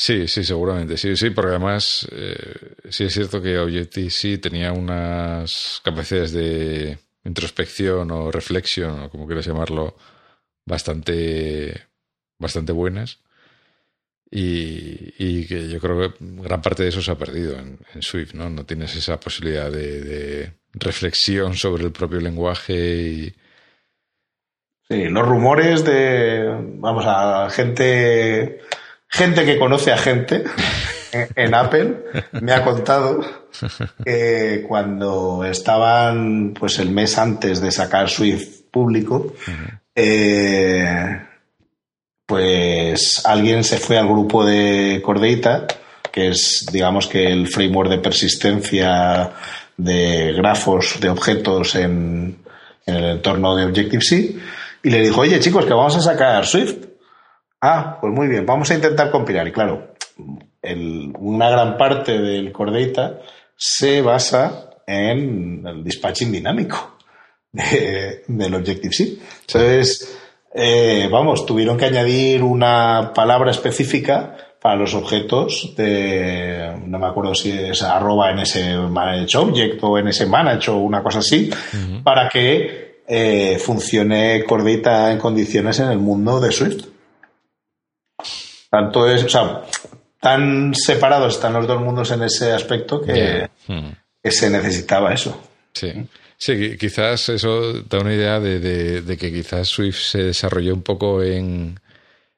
Sí, sí, seguramente. Sí, sí, porque además eh, sí es cierto que Objective-C tenía unas capacidades de introspección o reflexión, o como quieras llamarlo, bastante, bastante buenas. Y, y que yo creo que gran parte de eso se ha perdido en, en Swift, ¿no? No tienes esa posibilidad de, de reflexión sobre el propio lenguaje y, Sí, los rumores de, vamos, a gente, gente que conoce a gente en, Apple me ha contado que cuando estaban, pues el mes antes de sacar Swift público, eh, pues alguien se fue al grupo de Cordata, que es, digamos que el framework de persistencia de grafos de objetos en, en el entorno de Objective-C, y le dijo, oye chicos, que vamos a sacar Swift. Ah, pues muy bien, vamos a intentar compilar. Y claro, el- una gran parte del Core Data se basa en el dispatching dinámico de- del Objective-C. Entonces, eh, vamos, tuvieron que añadir una palabra específica para los objetos de, no me acuerdo si es arroba en ese manage object o en ese manage o una cosa así, para que eh, funcione Cordita en condiciones en el mundo de Swift. Tanto es, o sea, tan separados están los dos mundos en ese aspecto que, Hmm. que se necesitaba eso. Sí. Sí, qui- quizás eso da una idea de, de- de que quizás Swift se desarrolló un poco en,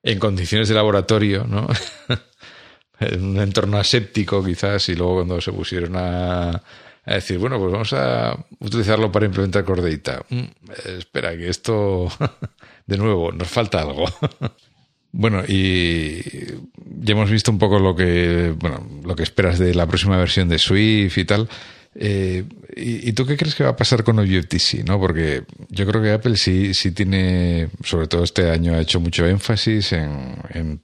en condiciones de laboratorio, ¿no? en un entorno aséptico quizás y luego cuando se pusieron a, a decir, bueno, pues vamos a utilizarlo para implementar Core Data. Mm, espera, que esto, de nuevo, nos falta algo. Bueno, y ya hemos visto un poco lo que, bueno, lo que esperas de la próxima versión de Swift y tal. Eh, ¿y, tú qué crees que va a pasar con Objective-C? ¿no? Porque yo creo que Apple sí, sí tiene, sobre todo este año, ha hecho mucho énfasis en,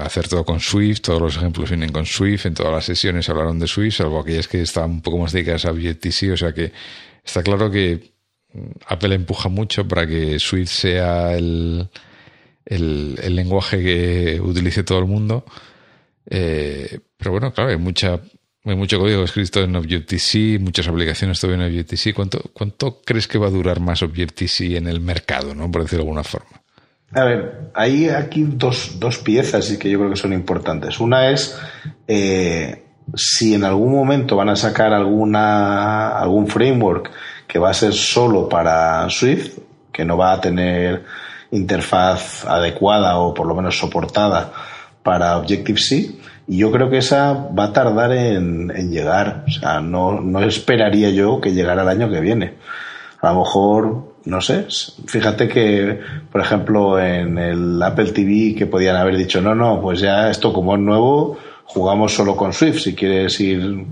hacer todo con Swift. Todos los ejemplos vienen con Swift. En todas las sesiones hablaron de Swift, salvo aquellas que estaban un poco más dedicadas a Objective-C. O sea que está claro que Apple empuja mucho para que Swift sea el, el, lenguaje que utilice todo el mundo. Eh, pero bueno, claro, hay mucha hay mucho código escrito en Objective-C, muchas aplicaciones todavía en Objective-C. ¿Cuánto, ¿Cuánto crees que va a durar más Objective-C en el mercado, ¿no? por decirlo de alguna forma? A ver, hay aquí dos, dos piezas y que yo creo que son importantes. Una es eh, si en algún momento van a sacar alguna, algún framework que va a ser solo para Swift, que no va a tener interfaz adecuada o por lo menos soportada para Objective-C y yo creo que esa va a tardar en, llegar. O sea, no, no esperaría yo que llegara el año que viene. A lo mejor, no sé, fíjate que, por ejemplo, en el Apple TV que podían haber dicho, no, no, pues ya esto como es nuevo, jugamos solo con Swift si quieres ir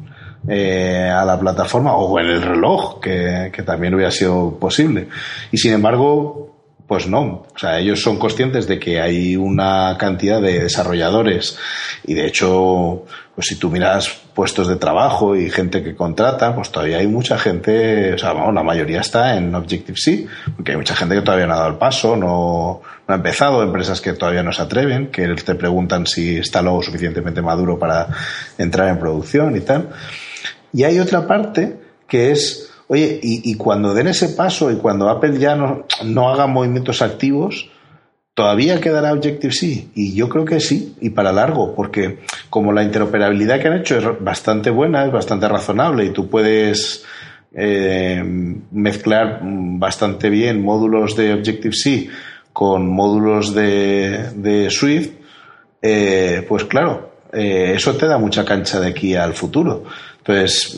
eh, a la plataforma o en el reloj, que, que también hubiera sido posible. Y sin embargo, pues no, o sea, ellos son conscientes de que hay una cantidad de desarrolladores y de hecho, pues si tú miras puestos de trabajo y gente que contrata, pues todavía hay mucha gente, o sea, vamos, la mayoría está en Objective-C, porque hay mucha gente que todavía no ha dado el paso, no, no ha empezado, empresas que todavía no se atreven, que te preguntan si está luego suficientemente maduro para entrar en producción y tal. Y hay otra parte que es Oye, y, cuando den ese paso y cuando Apple ya no, no haga movimientos activos, ¿todavía quedará Objective-C? Y yo creo que sí, y para largo, porque como la interoperabilidad que han hecho es bastante buena, es bastante razonable y tú puedes eh, mezclar bastante bien módulos de Objective-C con módulos de, Swift, eh, pues claro, eh, eso te da mucha cancha de aquí al futuro. Entonces,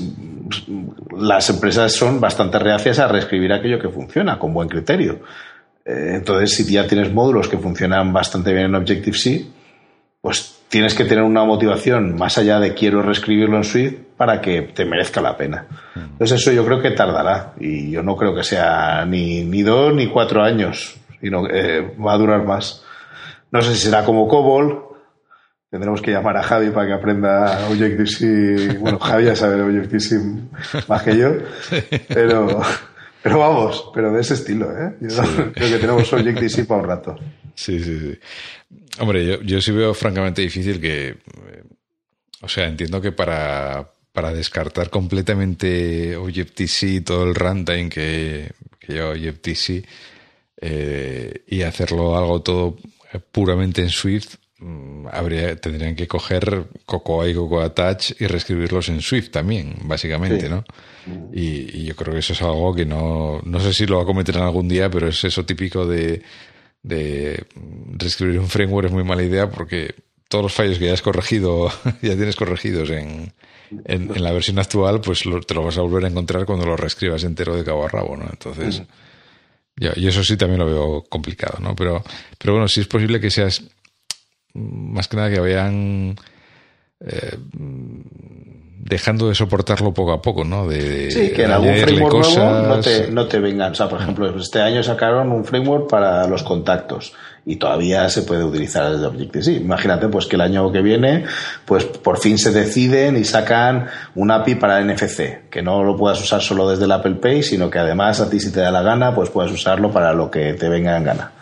las empresas son bastante reacias a reescribir aquello que funciona con buen criterio. Eh, entonces, si ya tienes módulos que funcionan bastante bien en Objective-C, pues tienes que tener una motivación más allá de quiero reescribirlo en Swift para que te merezca la pena. Entonces, eso yo creo que tardará y yo no creo que sea ni, ni dos ni cuatro años, sino que eh, va a durar más. No sé si será como COBOL, Tendremos que llamar a Javi para que aprenda Objective-C. Bueno, Javi ya sabe Objective-C más que yo. Pero, pero vamos, pero de ese estilo, ¿eh? Yo creo que tenemos Objective-C para un rato. Sí, sí, sí. Hombre, yo, yo sí veo francamente difícil que. O sea, entiendo que para, para descartar completamente Objective-C todo el runtime que, que lleva Objective-C eh, y hacerlo algo todo puramente en Swift, habría, tendrían que coger Cocoa y Cocoa Touch y reescribirlos en Swift también, básicamente, ¿no? Y, yo creo que eso es algo que no, no sé si lo va a cometer en algún día, pero es eso típico de, de reescribir un framework es muy mala idea porque todos los fallos que ya has corregido, ya tienes corregidos en, en, la versión actual, pues te lo vas a volver a encontrar cuando lo reescribas entero de cabo a rabo, ¿no? Entonces, ya, y eso sí también lo veo complicado, ¿no? Pero, pero bueno, si es posible que seas más que nada que vayan eh, dejando de soportarlo poco a poco, ¿no? De, sí, que en algún framework nuevo no te, no te vengan. O sea, por ejemplo, este año sacaron un framework para los contactos y todavía se puede utilizar desde Objective-C. Imagínate pues que el año que viene pues por fin se deciden y sacan un API para NFC, que no lo puedas usar solo desde el Apple Pay, sino que además a ti si te da la gana pues puedes usarlo para lo que te venga en gana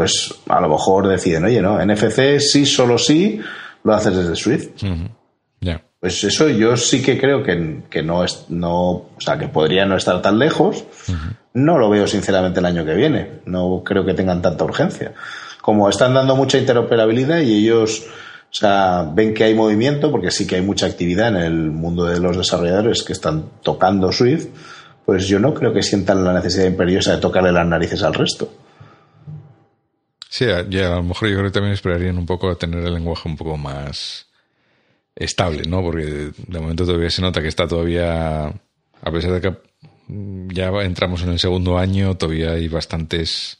pues a lo mejor deciden, oye, no, NFC sí, solo sí, lo haces desde Swift. Pues eso yo sí que creo que, que, no es, no, o sea, que podría no estar tan lejos. No lo veo sinceramente el año que viene. No creo que tengan tanta urgencia. Como están dando mucha interoperabilidad y ellos, o sea, ven que hay movimiento, porque sí que hay mucha actividad en el mundo de los desarrolladores que están tocando Swift, pues yo no creo que sientan la necesidad imperiosa de tocarle las narices al resto. Sí, ya a lo mejor yo creo que también esperarían un poco a tener el lenguaje un poco más estable, ¿no? Porque de momento todavía se nota que está todavía, a pesar de que ya entramos en el segundo año, todavía hay bastantes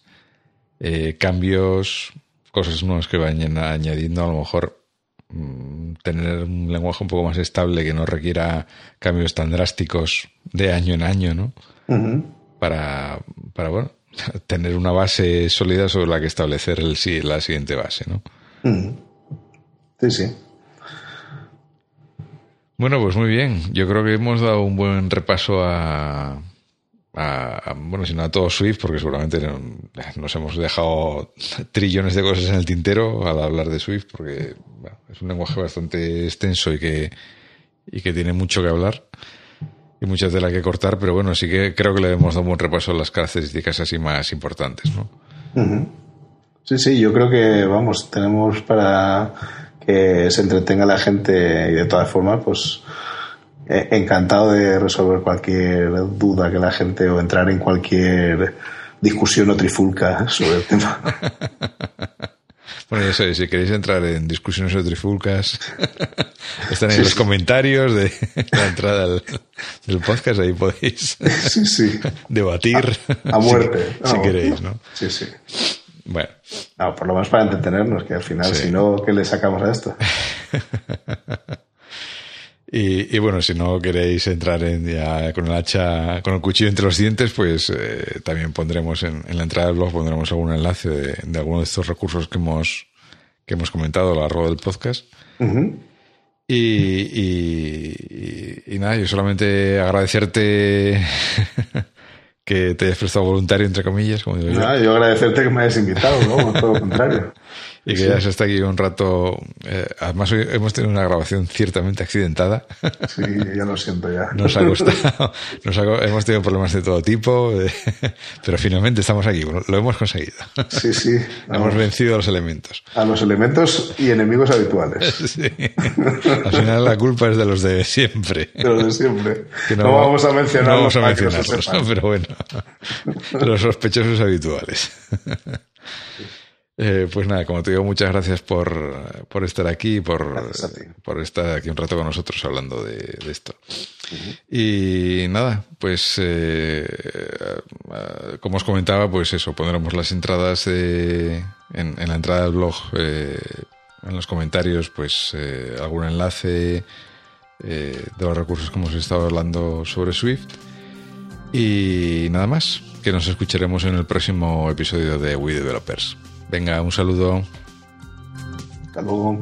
eh, cambios, cosas nuevas que vayan añadiendo, a lo mejor mm, tener un lenguaje un poco más estable que no requiera cambios tan drásticos de año en año, ¿no? para, para, bueno, tener una base sólida sobre la que establecer el, la siguiente base, ¿no? Sí, sí. Bueno, pues muy bien. Yo creo que hemos dado un buen repaso a, bueno, si no a todo Swift, porque seguramente nos hemos dejado trillones de cosas en el tintero al hablar de Swift, porque es un lenguaje bastante extenso y que, y que tiene mucho que hablar y mucha tela que cortar, pero bueno, sí que creo que le hemos dado un buen repaso a las características así más importantes, ¿no? Sí, sí, yo creo que, vamos, tenemos para que se entretenga la gente y de todas formas, pues eh, encantado de resolver cualquier duda que la gente o entrar en cualquier discusión o trifulca sobre el tema. Bueno, ya sabéis, si queréis entrar en discusiones o trifulcas, están en los comentarios de la entrada del, podcast, ahí podéis debatir. A, muerte. Si, queréis, ¿no? Sí, sí. Bueno. por lo menos para entretenernos, que al final, si no, ¿qué le sacamos a esto? Y, bueno, si no queréis entrar en ya con el hacha, con el cuchillo entre los dientes, pues eh, también pondremos en, la entrada del blog pondremos algún enlace de, alguno de estos recursos que hemos que hemos comentado a lo largo del podcast. y, y, nada, yo solamente agradecerte que te hayas prestado voluntario, entre comillas, como digo yo. yo agradecerte que me hayas invitado, ¿no? Por lo contrario. Y que ya se está aquí un rato. Eh, además, hoy hemos tenido una grabación ciertamente accidentada. Sí, ya lo siento ya. Nos ha costado. hemos tenido problemas de todo tipo, pero finalmente estamos aquí. Lo hemos conseguido. Sí, sí. hemos vencido a los elementos. A los elementos y enemigos habituales. Sí. Al final la culpa es de los de siempre. De los de siempre. no, vamos a mencionarlos. No vamos a mencionarlos, pero bueno. Los sospechosos habituales. Eh, pues nada, como te digo, muchas gracias por, por estar aquí, por, por estar aquí un rato con nosotros hablando de, esto. Y nada, pues eh, como os comentaba, pues eso, pondremos las entradas en, la entrada del blog, eh, en los comentarios, pues algún enlace de los recursos que hemos estado hablando sobre Swift. Y nada más, que nos escucharemos en el próximo episodio de We Developers. Venga, un saludo. Hasta luego.